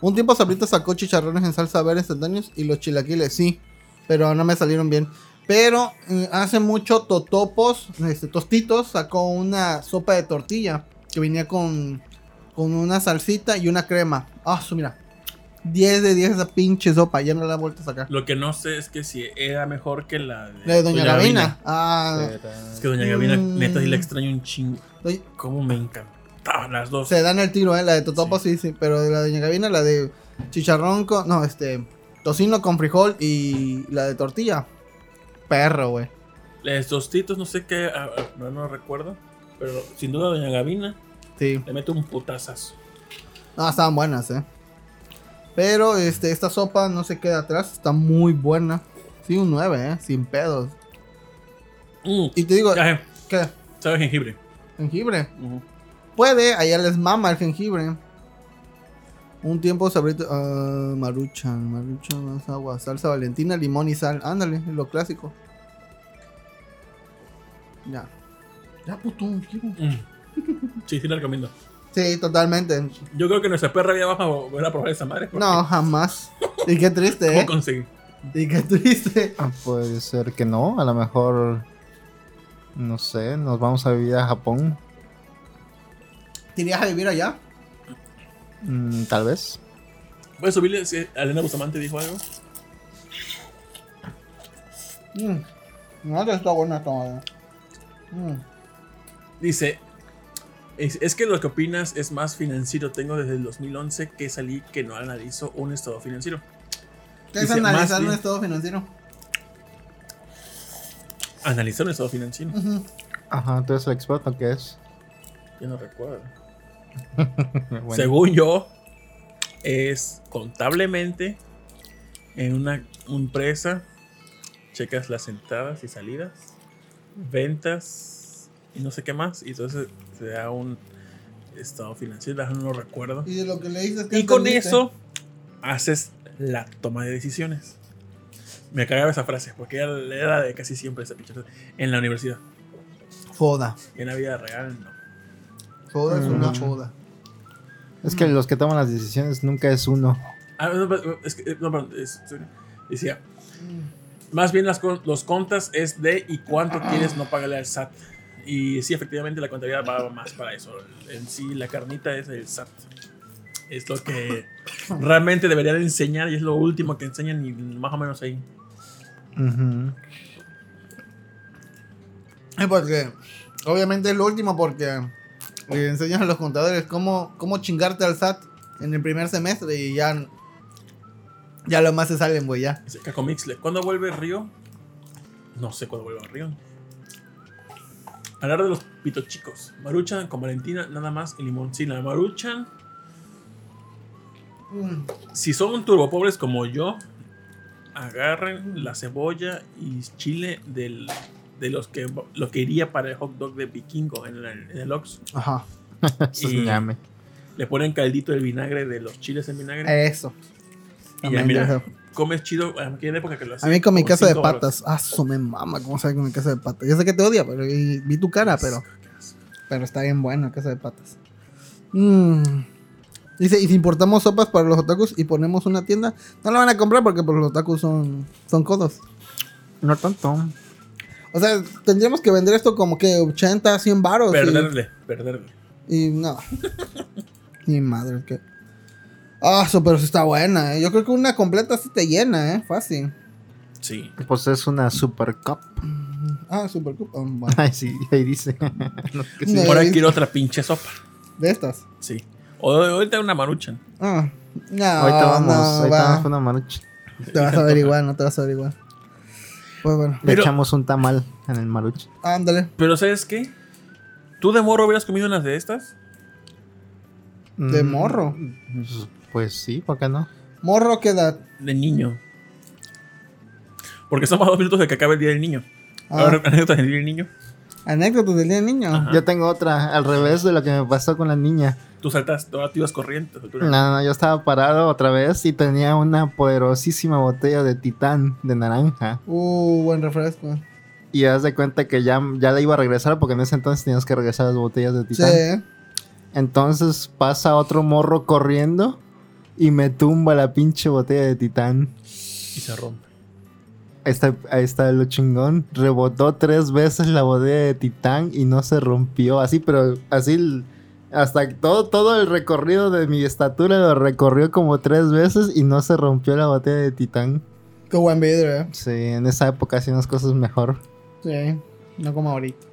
Un tiempo Sabrita sacó chicharrones en salsa verde instantáneos y los chilaquiles, sí. Pero no me salieron bien. Pero eh, hace mucho Totopos, este, Tostitos, sacó una sopa de tortilla que venía con, con una salsita y una crema. Ah, su mira. 10 de 10 esa pinche sopa, ya no la he vuelto a sacar. Lo que no sé es que si era mejor que la de, La de Doña, Gavina. Ah, Es que Doña Gavina, Mm. neta, sí la extraño un chingo. doy- Cómo me encantaban las dos. se dan el tiro, eh. La de Totopo sí, sí, pero de la de Doña Gavina, la de chicharrón con. No, este. Tocino con frijol y la de tortilla. Perro, güey. Los tostitos, no sé qué, ah, ah, no, no recuerdo. Pero sin duda Doña Gavina Sí. le mete un putazazo. No, estaban buenas, eh. Pero este, esta sopa no se queda atrás, está muy buena. Sí, un 9, eh, sin pedos. Mm. Y te digo, Ajá, ¿qué? sabe jengibre. Jengibre. Puede, allá les mama el jengibre. Un tiempo sabrito. ah, maruchan, maruchan, más agua, salsa valentina, limón y sal. Ándale, lo clásico. Ya. Ya, puto. quiero. Mm. Sí, sí la recomiendo. Sí, totalmente. Yo creo que nuestra perra ya va a volver a probar esa madre. porque No, jamás. Y qué triste, ¿Cómo ¿eh? conseguí? Y qué triste. Ah, Puede ser que no, a lo mejor, no sé, nos vamos a vivir a Japón, ¿Te irías a vivir allá? Mm, tal vez. ¿Puedes subirle si Elena Bustamante dijo algo? Mm. No, está buena esta madre. Mm. Dice, es, es que lo que opinas es más financiero. Tengo desde el 2011 que salí que no analizo un estado financiero. ¿Qué es Dice, más analizar un bien- estado financiero? Analizar un estado financiero. Ujú. Ajá, ¿tú eres el experto qué es? Yo no recuerdo. Bueno, Según yo, es contablemente en una empresa, checas las entradas y salidas, ventas y no sé qué más, y entonces te da un estado financiero, no lo recuerdo. Y de lo que le dices que Y con entendiste. eso haces la toma de decisiones. Me cagaba esa frase, porque era, era de casi siempre esa pinche frase. En la universidad. Foda. En la vida real, no. Foda es una Mm. foda. Es que los que toman las decisiones nunca es uno. Ah, no, pero- es que, no, perdón, es- decía, más bien las, los contas es de y cuánto quieres no pagarle al SAT. Y sí, efectivamente, la contabilidad va más para eso. En sí, la carnita es el SAT. Es lo que realmente deberían enseñar y es lo último que enseñan y más o menos ahí. Ujú. Es porque, obviamente es lo último porque le enseñan a los contadores cómo, cómo chingarte al SAT en el primer semestre y ya, ya lo más se salen, güey, ya. Cacomixle, ¿cuándo vuelve Río? No sé cuándo vuelve Río. Hablar de los pitos chicos. Maruchan con Valentina, nada más y limoncina. Maruchan, Mm. si son turbopobres como yo, agarren la cebolla y chile del, de los que lo que iría para el hot dog de vikingo en el, en el Ox. Ajá. Eso es Y-. Le ponen caldito de vinagre de los chiles en vinagre. Eso. y ya mira, comes chido. En época que lo A hacían mí con mi casa de patas. Ah, eso me mama. ¿Cómo sabe con mi casa de patas? Yo sé que te odia, pero y- vi tu cara, pero, pero está bien bueno casa de patas. Mm. Dice, y si importamos sopas para los otakus y ponemos una tienda, no la van a comprar porque pues, los otakus son, son codos. No tanto. O sea, tendríamos que vender esto como que 80, 100 baros. y- Perderle, perderle. Y, no. Ni madre, que. Ah, eso, pero sí está buena, ¿eh? Yo creo que una completa sí te llena, ¿eh? Fácil. Sí. Pues es una super cup. Ah, super cool. Ah, bueno. Ay, sí, ahí dice. No, que sí. No. Ahora quiero otra pinche sopa. De estas. Sí. O ahorita una maruchan. Ah, no, ahorita vamos, no, ahorita va. vamos una marucha. Te vas a averiguar, no te vas a averiguar. Pues bueno, Le Pero- echamos un tamal en el marucha. ándale. Pero ¿sabes qué? ¿Tú de morro hubieras comido unas de estas? ¿De Mm, morro? Pues- sí, ¿por qué no? Morro, ¿qué edad? De niño. Porque estamos a dos minutos de que acabe el día del niño. Ah. Ahora, anécdotas del día del niño. Anécdotas del día del niño. Ajá. Yo tengo otra, al revés de lo que me pasó con la niña. Tú saltaste, ahora tú ibas corriendo. No, no, yo estaba parado otra vez y tenía una poderosísima botella de titán de naranja. Uh, buen refresco. Y haz de cuenta que ya, ya la iba a regresar porque en ese entonces tenías que regresar las botellas de Sí. titán. Entonces pasa otro morro corriendo y me tumba la pinche botella de titán. Y se rompe. Ahí está, ahí está lo chingón. Rebotó tres veces la botella de titán y no se rompió. Así, pero así hasta todo, todo el recorrido de mi estatura lo recorrió como tres veces y no se rompió la botella de titán. Qué buen vidrio, eh. Sí, en esa época hacían las cosas mejor. Sí, no como ahorita.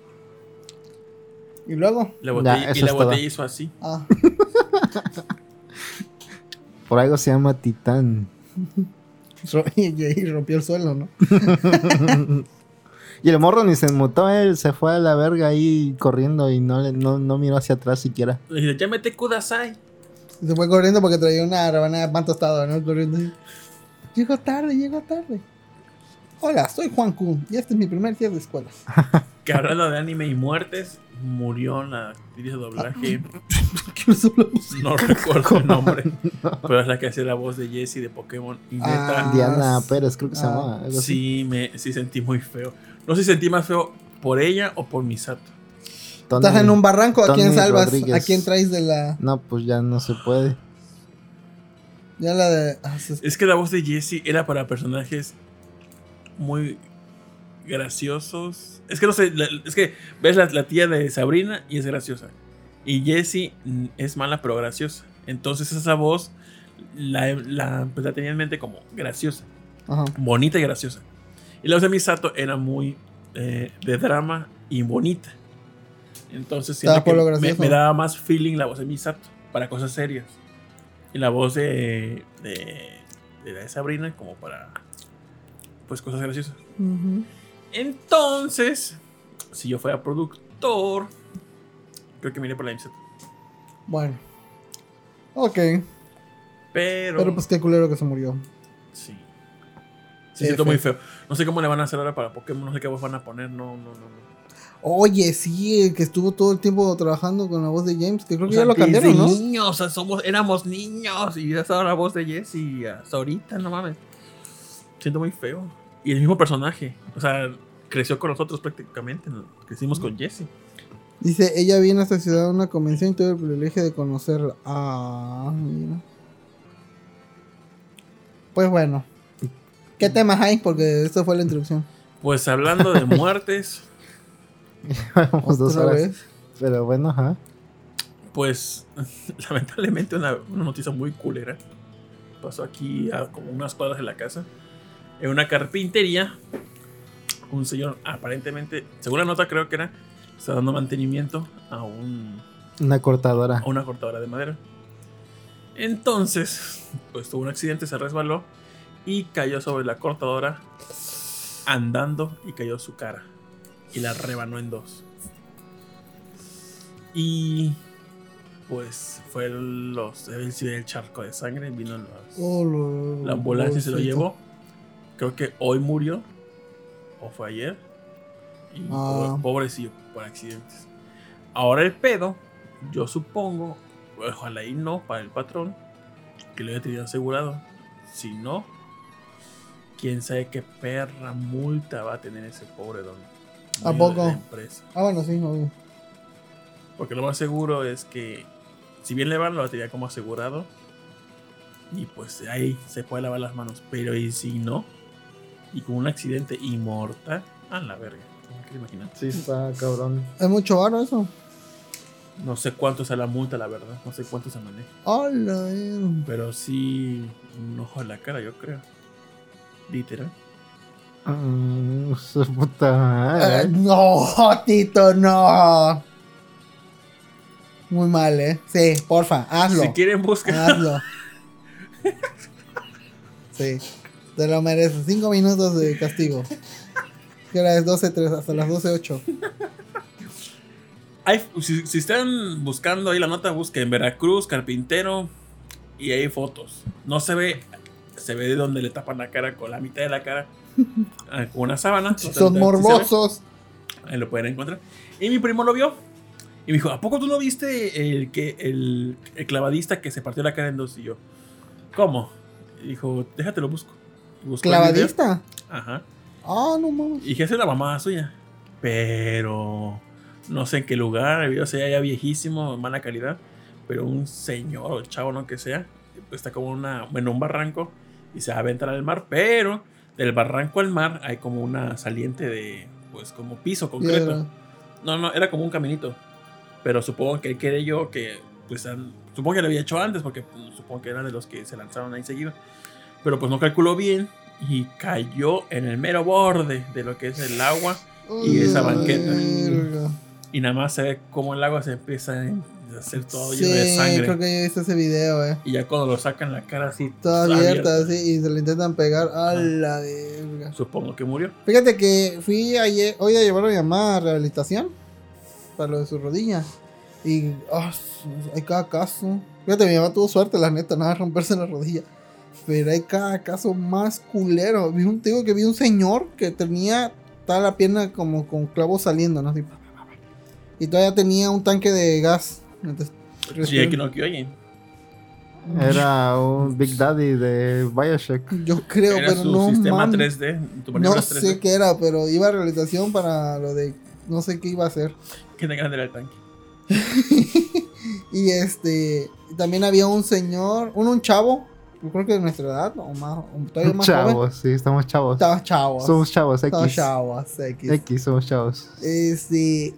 Y luego, La botella, Ya, y la todo. botella hizo así. ah, Por algo se llama titán. y, y rompió el suelo, ¿no? Y el morro ni se enmutó, él se fue a la verga ahí corriendo y no, le- no, no miró hacia atrás siquiera. Le dije, llámete Kudasai. Y se fue corriendo porque traía una rebanada de pan tostado, ¿no? Corriendo. ahí. Llego tarde, llego tarde. Hola, soy Juan Kun y este es mi primer día de escuela. Que hablando de anime y muertes, murió la actriz de doblaje. ¿Qué les hablamos? No recuerdo el nombre. Pero es la que hace la voz de Jessie de Pokémon. Y neta, Ah, Diana Pérez, creo que se ah, llamaba. algo así. sí, me, sí sentí muy feo. No sé si sentí más feo por ella o por Misato. Tony- Estás en un barranco, ¿a quién salvas? Rodríguez. ¿A quién traes de la...? No, pues ya no se puede. Ya la de. ah, se- Es que la voz de Jesse era para personajes muy graciosos. Es que no sé, la- es que ves la, la tía de Sabrina y es graciosa. Y Jessie mm, es mala pero graciosa. Entonces esa voz la, la, pues, la tenía en mente como graciosa, Ajá. bonita y graciosa. Y la voz de Misato era muy eh, de drama y bonita. Entonces siento que me, daba más feeling la voz de Misato para cosas serias. Y la voz de, de Sabrina como para pues cosas graciosas. Entonces, si yo fuera productor, creo que miré por la Misato. Bueno. Ok. Pero, Pero pues qué culero que se murió. sí. Sí, siento muy feo. No sé cómo le van a hacer ahora para Pokémon, no sé qué voz van a poner, no, no, no. no. Oye, sí, el que estuvo todo el tiempo trabajando con la voz de James, que creo que sea, ya lo cambiaron, ¿no? niños, o sea, somos, éramos niños y ya está la voz de Jesse hasta ahorita, no mames. Siento muy feo. Y el mismo personaje, o sea, creció con nosotros prácticamente, ¿no? crecimos con Jesse. Dice, ella viene a esta ciudad a una convención y tuve el privilegio de conocerla. Ah, mira. Pues bueno. ¿Qué temas hay? Porque esto fue la introducción. Pues hablando de muertes, Vamos dos ¿Otra horas. vez? Pero bueno, ajá. pues lamentablemente una, una noticia muy culera pasó aquí a como unas cuadras de la casa. En una carpintería, un señor aparentemente, según la nota creo que era, está dando mantenimiento a un Una cortadora. a una cortadora de madera. Entonces, pues tuvo un accidente, se resbaló y cayó sobre la cortadora andando y cayó su cara y la rebanó en dos. Y pues fue el- los el, el charco de sangre, vino los- Oh, lo- la ambulancia y se lo llevó. Creo que hoy murió o fue ayer. Y Ah. pobre- pobrecillo por accidentes. Ahora el pedo, yo supongo, ojalá y no para el patrón, que lo haya tenido asegurado. Si no, quién sabe qué perra multa va a tener ese pobre don. ¿A poco? Ah, bueno, sí, obvio. Porque lo más seguro es que, si bien le van, lo tenía como asegurado. Y pues ahí se puede lavar las manos. Pero y si no, y con un accidente inmortal, a la verga. ¿Cómo que imaginar? Sí, está cabrón. Es mucho varo eso. No sé cuánto es la multa, la verdad. No sé cuánto se maneja. Hola, eh. Pero sí, un ojo en la cara, yo creo. Literal. Mm, su puta Eh, madre. no, Tito, no. Muy mal, ¿eh? Sí, porfa, hazlo. Si quieren, buscar. Hazlo. Sí, te lo mereces. Cinco minutos de castigo. Que era es 12.3 hasta las 12.08. Hay- si, si están buscando ahí la nota, busquen Veracruz, carpintero y hay fotos. No se ve, se ve de donde le tapan la cara con la mitad de la cara con una sábana. Son morbosos. Ahí lo pueden encontrar. Y mi primo lo vio. Y me dijo, ¿a poco tú no viste el, que, el, el clavadista que se partió la cara en dos? Y yo, ¿cómo? Y dijo, déjate lo busco. ¿Clavadista? Ajá. Ah, no mames. Y esa es la mamá suya. Pero no sé en qué lugar. El video se veía ya viejísimo, mala calidad. Pero un señor o chavo, no que sea, está como una, en un barranco y se va a aventar al mar. Pero del barranco al mar hay como una saliente de, pues, como piso concreto. No, no, era como un caminito. Pero supongo que él creyó que, pues, supongo que lo había hecho antes, porque pues, supongo que era de los que se lanzaron ahí seguido. Pero pues no calculó bien y cayó en el mero borde de lo que es el agua. Y esa banqueta. Verga. Y nada más se ve cómo el agua se empieza a hacer todo Sí, lleno de sangre. creo que yo he visto ese video, eh. Y ya cuando lo sacan la cara así, Toda pues, abierta, así, y se le intentan pegar a la verga. Supongo que murió. Fíjate que fui ayer, hoy a llevar a mi mamá a rehabilitación para lo de su rodilla. Y ah, hay cada caso. Fíjate, mi mamá tuvo suerte, la neta, nada romperse la rodilla. Pero hay cada caso más culero. Vi un, te digo que vi un señor que tenía toda la pierna como con clavos saliendo, ¿no? Así, y todavía tenía un tanque de gas. Entonces, Sí, aquí no que oye. Era un Big Daddy de Bioshock. Yo creo, Era pero su no sistema mames. 3D. Tu No sé 3D. qué era, pero iba a rehabilitación para lo de no sé qué iba a hacer. ¿Qué tan grande era el tanque? y este también había un señor, un, un chavo yo creo que de nuestra edad, o más, todavía más Chavos, joven. sí, estamos chavos. Estaba chavos. Somos chavos, X. chavos, X. X, somos chavos. Este,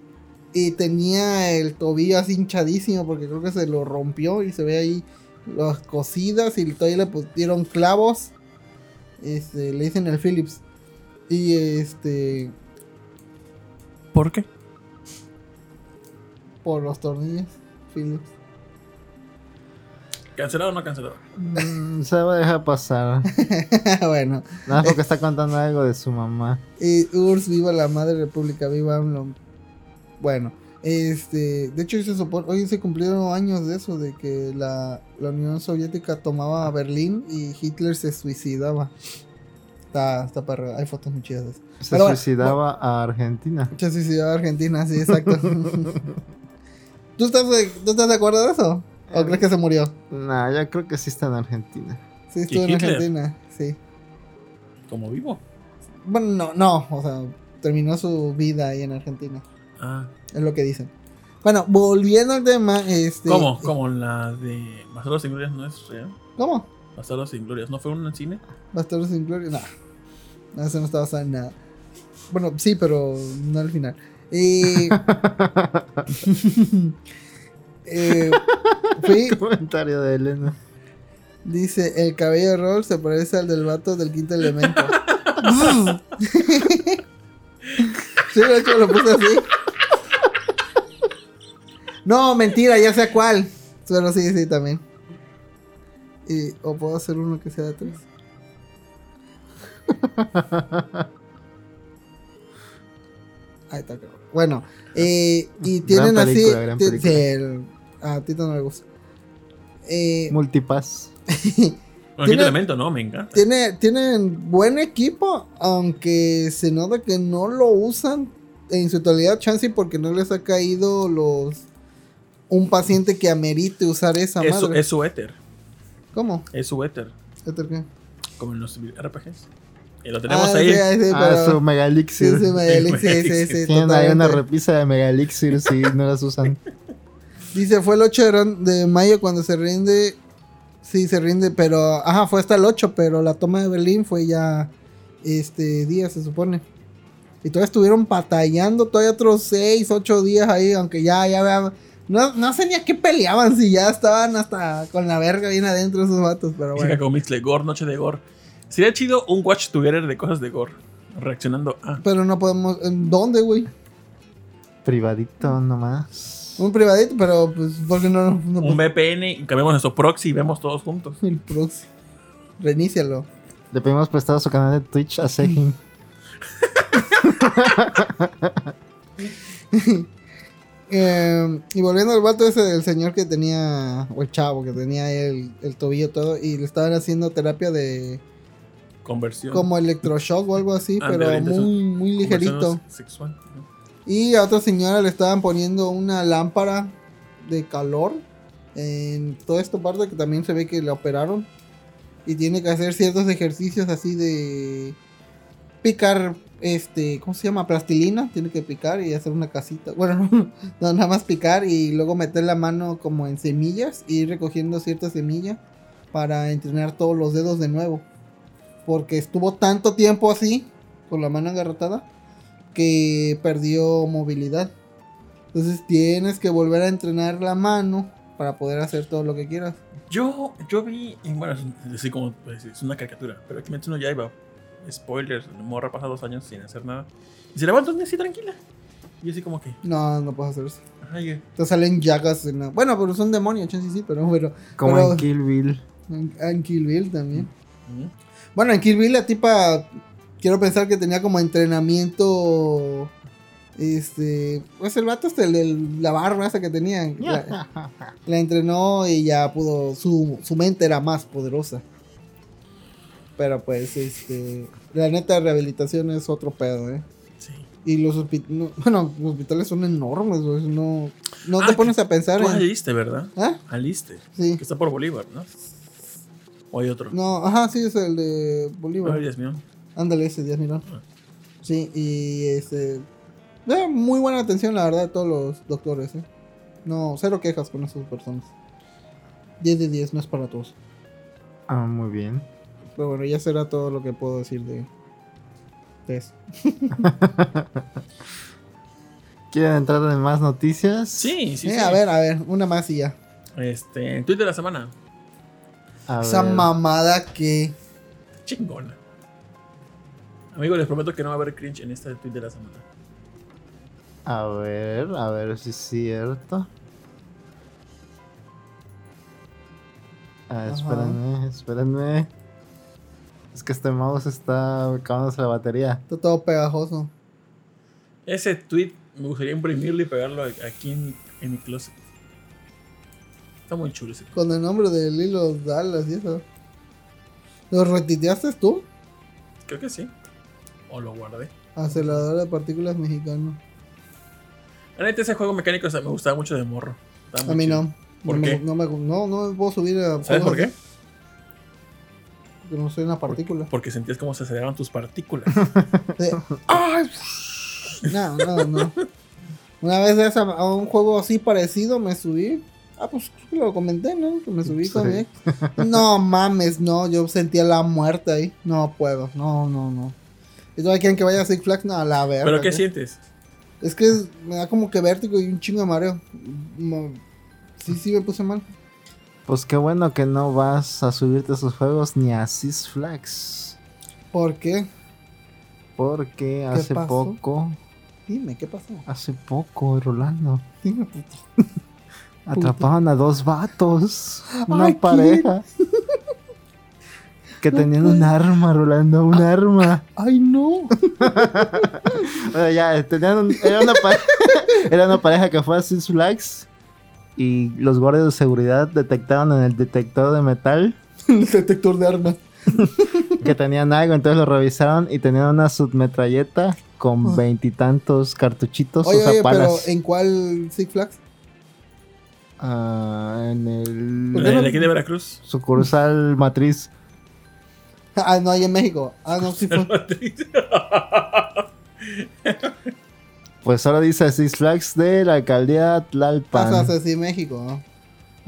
y tenía el tobillo así hinchadísimo porque creo que se lo rompió y se ve ahí las cosidas y todavía le pusieron clavos. Este, le dicen el Phillips. Y este, ¿Por qué? por los tornillos, Phillips. ¿Cancelado o no cancelado? Mm, se va a dejar pasar. bueno, Nada más porque está contando algo de su mamá. y URSS, viva la madre república, viva AMLO. Bueno, este, de hecho hoy se, supone- hoy se cumplieron años de eso, de que la, la Unión Soviética tomaba a Berlín y Hitler se suicidaba. Está, está para, hay fotos muy chidas de eso. Se Pero bueno, suicidaba a Argentina. Se suicidaba Argentina, sí, exacto. ¿Tú, estás de, ¿Tú estás de acuerdo de eso? ¿O crees que se murió? Nah, yo creo que sí está en Argentina. Sí, estuvo en Hitler? Argentina, sí. Como vivo. Bueno, no, no, o sea, terminó su vida ahí en Argentina. Ah. Es lo que dicen. Bueno, volviendo al tema, este. ¿Cómo? Como la de Bastardos sin Glorias no es real. ¿Cómo? Bastardos sin Glorias, ¿no fue un cine? Bastardos sin Gloria. No. No, eso no está basado en nada. Bueno, sí, pero no al final. Eh, eh, fui, Comentario de Elena. dice: El cabello de Roll se parece al del vato del quinto elemento. sí, de hecho lo puse así. No, mentira, ya sé cuál. Pero sí, sí, también. Y, o puedo hacer uno que sea de tres. Ahí está. Bueno, eh, y tienen así. A Tito no le gusta. Eh, Multipass. Tiene- elemento, no, me encanta. tiene, tienen buen equipo, aunque se nota que no lo usan en su totalidad, chance porque no les ha caído los un paciente que amerite usar esa Es su, madre. es su éter. ¿Cómo? Es su éter. ¿Este qué? Como en los RPGs. Y lo tenemos Ah, ahí. sí, ah, sí, Ah, pero- su Mega Sí, Elixir. sí, Megalix, sí, sí, sí, Tienen ahí una repisa de Mega Elixir si no las usan. Dice, fue el 8 de, mayo cuando se rinde. Sí, se rinde, pero. Ajá, fue hasta el 8, pero la toma de Berlín fue ya. Este día, se supone. Y todavía estuvieron batallando, todavía otros 6, 8 días ahí, aunque ya, ya vean. No, no sé ni a qué peleaban, si ya estaban hasta con la verga bien adentro esos vatos, pero Dice bueno. como Mixle, Gore, Noche de Gore. Sería chido un Watch Together de cosas de Gore. Reaccionando a. Pero no podemos. ¿En dónde, güey? Privadito nomás. Un privadito, pero pues, porque no? no, Un VPN y cambiamos nuestro proxy y vemos todos juntos. el proxy. Reinícialo. Le pedimos prestado su canal de Twitch a Sejin. Eh, y volviendo al vato ese del señor que tenía, o el chavo que tenía el, el tobillo todo, y le estaban haciendo terapia de Conversión. como electroshock o algo así, Ándale, pero muy, muy ligerito. Sexual. ¿no? Y a otra señora le estaban poniendo una lámpara de calor en toda esta parte que también se ve que la operaron. Y tiene que hacer ciertos ejercicios así de picar, este, ¿cómo se llama? Plastilina. Tiene que picar y hacer una casita. Bueno, no, nada más picar y luego meter la mano como en semillas y ir recogiendo cierta semilla para entrenar todos los dedos de nuevo. Porque estuvo tanto tiempo así, con la mano agarrotada, que perdió movilidad. Entonces tienes que volver a entrenar la mano para poder hacer todo lo que quieras. Yo, yo vi, bueno, es así como pues, es una caricatura, pero aquí Kimetsu no Yaiba, spoilers, morra pasa dos años sin hacer nada. Y se levanta un día así tranquila. Y así como que, No, no puedes hacer eso. ay, Te salen llagas en la... Bueno, pero son demonios, chance sí, pero bueno. Como Pero- en Kill Bill. En, en Kill Bill también. mm, Bueno, en Kill Bill la tipa... Quiero pensar que tenía como entrenamiento... Este... Pues el vato este, el la barba esa que tenía. La, la entrenó y ya pudo... Su, su mente era más poderosa. Pero pues, este... La neta, rehabilitación es otro pedo, ¿eh? sí. Y los hospitales... bueno, los hospitales son enormes, güey. No, no Ah, te pones a pensar Tú en... aliste, ¿verdad? ¿Ah? Aliste. Sí. Que está por Bolívar, ¿no? O hay otro. No, ajá, sí, es el de Bolívar. Ay, Dios mío. Ándale, ese Díaz Mirón. Ah. Sí, y este. eh, muy buena atención, la verdad, de todos los doctores, ¿eh? No, cero quejas con esas personas. 10 de 10, no es para todos. Ah, muy bien. Pero bueno, ya será todo lo que puedo decir de, de eso. ¿Quieren entrar en más noticias? Sí, sí, Eh, sí. A ver, a ver, una más y ya. Este, en Twitter de la semana. A Esa ver. mamada que. Chingona. Amigo, les prometo que no va a haber cringe en este tweet de la semana. A ver, a ver si es cierto. Ah, espérenme, espérenme. Es que este mouse está acabándose la batería. Está todo pegajoso. Ese tweet me gustaría imprimirlo y pegarlo aquí en, en mi closet. Está muy chulo ese tweet. Con el nombre de Lilo Dallas y eso. ¿Lo retiteaste tú? Creo que sí. O lo guardé. Acelerador de partículas mexicano. Neta, ese juego mecánico o sea, me gustaba mucho de morro. A mí chido. no. ¿Por no, qué? Me, no, me, no, no me puedo subir a. ¿Sabes por qué? Porque no soy una partícula. Porque sentías cómo se aceleraban tus partículas. ¡Ay! No, no, no. Una vez de esa- a un juego así parecido me subí. Ah, pues lo comenté, ¿no? Que me subí con Sí. No mames, no. Yo sentía la muerte ahí. No puedo. No, no, no. ¿Y todavía quieren que vaya a Six Flags? No, a la verga. ¿Pero qué sientes? Es que es- me da como que vértigo y un chingo de mareo. Sí, sí, me puse mal. Pues qué bueno que no vas a subirte a esos juegos ni a Six Flags. ¿Por qué? Porque hace pasó? poco, Dime, ¿qué pasó? hace poco, Rolando, Dime, puto. atrapaban a dos vatos, una Ay, pareja. Que No tenían puede- un arma, Rolando, un arma. ¡Ay, no! Bueno, ya, tenían un- era, una pa- era una pareja que fue a Six Flags y los guardias de seguridad detectaron en el detector de metal El detector de armas. que tenían algo, entonces lo revisaron y tenían una submetralleta con Ah. veintitantos cartuchitos, Oye, o sea, oye, pero. ¿en cuál Six Flags? Ah, en el ¿Por qué ¿De, no? de aquí de Veracruz? sucursal matriz. Ah, no, ahí en México. Ah, no, sí fue. Pues ahora dice Six Flags de la alcaldía Tlalpan. o sea, sí, México, ¿no?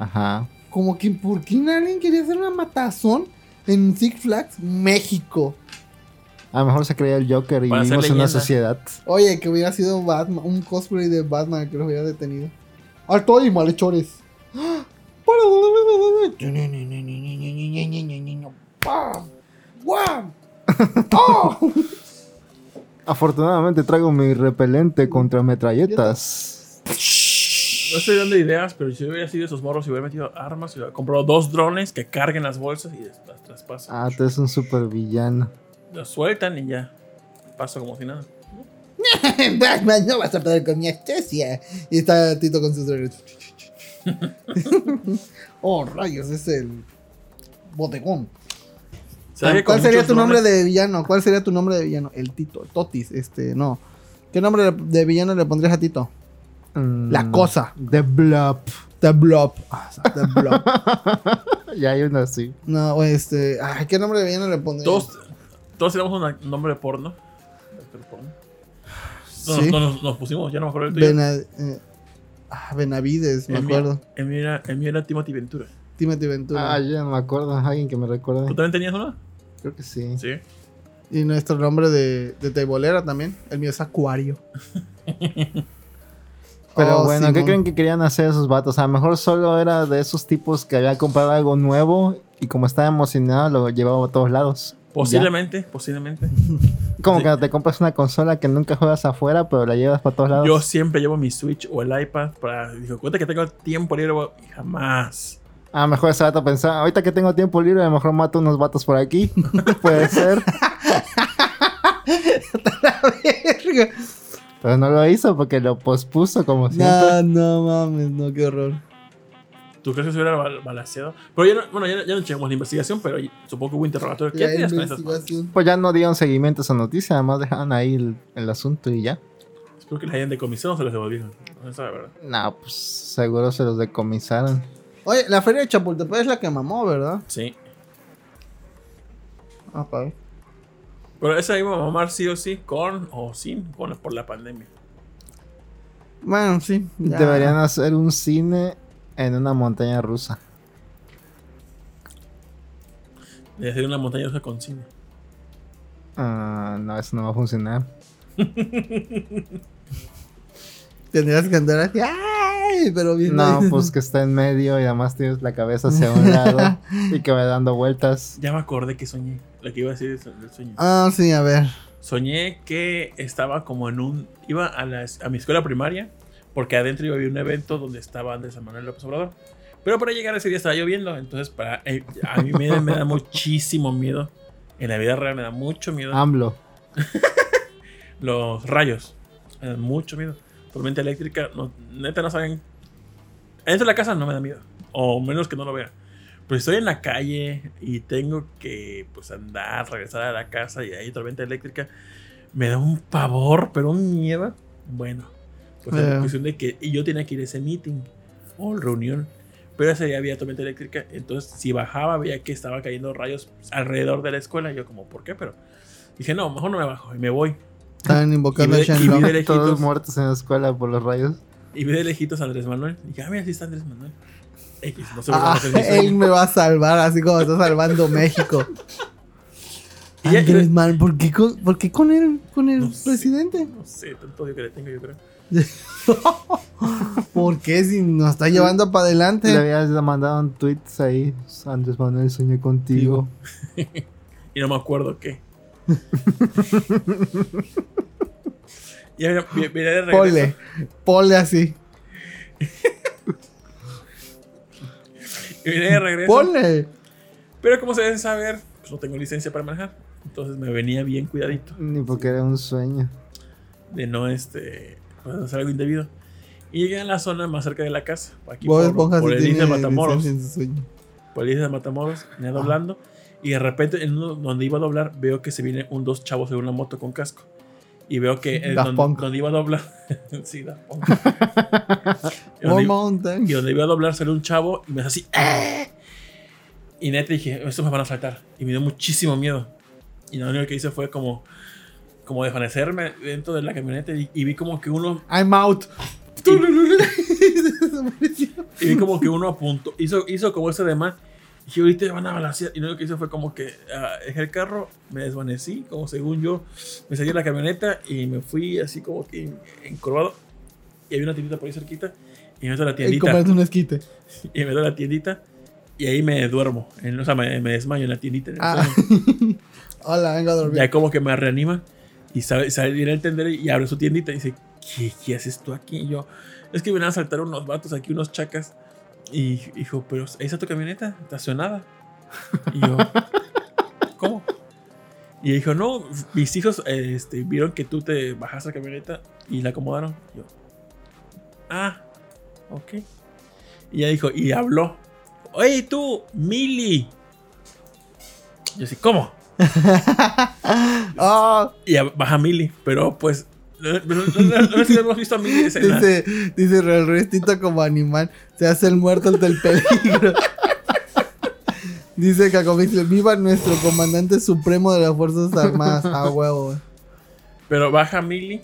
Ajá. Como que, ¿por qué alguien quería hacer una matazón en Six Flags? México. A lo mejor se creía el Joker y Para vivimos en una sociedad. Oye, que hubiera sido Batman, un cosplay de Batman que los hubiera detenido. ¡Alto y malhechores! ¡Pam! ¡Guau! ¡Oh! Afortunadamente traigo mi repelente contra metralletas. No estoy dando ideas, pero si hubiera sido esos morros y hubiera metido armas, y hubiera comprado dos drones que carguen las bolsas y las traspasan. Ah, tú eres un super villano. Las sueltan y ya. Pasa como si nada. Batman, no vas a poder con mi astucia. Y está Tito con sus drones. oh, rayos, es el botegón. ¿Sabes que con ¿Cuál sería tu nombre de villano? ¿Cuál sería tu nombre de villano? El Tito, Totis, este, no. ¿Qué nombre de villano le pondrías a Tito? La Mm, cosa. The Blob. The Blob. Ah, The Blob. ya hay uno así. no, este. ay, ¿Qué nombre de villano le pondrías? Todos, todos tenemos un nombre de porno. Actor porno. No, Sí. no, nos, nos pusimos, ya no me acuerdo el tuyo. Eh, ah, Benavides, me El mío- acuerdo. El mío era, el mío era Timothy Ventura. Timothy Ventura. Ah, ya no me acuerdo. Alguien que me recuerde. ¿Tú también tenías uno? Creo que sí. Sí. Y nuestro nombre de, de teibolera también. El mío es Acuario. Pero Oh, bueno, ¿qué creen que querían hacer esos vatos? A lo mejor solo era de esos tipos que habían comprado algo nuevo y como estaba emocionado lo llevaba a todos lados. Posiblemente, posiblemente. Como Sí. que te compras una consola que nunca juegas afuera, pero la llevas para todos lados. Yo siempre llevo mi Switch o el iPad para. Digo, cuenta que tengo tiempo libre y jamás. A lo mejor ese vato pensaba, ahorita que tengo tiempo libre, a lo mejor mato unos vatos por aquí. Puede ser. Verga. Pero no lo hizo porque lo pospuso como siempre. no, no mames, no, qué horror. ¿Tú crees que se hubiera bal- balanceado? Pero ya no, bueno, ya, no- ya no echamos la investigación, pero supongo que hubo interrogatorio. ¿Qué La hacías con esas cosas? Pues ya no dieron seguimiento a esa noticia, además dejaron ahí el, el asunto y ya. Espero que les hayan decomisado o se los devolvieron. No se sabe, ¿verdad? No, pues seguro se los decomisaron. Oye, la feria de Chapultepec es la que mamó, ¿verdad? Sí. Ah, padre. Pero esa iba a mamar sí o sí, con o sin, con, por la pandemia. Bueno, sí. ya. Deberían hacer un cine en una montaña rusa. De hacer una montaña rusa con cine. Ah, no, eso no va a funcionar. Tendrías que andar así. Pero bien. No, pues que está en medio y además tienes la cabeza hacia un lado y que va dando vueltas. Ya me acordé que soñé. Lo que iba a decir es el sueño. Ah, sí, a ver. Soñé que estaba como en un. Iba a, la- a mi escuela primaria, porque adentro iba a haber un evento donde estaba Andrés Manuel López Obrador. Pero para llegar ese día estaba lloviendo, entonces para, eh, a mí me, me da muchísimo miedo. En la vida real me da mucho miedo. AMLO. Los rayos. Me dan mucho miedo. Tormenta eléctrica, no, neta no saben. Dentro de la casa no me da miedo. O menos que no lo vea. Pero estoy en la calle y tengo que pues andar, regresar a la casa y hay tormenta eléctrica. Me da un pavor, pero un miedo. Bueno, pues Eh. la cuestión de que yo tenía que ir a ese meeting o reunión. Pero ese día había tormenta eléctrica. Entonces, si bajaba, veía que estaba cayendo rayos alrededor de la escuela. Y yo, como, ¿por qué? Pero dije, no, mejor no me bajo y me voy. Estaban invocando Y a ve- y Shenlong. lejitos. Todos muertos en la escuela por los rayos. Y vi de lejitos a Andrés Manuel. Y dije, ah, mira, sí está Andrés Manuel. X, no Ah, sé mi él me va a salvar, así como está salvando México. Y ya- Andrés Manuel, ¿por qué con, por qué con el, con el No sé. presidente? No sé, tanto odio que le tengo, yo creo. ¿Por qué si nos está llevando para Le adelante? habías mandado un tweet ahí. Andrés Manuel soñé contigo. Y no me acuerdo qué. Y ahora vi- vi de regreso. Ponle, ponle así. Y vine de regreso. Ponle. Pero como se deben saber, pues no tengo licencia para manejar. Entonces me venía bien cuidadito. Ni porque era un sueño. De no este, pues, hacer algo indebido. Y llegué a la zona más cerca de la casa. Aquí por, por el de Matamoros. por el de Matamoros, venía doblando. Y de repente, en uno donde iba a doblar, veo que se vienen un dos chavos en una moto con casco. Y veo que eh, donde, donde iba a doblar. sí, Daft Punk. y, donde, Mountain. y donde iba a doblar salió un chavo y me hace así. "¡Ah!". Y neta dije, estos me van a saltar. Y me dio muchísimo miedo. Y lo único que hice fue como, como desvanecerme dentro de la camioneta y, y vi como que uno I'm out. Y vi como que uno apuntó, hizo, hizo como ese demás. Y dije, ahorita me van a balancear. Y lo único que hice fue como que ah, dejé el carro, me desvanecí, como según yo, me salí de la camioneta y me fui así como que en- encorvado. Y había una tiendita por ahí cerquita. Y me meto a la Y tiendita. comprarte un esquite. Y me meto a la tiendita. Y ahí me duermo. En- o sea, me, me desmayo en la tiendita. en Ah. Hola, vengo a dormir. Ya como que me reanima. Y sale, sale viene el tender y abre su tiendita y dice, ¿qué, qué haces tú aquí? Y yo, es que vienen a saltar unos vatos aquí, unos chacas. Y dijo, pero ahí está tu camioneta, estacionada. Y yo, ¿cómo? Y dijo, no, mis hijos este, vieron que tú te bajaste la camioneta y la acomodaron. Y yo, ah, ok. Y ella dijo, y habló, oye tú, Mili. Yo así, ¿cómo? Y a- baja Millie, pero pues. No, no, no, no, no sé si hemos visto a Millie en esa escena. dice, dice el restito como animal. Se hace el muerto ante el peligro. dice Cacomixle, viva nuestro comandante supremo de las Fuerzas Armadas. A huevo, güey. Pero baja Millie.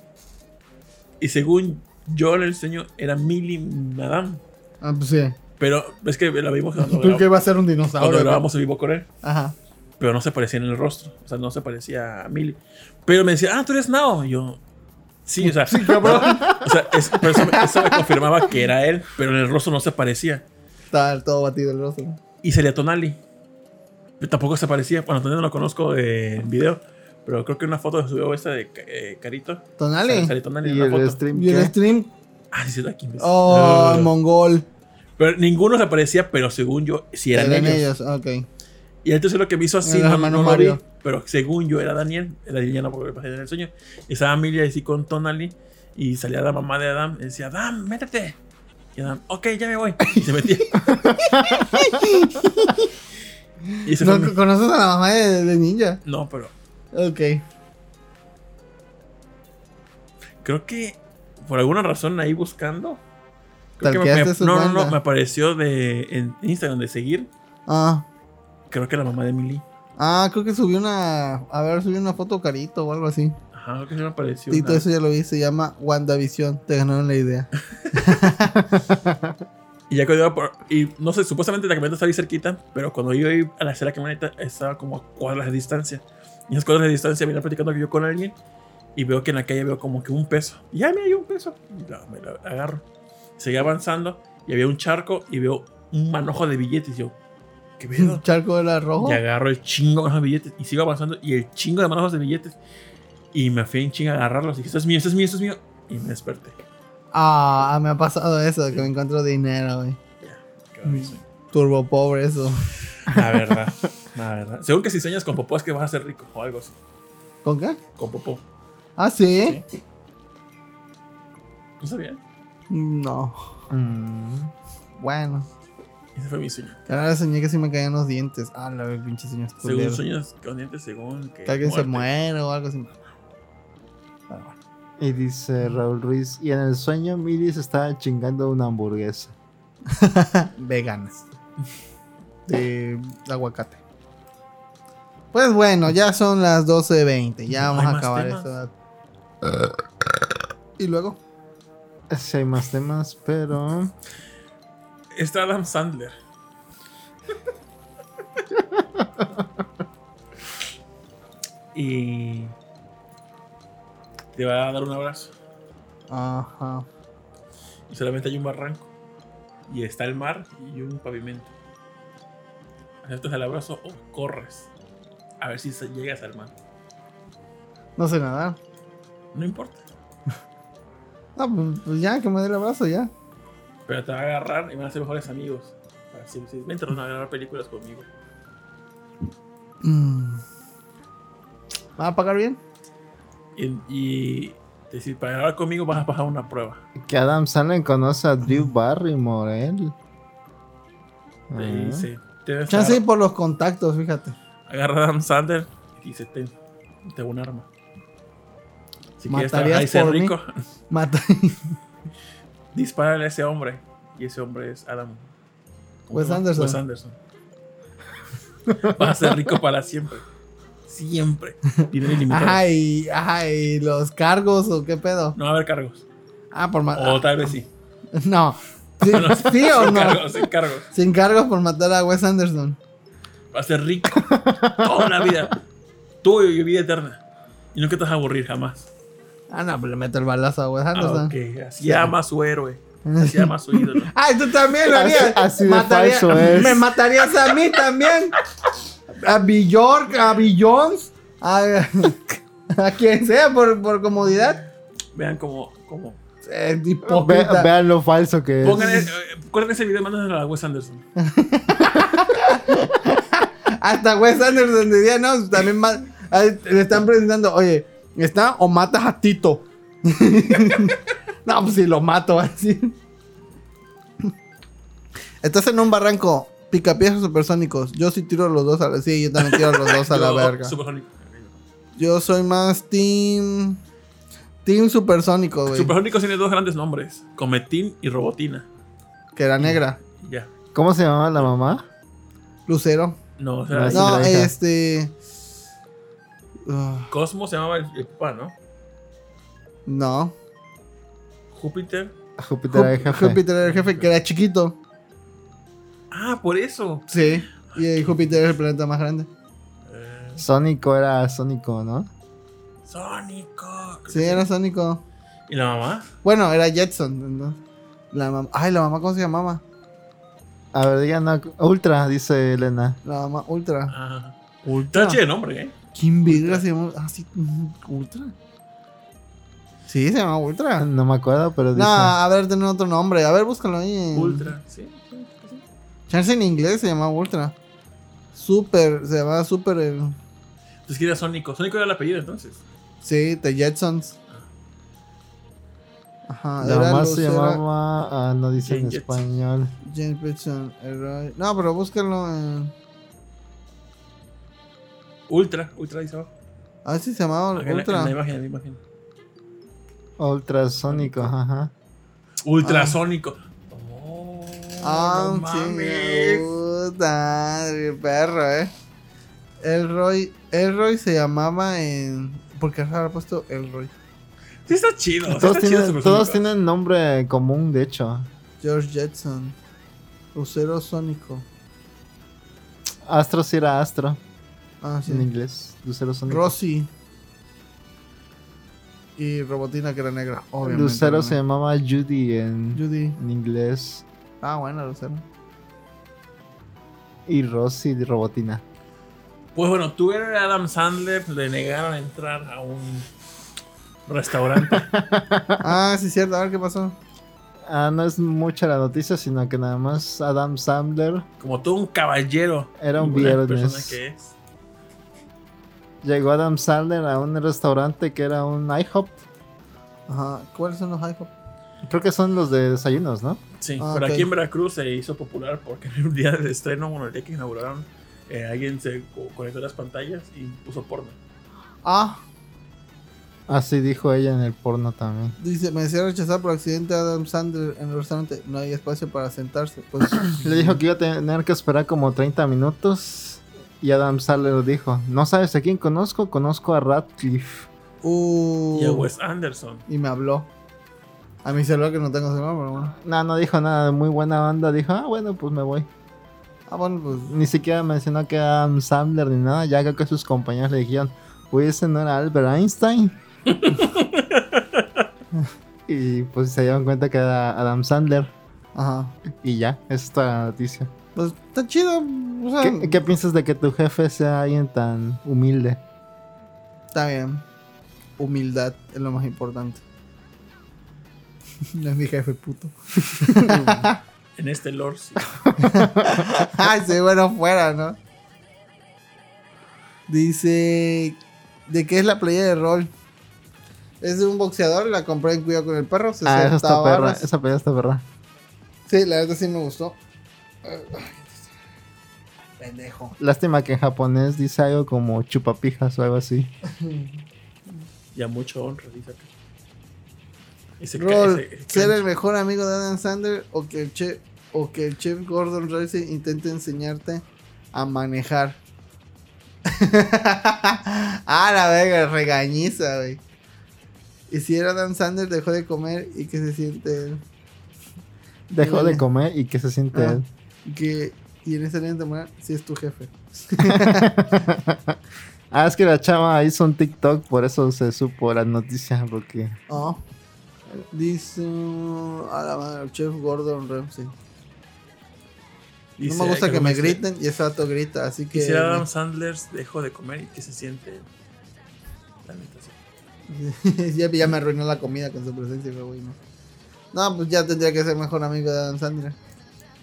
Y según yo le enseño, era Millie Madame. Ah, pues sí. Pero es que la vimos cuando, Tú que va a ser un cuando dinosaurio. ¿no? grabamos el vivo con él. Ajá. Pero no se parecía en el rostro. O sea, no se parecía a Millie. Pero me decía, ah, tú eres Nao. Y yo, sí, o sea, cabrón. o sea es- pero eso, me- eso me confirmaba que era él. Pero en el rostro no se parecía. Está todo batido el rostro. Y salía Tonali. Pero tampoco se parecía. Bueno, Tonali no lo conozco de- en video. Pero creo que una foto subió esta de eh, Carito. Sale, Tonale. sale Tonali en Y una el foto. stream. Y el ¿qué? stream. Ah, sí, sí, aquí. Oh, Uh. mongol. Pero ninguno se parecía, pero según yo, sí eran, Eran ellos. ellos. Ok. Y entonces lo que me hizo así, no, no lo vi, Mario. pero según yo era Daniel. Ya no porque pasé en el sueño. Y estaba Emilia así con Tonali. Y salía la mamá de Adam. Y decía, Adam, métete. Y Adam, ok, ya me voy. Y se metía. y ese ¿No fue mi- conoces a la mamá de, de Ninja? No, pero Ok. creo que por alguna razón ahí buscando. Creo que me, no, no, no, me apareció de, en Instagram de seguir. Ah. Creo que la mamá de Emily. Ah, creo que subió una. A ver, subió una foto carito o algo así. Ajá, creo que sí me apareció. Tito, una- eso ya lo vi. Se llama WandaVision. Te ganaron la idea. Y ya cuando iba por. Y no sé, supuestamente la camioneta estaba ahí cerquita, pero cuando yo iba a la hacer la camioneta estaba como a cuadras de distancia. Y a esas cuadras de distancia venía platicando yo con alguien y veo que en la calle veo como que un peso. Y ya me dio un peso. Y la- me la agarro. Seguí avanzando y había un charco y veo un manojo de billetes. Y yo, ¿qué pedo? ¿Un charco de la rojo? Y agarro el chingo de billetes y sigo avanzando y el chingo de manojos de billetes. Y me fui en chinga a agarrarlos. Y dije, esto es mío, esto es mío, esto es mío. Y me desperté. Ah, me ha pasado eso, que me encuentro dinero, güey. Qué barbaridad. Turbo pobre eso. La verdad, la verdad. Según que si sueñas con popó es que vas a ser rico o algo así. ¿Con qué? Con popó. Ah, sí. Sí. ¿No sabía? No. Mm. Bueno. Ese fue mi sueño. Ahora soñé que sí me caían los dientes. Ah, la verdad, pinche sueño Según culero. sueños con dientes, según que. Que alguien se muere o algo así. Y dice Raúl Ruiz, y en el sueño Miri se estaba chingando una hamburguesa. Veganas. De aguacate. Pues bueno, ya son las 12.20. Ya No vamos a acabar esto. Y luego. Sí hay más temas, pero... Está Adam Sandler. y. Te va a dar un abrazo. Ajá. Y solamente hay un barranco. Y está el mar y un pavimento. ¿Aceptas el abrazo o corres? A ver si llegas al mar. No sé nadar. No importa. No, pues, pues ya, que me dé el abrazo ya. Pero te va a agarrar y van a ser mejores amigos. Para si, si vente a grabar películas conmigo. Mm. ¿Va a pagar bien? Y, y decir, para grabar conmigo vas a pasar una prueba. Que Adam Sandler conoce a Drew Barrymore, él. Te Ah. dice, Chance por los contactos, fíjate. agarra a Adam Sandler y dice, ten, tengo un arma. Si quieres ¿Matarías ser por mí? rico, Mata. dispárale a ese hombre. Y ese hombre es Adam. ¿cómo Wes? Anderson. Wes Anderson. Vas a ser rico para siempre. Siempre. Dinero ilimitado. Ajá, y, ajá, y los cargos o qué pedo. No va a haber cargos. Ah, por O matar. tal vez sí. No. ¿Sí, sí o Sin no? cargos, sin cargos. Sin cargos por matar a Wes Anderson. Vas a ser rico. Toda la vida. Tú y vida eterna. Y no que te vas a aburrir jamás. Ah, no, pues le meto el balazo a Wes Ah, Anderson. ok. Así ama a su héroe. Así ama a su ídolo. Ay, tú también lo Así- harías. así de Mataría- falso es. Me matarías a mí también. A Bjork, a Jones, a, a quien sea por, por comodidad. Vean Ve- hipócrita. vean lo falso que es. Pongan ese, video y mándenlo a Wes Anderson. Hasta Wes Anderson diría, no, también le están preguntando, oye, ¿está o matas a Tito? no, pues si lo mato, así. Estás en un barranco, picapiedras supersónicos. Yo sí tiro los dos a la... Sí, yo también tiro los dos a la verga. Supersónico. Yo soy más team... Team supersónico, güey. Supersónico tiene dos grandes nombres: Cometín y Robotina. Que era negra. Ya. ¿Cómo se llamaba la mamá? Lucero. No, o sea, No, No, este... ah, Cosmo se llamaba el, el papá, ¿no? no. Júpiter. Júpiter era el jefe. Júpiter era el jefe, que era chiquito. Ah, por eso. Sí. Y Júpiter es el planeta más grande. Eh, Sónico era Sónico, ¿no? Sónico. Sí, era Sónico. ¿Y la mamá? Bueno, era Jetson. ¿no? La mamá. Ay, la mamá, ¿cómo se llamaba? A ver, digan no, Ultra, dice Elena. La mamá Ultra. Ah. Ultra. Está chido el nombre, ¿eh? ¿Quién verga se llama? Ah, sí, mm, Ultra. Sí, se llama Ultra. No me acuerdo, pero dice. No, a ver, tiene otro nombre. A ver, búscalo ahí. en- Ultra. Sí, sí, sí. Chance en inglés se llama Ultra. Super, se llamaba Super el. Entonces que era Sónico. Sónico era el apellido entonces. Sí, The Jetsons. Ajá, La era mamá se llamaba. Ah, no dice en español. James Jetson, Elroy. No, pero búscalo en. Ultra. Ultra dice abajo. A ver si se llamaba Acá en la- Ultra. En la imagen, en la imagen. Ultrasónico, ajá. Ultrasónico. Oh, Ah, no sí. mames. Puta, madre, perro, eh. Elroy. Elroy se llamaba en. ¿Por qué habrá puesto Elroy? Sí, está chido. sí Todos, está chido tienen, Supersónico. todos tienen nombre común, de hecho. George Jetson. Lucero Sónico. Astro sí era Astro Ah, sí. en inglés. Lucero Sónico. Rosy. Y Robotina que era negra. Obviamente. Lucero ¿no? se llamaba Judy en, Judy. en inglés. Ah, bueno, Lucero. Y Rosy y Robotina. Pues bueno, tú eres Adam Sandler, le negaron entrar a un restaurante. Ah, sí, cierto. A ver qué pasó. Ah, no es mucha la noticia, sino que nada más Adam Sandler Como todo un caballero. Era un viernes. persona que es. Llegó Adam Sandler a un restaurante que era un IHOP. Ajá. ¿Cuáles son los high Creo que son los de desayunos, ¿no? Sí, Ah, pero aquí en Veracruz se hizo popular porque en el día del estreno, bueno, el día que inauguraron, eh, alguien se co- conectó las pantallas y puso porno. Ah, Así dijo ella en el porno también. dice, me decía rechazar por accidente a Adam Sandler en el restaurante. No hay espacio para sentarse. Pues, Le dijo que iba a tener que esperar como 30 minutos. Y Adam Sandler dijo, ¿no sabes a quién conozco? Conozco a Radcliffe. uh, Y a Wes Anderson. y me habló. A mi celular que no tengo celular, pero bueno. No, no dijo nada de muy buena onda. Dijo, ah, bueno, pues me voy. Ah, bueno, pues. Ni siquiera mencionó que era Adam Sandler ni nada. Ya creo que sus compañeros le dijeron, uy, ese no era Albert Einstein. y pues se dieron cuenta que era Adam Sandler. Ajá. Y ya, esa es toda la noticia. Pues está chido. O sea, ¿Qué, qué piensas de que tu jefe sea alguien tan humilde? está bien. Humildad es lo más importante. no es mi jefe, puto. En este lore, sí. Ay, sí, bueno, fuera, ¿no? Dice. ¿De qué es la playa de rol? Es de un boxeador, la compré en Cuidado con el Perro. 60 Ah, esa está perra. Esa pelea está perra. Sí, la verdad sí me gustó. Pendejo. Lástima que en japonés dice algo como chupapijas o algo así. Y a mucho honra, dice acá. Ese ca- Rol, ese- ese ser el mejor amigo de Adam Sandler o que el chef, o que el chef Gordon Ramsay intente enseñarte a manejar. ah, la verga, regañiza, güey. Y si era Adam Sandler, dejó de comer y que se siente Dejó Vale. de comer y que se siente Ah. él. Que y en esa línea si es tu jefe. Ah, es que la chava hizo un TikTok, por eso se supo la noticia, porque... Ah. Dice a la madre, el chef Gordon Ramsay. Dice no me gusta que me griten y ese vato grita, así que Dice Adam Sandler dejó de comer y que se siente. La neta, sí. ya, ya me arruinó la comida con su presencia, pero güey, no. No, pues ya tendría que ser mejor amigo de Adam Sandler.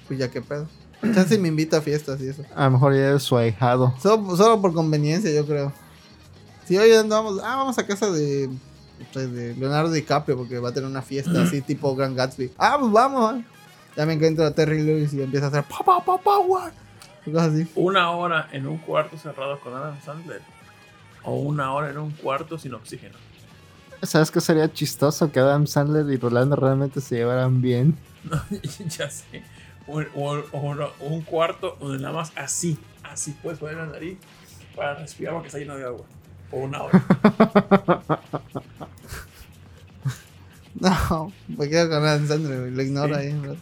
Pues ya qué pedo. Chance me invita a fiestas y eso. A lo mejor ya es su ahijado. Solo, solo por conveniencia, yo creo. Si hoy andamos, ah, vamos a casa de, pues, de Leonardo DiCaprio porque va a tener una fiesta así tipo Grand Gatsby. Ah, pues vamos. ah. Ya me encuentro a Terry Lewis y empieza a hacer pa pa pa power. Cosas así. Una hora en un cuarto cerrado con Adam Sandler. O una hora en un cuarto sin oxígeno. ¿Sabes qué sería chistoso? Que Adam Sandler y Rolando realmente se llevaran bien. ya sé. O, o- o no, un cuarto donde nada más así, así puedes poner la nariz para respirar porque está lleno de agua. O una hora. No, me quedo con Adam Sandler, lo ignoro ahí. bro.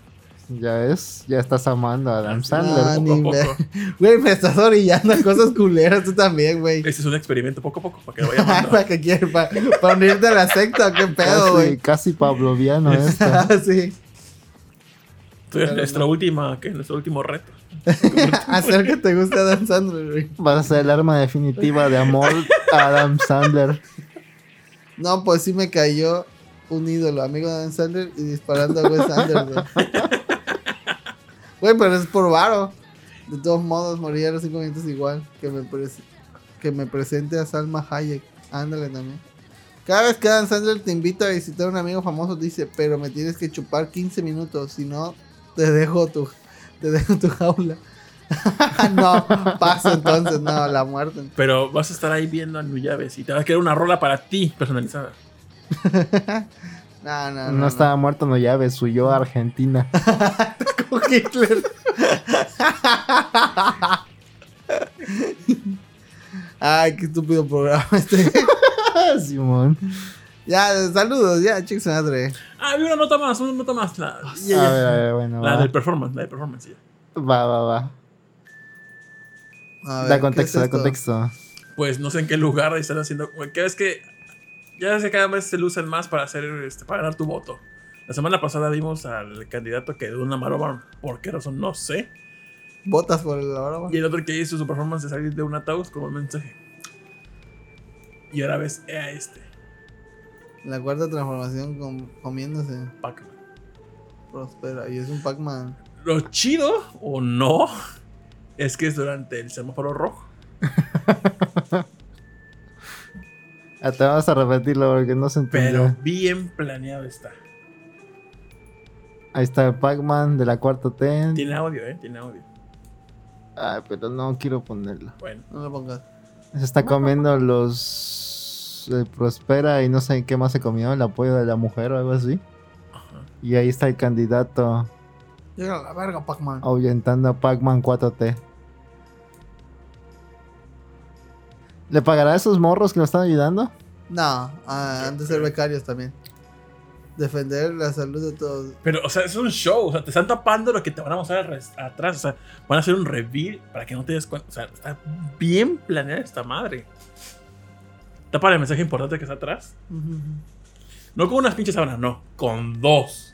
Ya ves, ya estás amando a Adam Ah, Sandler. Ah, poco a. Güey, me estás orillando a cosas culeras tú también, güey. Este es un experimento poco a poco para que lo vaya. ¿Para qué quieres? ¿Para, para unirte a la secta? ¿Qué pedo, casi, güey? casi pavloviano esto. sí. Entonces, nuestra última, ¿qué? Nuestro último reto. Hacer que te guste Adam Sandler, güey. Vas a ser el arma definitiva de amor a Adam Sandler. No, pues sí me cayó un ídolo, amigo de Adam Sandler y disparando a Wes Anderson. güey. Güey, pero es por varo. De todos modos, moría a los cinco minutos igual. Que me, que me presente a Salma Hayek. Ándale también. Cada vez que Adam Sandler te invita a visitar a un amigo famoso, dice, pero me tienes que chupar 15 minutos, si no, te dejo tu, te dejo tu jaula. no, paso entonces, no, la muerte. Pero vas a estar ahí viendo a Nuyaves y te va a quedar una rola para ti personalizada. No, no, no. No estaba muerto, no llaves, huyó a Argentina. Como Hitler. Ay, qué estúpido programa este. Simón. ya, saludos, ya, chicos madre. Había una nota más, una nota más. La, A ver, a ver, bueno. la va. del performance, la del performance. ya. Va, va, va. A ver, Da ¿qué contexto, es da contexto. Pues no sé en qué lugar están haciendo. Que ves que ya sé que cada vez se lo usan más para hacer este, para ganar tu voto. La semana pasada vimos al candidato que de una maroma, ¿por qué razón? No sé. Votas por el ahora. Y el otro que hizo su performance de salir de un ataúd con un mensaje. Y ahora ves a este, La cuarta transformación com- comiéndose Pac-Man. prospera. Y es un Pac-Man. Lo chido o no es que es durante el semáforo rojo. Ah, te vamos a repetirlo porque no se entendió. Pero bien planeado está. Ahí está el Pac-Man de la cuarta T. Tiene audio, ¿eh? Tiene audio. Ay, pero no quiero ponerlo. Bueno. No lo pongas. Se está comiendo los. El Prospera y no sé qué más se comió, el apoyo de la mujer o algo así. Ajá. Y ahí está el candidato Llega a la verga, Pac-Man. ahuyentando a Pac-Man 4T. ¿Le pagará a esos morros que lo están ayudando? No, ah, han de ser becarios también. Defender la salud de todos. Pero, o sea, es un show. O sea, te están tapando lo que te van a mostrar atrás. O sea, van a hacer un reveal para que no te des cuenta. O sea, está bien planeada esta madre. Tapa el mensaje importante que está atrás. No con unas pinches sábanas, no. Con dos.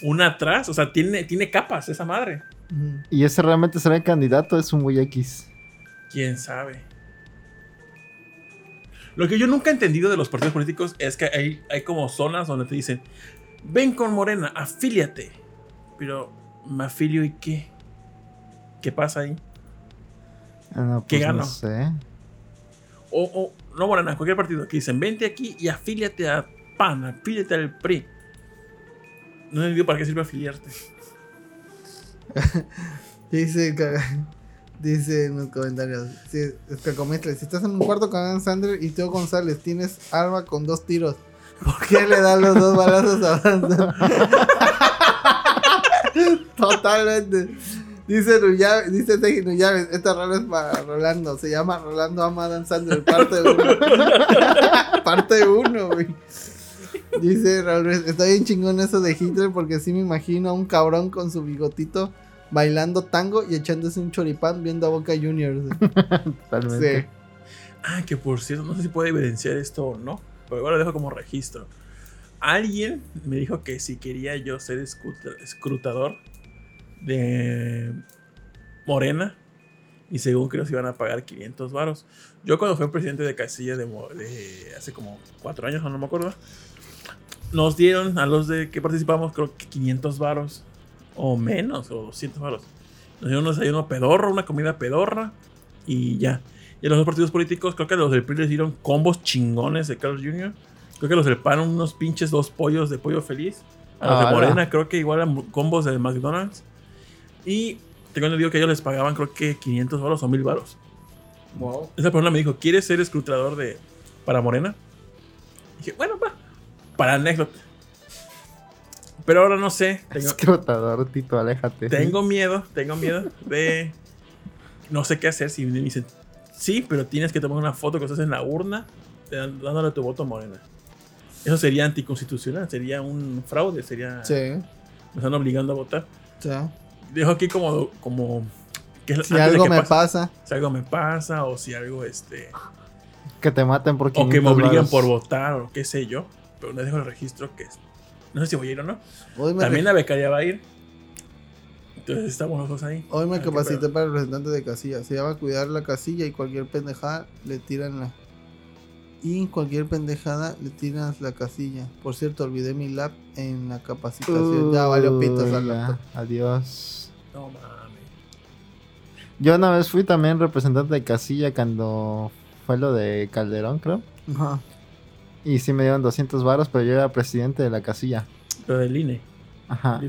Una atrás. O sea, tiene, tiene capas esa madre. ¿Y ese realmente será el candidato? Es un güey X. ¿Quién sabe? Lo que yo nunca he entendido de los partidos políticos es que hay, hay como zonas donde te dicen, ven con Morena, afíliate. Pero, ¿me afilio y qué? ¿Qué pasa ahí? Ah, no, ¿Qué pues gano? No sé. O, o, no Morena, cualquier partido que dicen, vente aquí y afíliate a PAN, afíliate al PRI. No entiendo para qué sirve afiliarte. Dice, dice en los comentarios. Si, estás en un cuarto con Adam Sandler y Teo González, tienes arma con dos tiros. ¿Por qué le dan los dos balazos a Adam? Totalmente. Dice Nuyave, dice Seji Nuyave, esta rola es para Rolando, se llama Rolando ama a Adam Sandler, parte 1. parte 1, güey. Dice Raúl, está bien chingón eso de Hitler porque sí me imagino a un cabrón con su bigotito bailando tango y echándose un choripán viendo a Boca Juniors. Totalmente. Sí. Ah, que por cierto, no sé si puede evidenciar esto o no, pero igual lo dejo como registro. Alguien me dijo que si quería yo ser escrutador de Morena, y según creo se iban a pagar 500 varos. Yo cuando fui presidente de Casilla de, de hace como 4 años, no me acuerdo, nos dieron a los de que participamos creo que 500 varos, o menos, o 200 varos. Nos dieron un desayuno pedorro, una comida pedorra, y ya. Y a los dos partidos políticos, creo que a los del PRI les dieron combos chingones de Carlos Jr. Creo que los del PAN unos pinches dos pollos de pollo feliz. A los de ¡Hala! Morena creo que igual eran combos de McDonald's. Y tengo entendido que ellos les pagaban creo que 500 varos o 1000 varos. Wow. Esa persona me dijo, ¿quieres ser escrutador de, para Morena? dije, bueno, va. Para anécdota. Pero ahora no sé. Tengo, Escrotador, Tito, aléjate. tengo miedo, tengo miedo de... No sé qué hacer si me dicen, sí, pero tienes que tomar una foto que estás en la urna dándole tu voto a Morena. Eso sería anticonstitucional, sería un fraude, sería... Sí, Me están obligando a votar. sí. Dejo aquí como... como que Si algo que me pase. pasa, Si algo me pasa o si algo, este... Que te maten por O que me 500 obliguen varos. por votar o qué sé yo. Pero no dejo el registro que es... No sé si voy a ir o no. También la becaria va a ir. Entonces estamos los dos ahí. hoy me capacité para el representante de casilla. Se llama cuidar la casilla y cualquier pendejada le tiran la. Y cualquier pendejada le tiras la casilla. Por cierto, olvidé mi lap en la capacitación. ya valió pitos Uy, al. Adiós. No mames. Yo una vez fui también representante de casilla cuando fue lo de Calderón, creo. Ajá. Y sí me dieron 200 varos, pero yo era presidente de la casilla. Pero del INE. Ajá.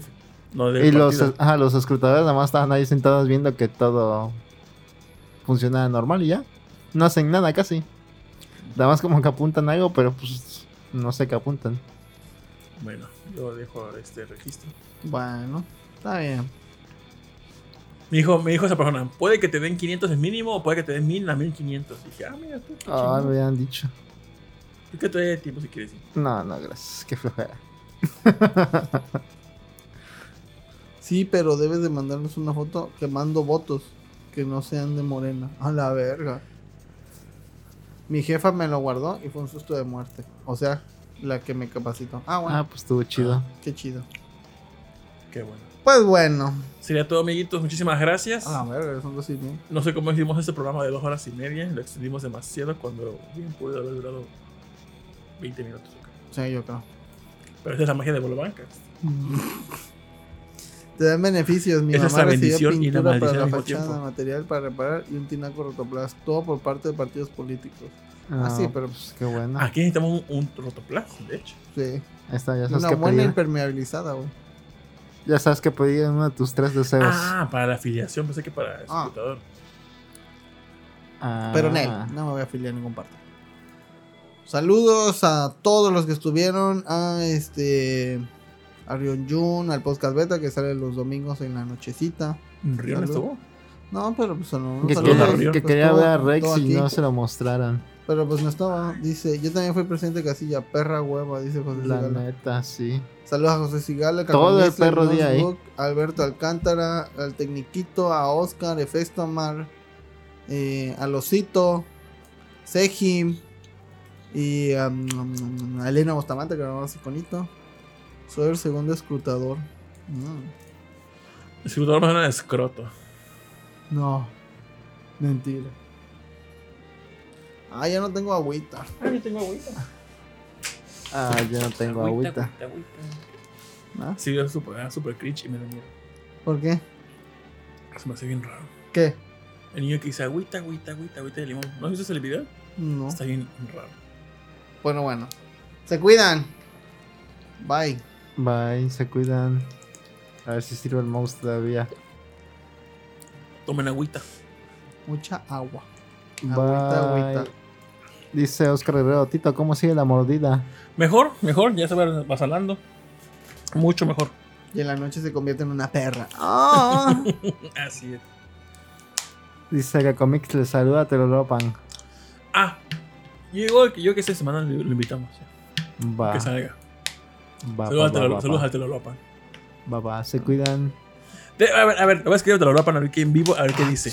No del Y los, ajá, los escrutadores nada más estaban ahí sentados viendo que todo funciona normal y ya. No hacen nada casi. Nada más como que apuntan algo, pero pues no sé qué apuntan. Bueno, yo dejo este registro. Bueno, está bien. Me dijo, me dijo esa persona, puede que te den 500 en mínimo o puede que te den 1000 a 1500. dije, ah, mira tú. qué Ah, me habían dicho. Es que todavía hay tiempo si quieres ir. No, no, gracias. Qué flojera. Sí, pero debes de mandarnos una foto quemando votos que no sean de Morena. A la verga. Mi jefa me lo guardó y fue un susto de muerte. O sea, la que me capacitó. Ah, bueno. Ah, pues estuvo chido. Qué chido. Qué bueno. Pues bueno. Sería todo, amiguitos. Muchísimas gracias. A la verga, son dos y media. No sé cómo hicimos este programa de dos horas y media. Lo extendimos demasiado cuando bien pudo haber durado 20 minutos. Sí, yo creo. Pero esa es la magia de Bolobancas. Te dan beneficios. Mi Esa es mamá la recibió bendición y la pintura para la fachada, tiempo. material para reparar y un tinaco rotoplas. Todo por parte de partidos políticos. Ah, Ah, sí, pero- pues qué bueno. Aquí necesitamos un, un rotoplas, de hecho. Sí. Ahí está, ya sabes Una que buena pedir. impermeabilizada, güey. Ya sabes que pedir uno de tus tres deseos. Ah, para la afiliación. Pensé que para Ah. escrutador. Ah. Pero Nel, no me voy a afiliar a ningún parte. Saludos a todos los que estuvieron. A este. A Rion Jun, al podcast beta que sale los domingos en la nochecita. ¿Río no Salud. estuvo? No, pero pues no. Que, Saludos quería, que ver a Rex y aquí. no se lo mostraran. Pero pues no estaba. Dice, yo también fui presente casilla, perra hueva, dice José La Sigala. neta, sí. Saludos a José Sigala, Todo el Cacomister, perro día ahí. Alberto Alcántara, al Tecniquito, a Oscar, Efestomar, eh, a Losito, Sejim y um, a Elena Bustamante, que era más iconito. Soy el segundo escrutador. Mm. Escrutador más una de escroto. No, mentira. Ah, ya no tengo agüita. Ah, yo tengo agüita. Ah, yo no tengo agüita. ¿Ah? Sí, era súper era súper cringe y me da miedo. ¿Por qué? Se me hace bien raro. ¿Qué? El niño que dice agüita, agüita, agüita, agüita de limón. ¿No has visto ese video? No. Está bien raro. Bueno, bueno. Se cuidan. Bye. Bye, se cuidan. A ver si sirve el mouse todavía. Tomen agüita. Mucha agua. Bye. Agüita, agüita. Dice Oscar Guerrero, Tito, ¿cómo sigue la mordida? Mejor, mejor, ya se va vasalando. Mucho mejor. Y en la noche se convierte en una perra. Ah. Así es. Dice que Comics le saluda, te lo ropan. Ah, llegó el que yo que esta semana lo, lo invitamos. Va. Que salga. Va, Saludos, al va, Telolo- va, saludos va. al Telolopan. Va, va, se cuidan. De- A ver, a ver, voy a escribir al Telolopan a ver qué en vivo, a ver qué dice.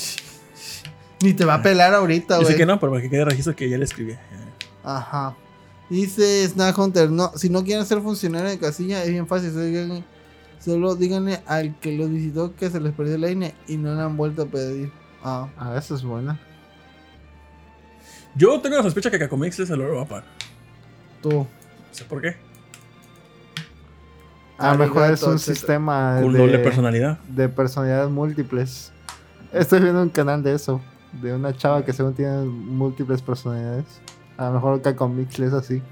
Ni te va a pelar ahorita, Yo sé güey. que no, pero para que quede registro que ya le escribí. Ajá. Dice Snack Hunter, no, si no quieren ser funcionarios de casilla, es bien fácil. Solo díganle, solo díganle al que los visitó que se les perdió la INE y no le han vuelto a pedir. Ah, Ah, esa es buena. Yo tengo la sospecha que Cacomix es el Telolopan. tú. No sé por qué. A lo mejor es un sistema de, doble personalidad. de personalidades múltiples. Estoy viendo un canal de eso. De una chava que según tiene múltiples personalidades. A lo mejor que con Mix es así.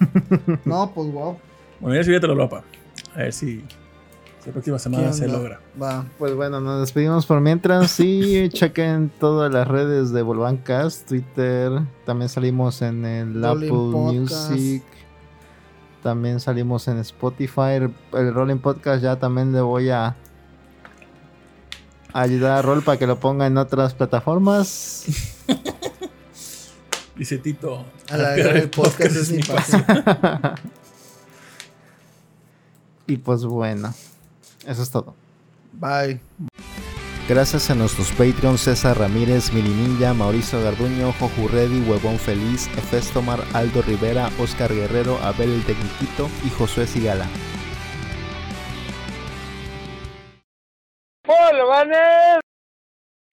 No, pues wow. Bueno, ya escribí al Telolopan. A ver si, la próxima semana ¿Qué se logra. Va. Pues bueno, nos despedimos por mientras. Sí, chequen todas las redes de Volvancast, Twitter. También salimos en el Apple Podcast. Music. También salimos en Spotify. El, el Rolling Podcast ya también le voy a ayudar a Rol para que lo ponga en otras plataformas. Dice Tito. A la el podcast es mi pasión. Y pues bueno, eso es todo. Bye. Gracias a nuestros Patreons César Ramírez, Mini Ninja, Mauricio Garduño, Joju Reddy, Huevón Feliz, Efestomar, Aldo Rivera, Oscar Guerrero, Abel el Tecniquito y Josué Sigala.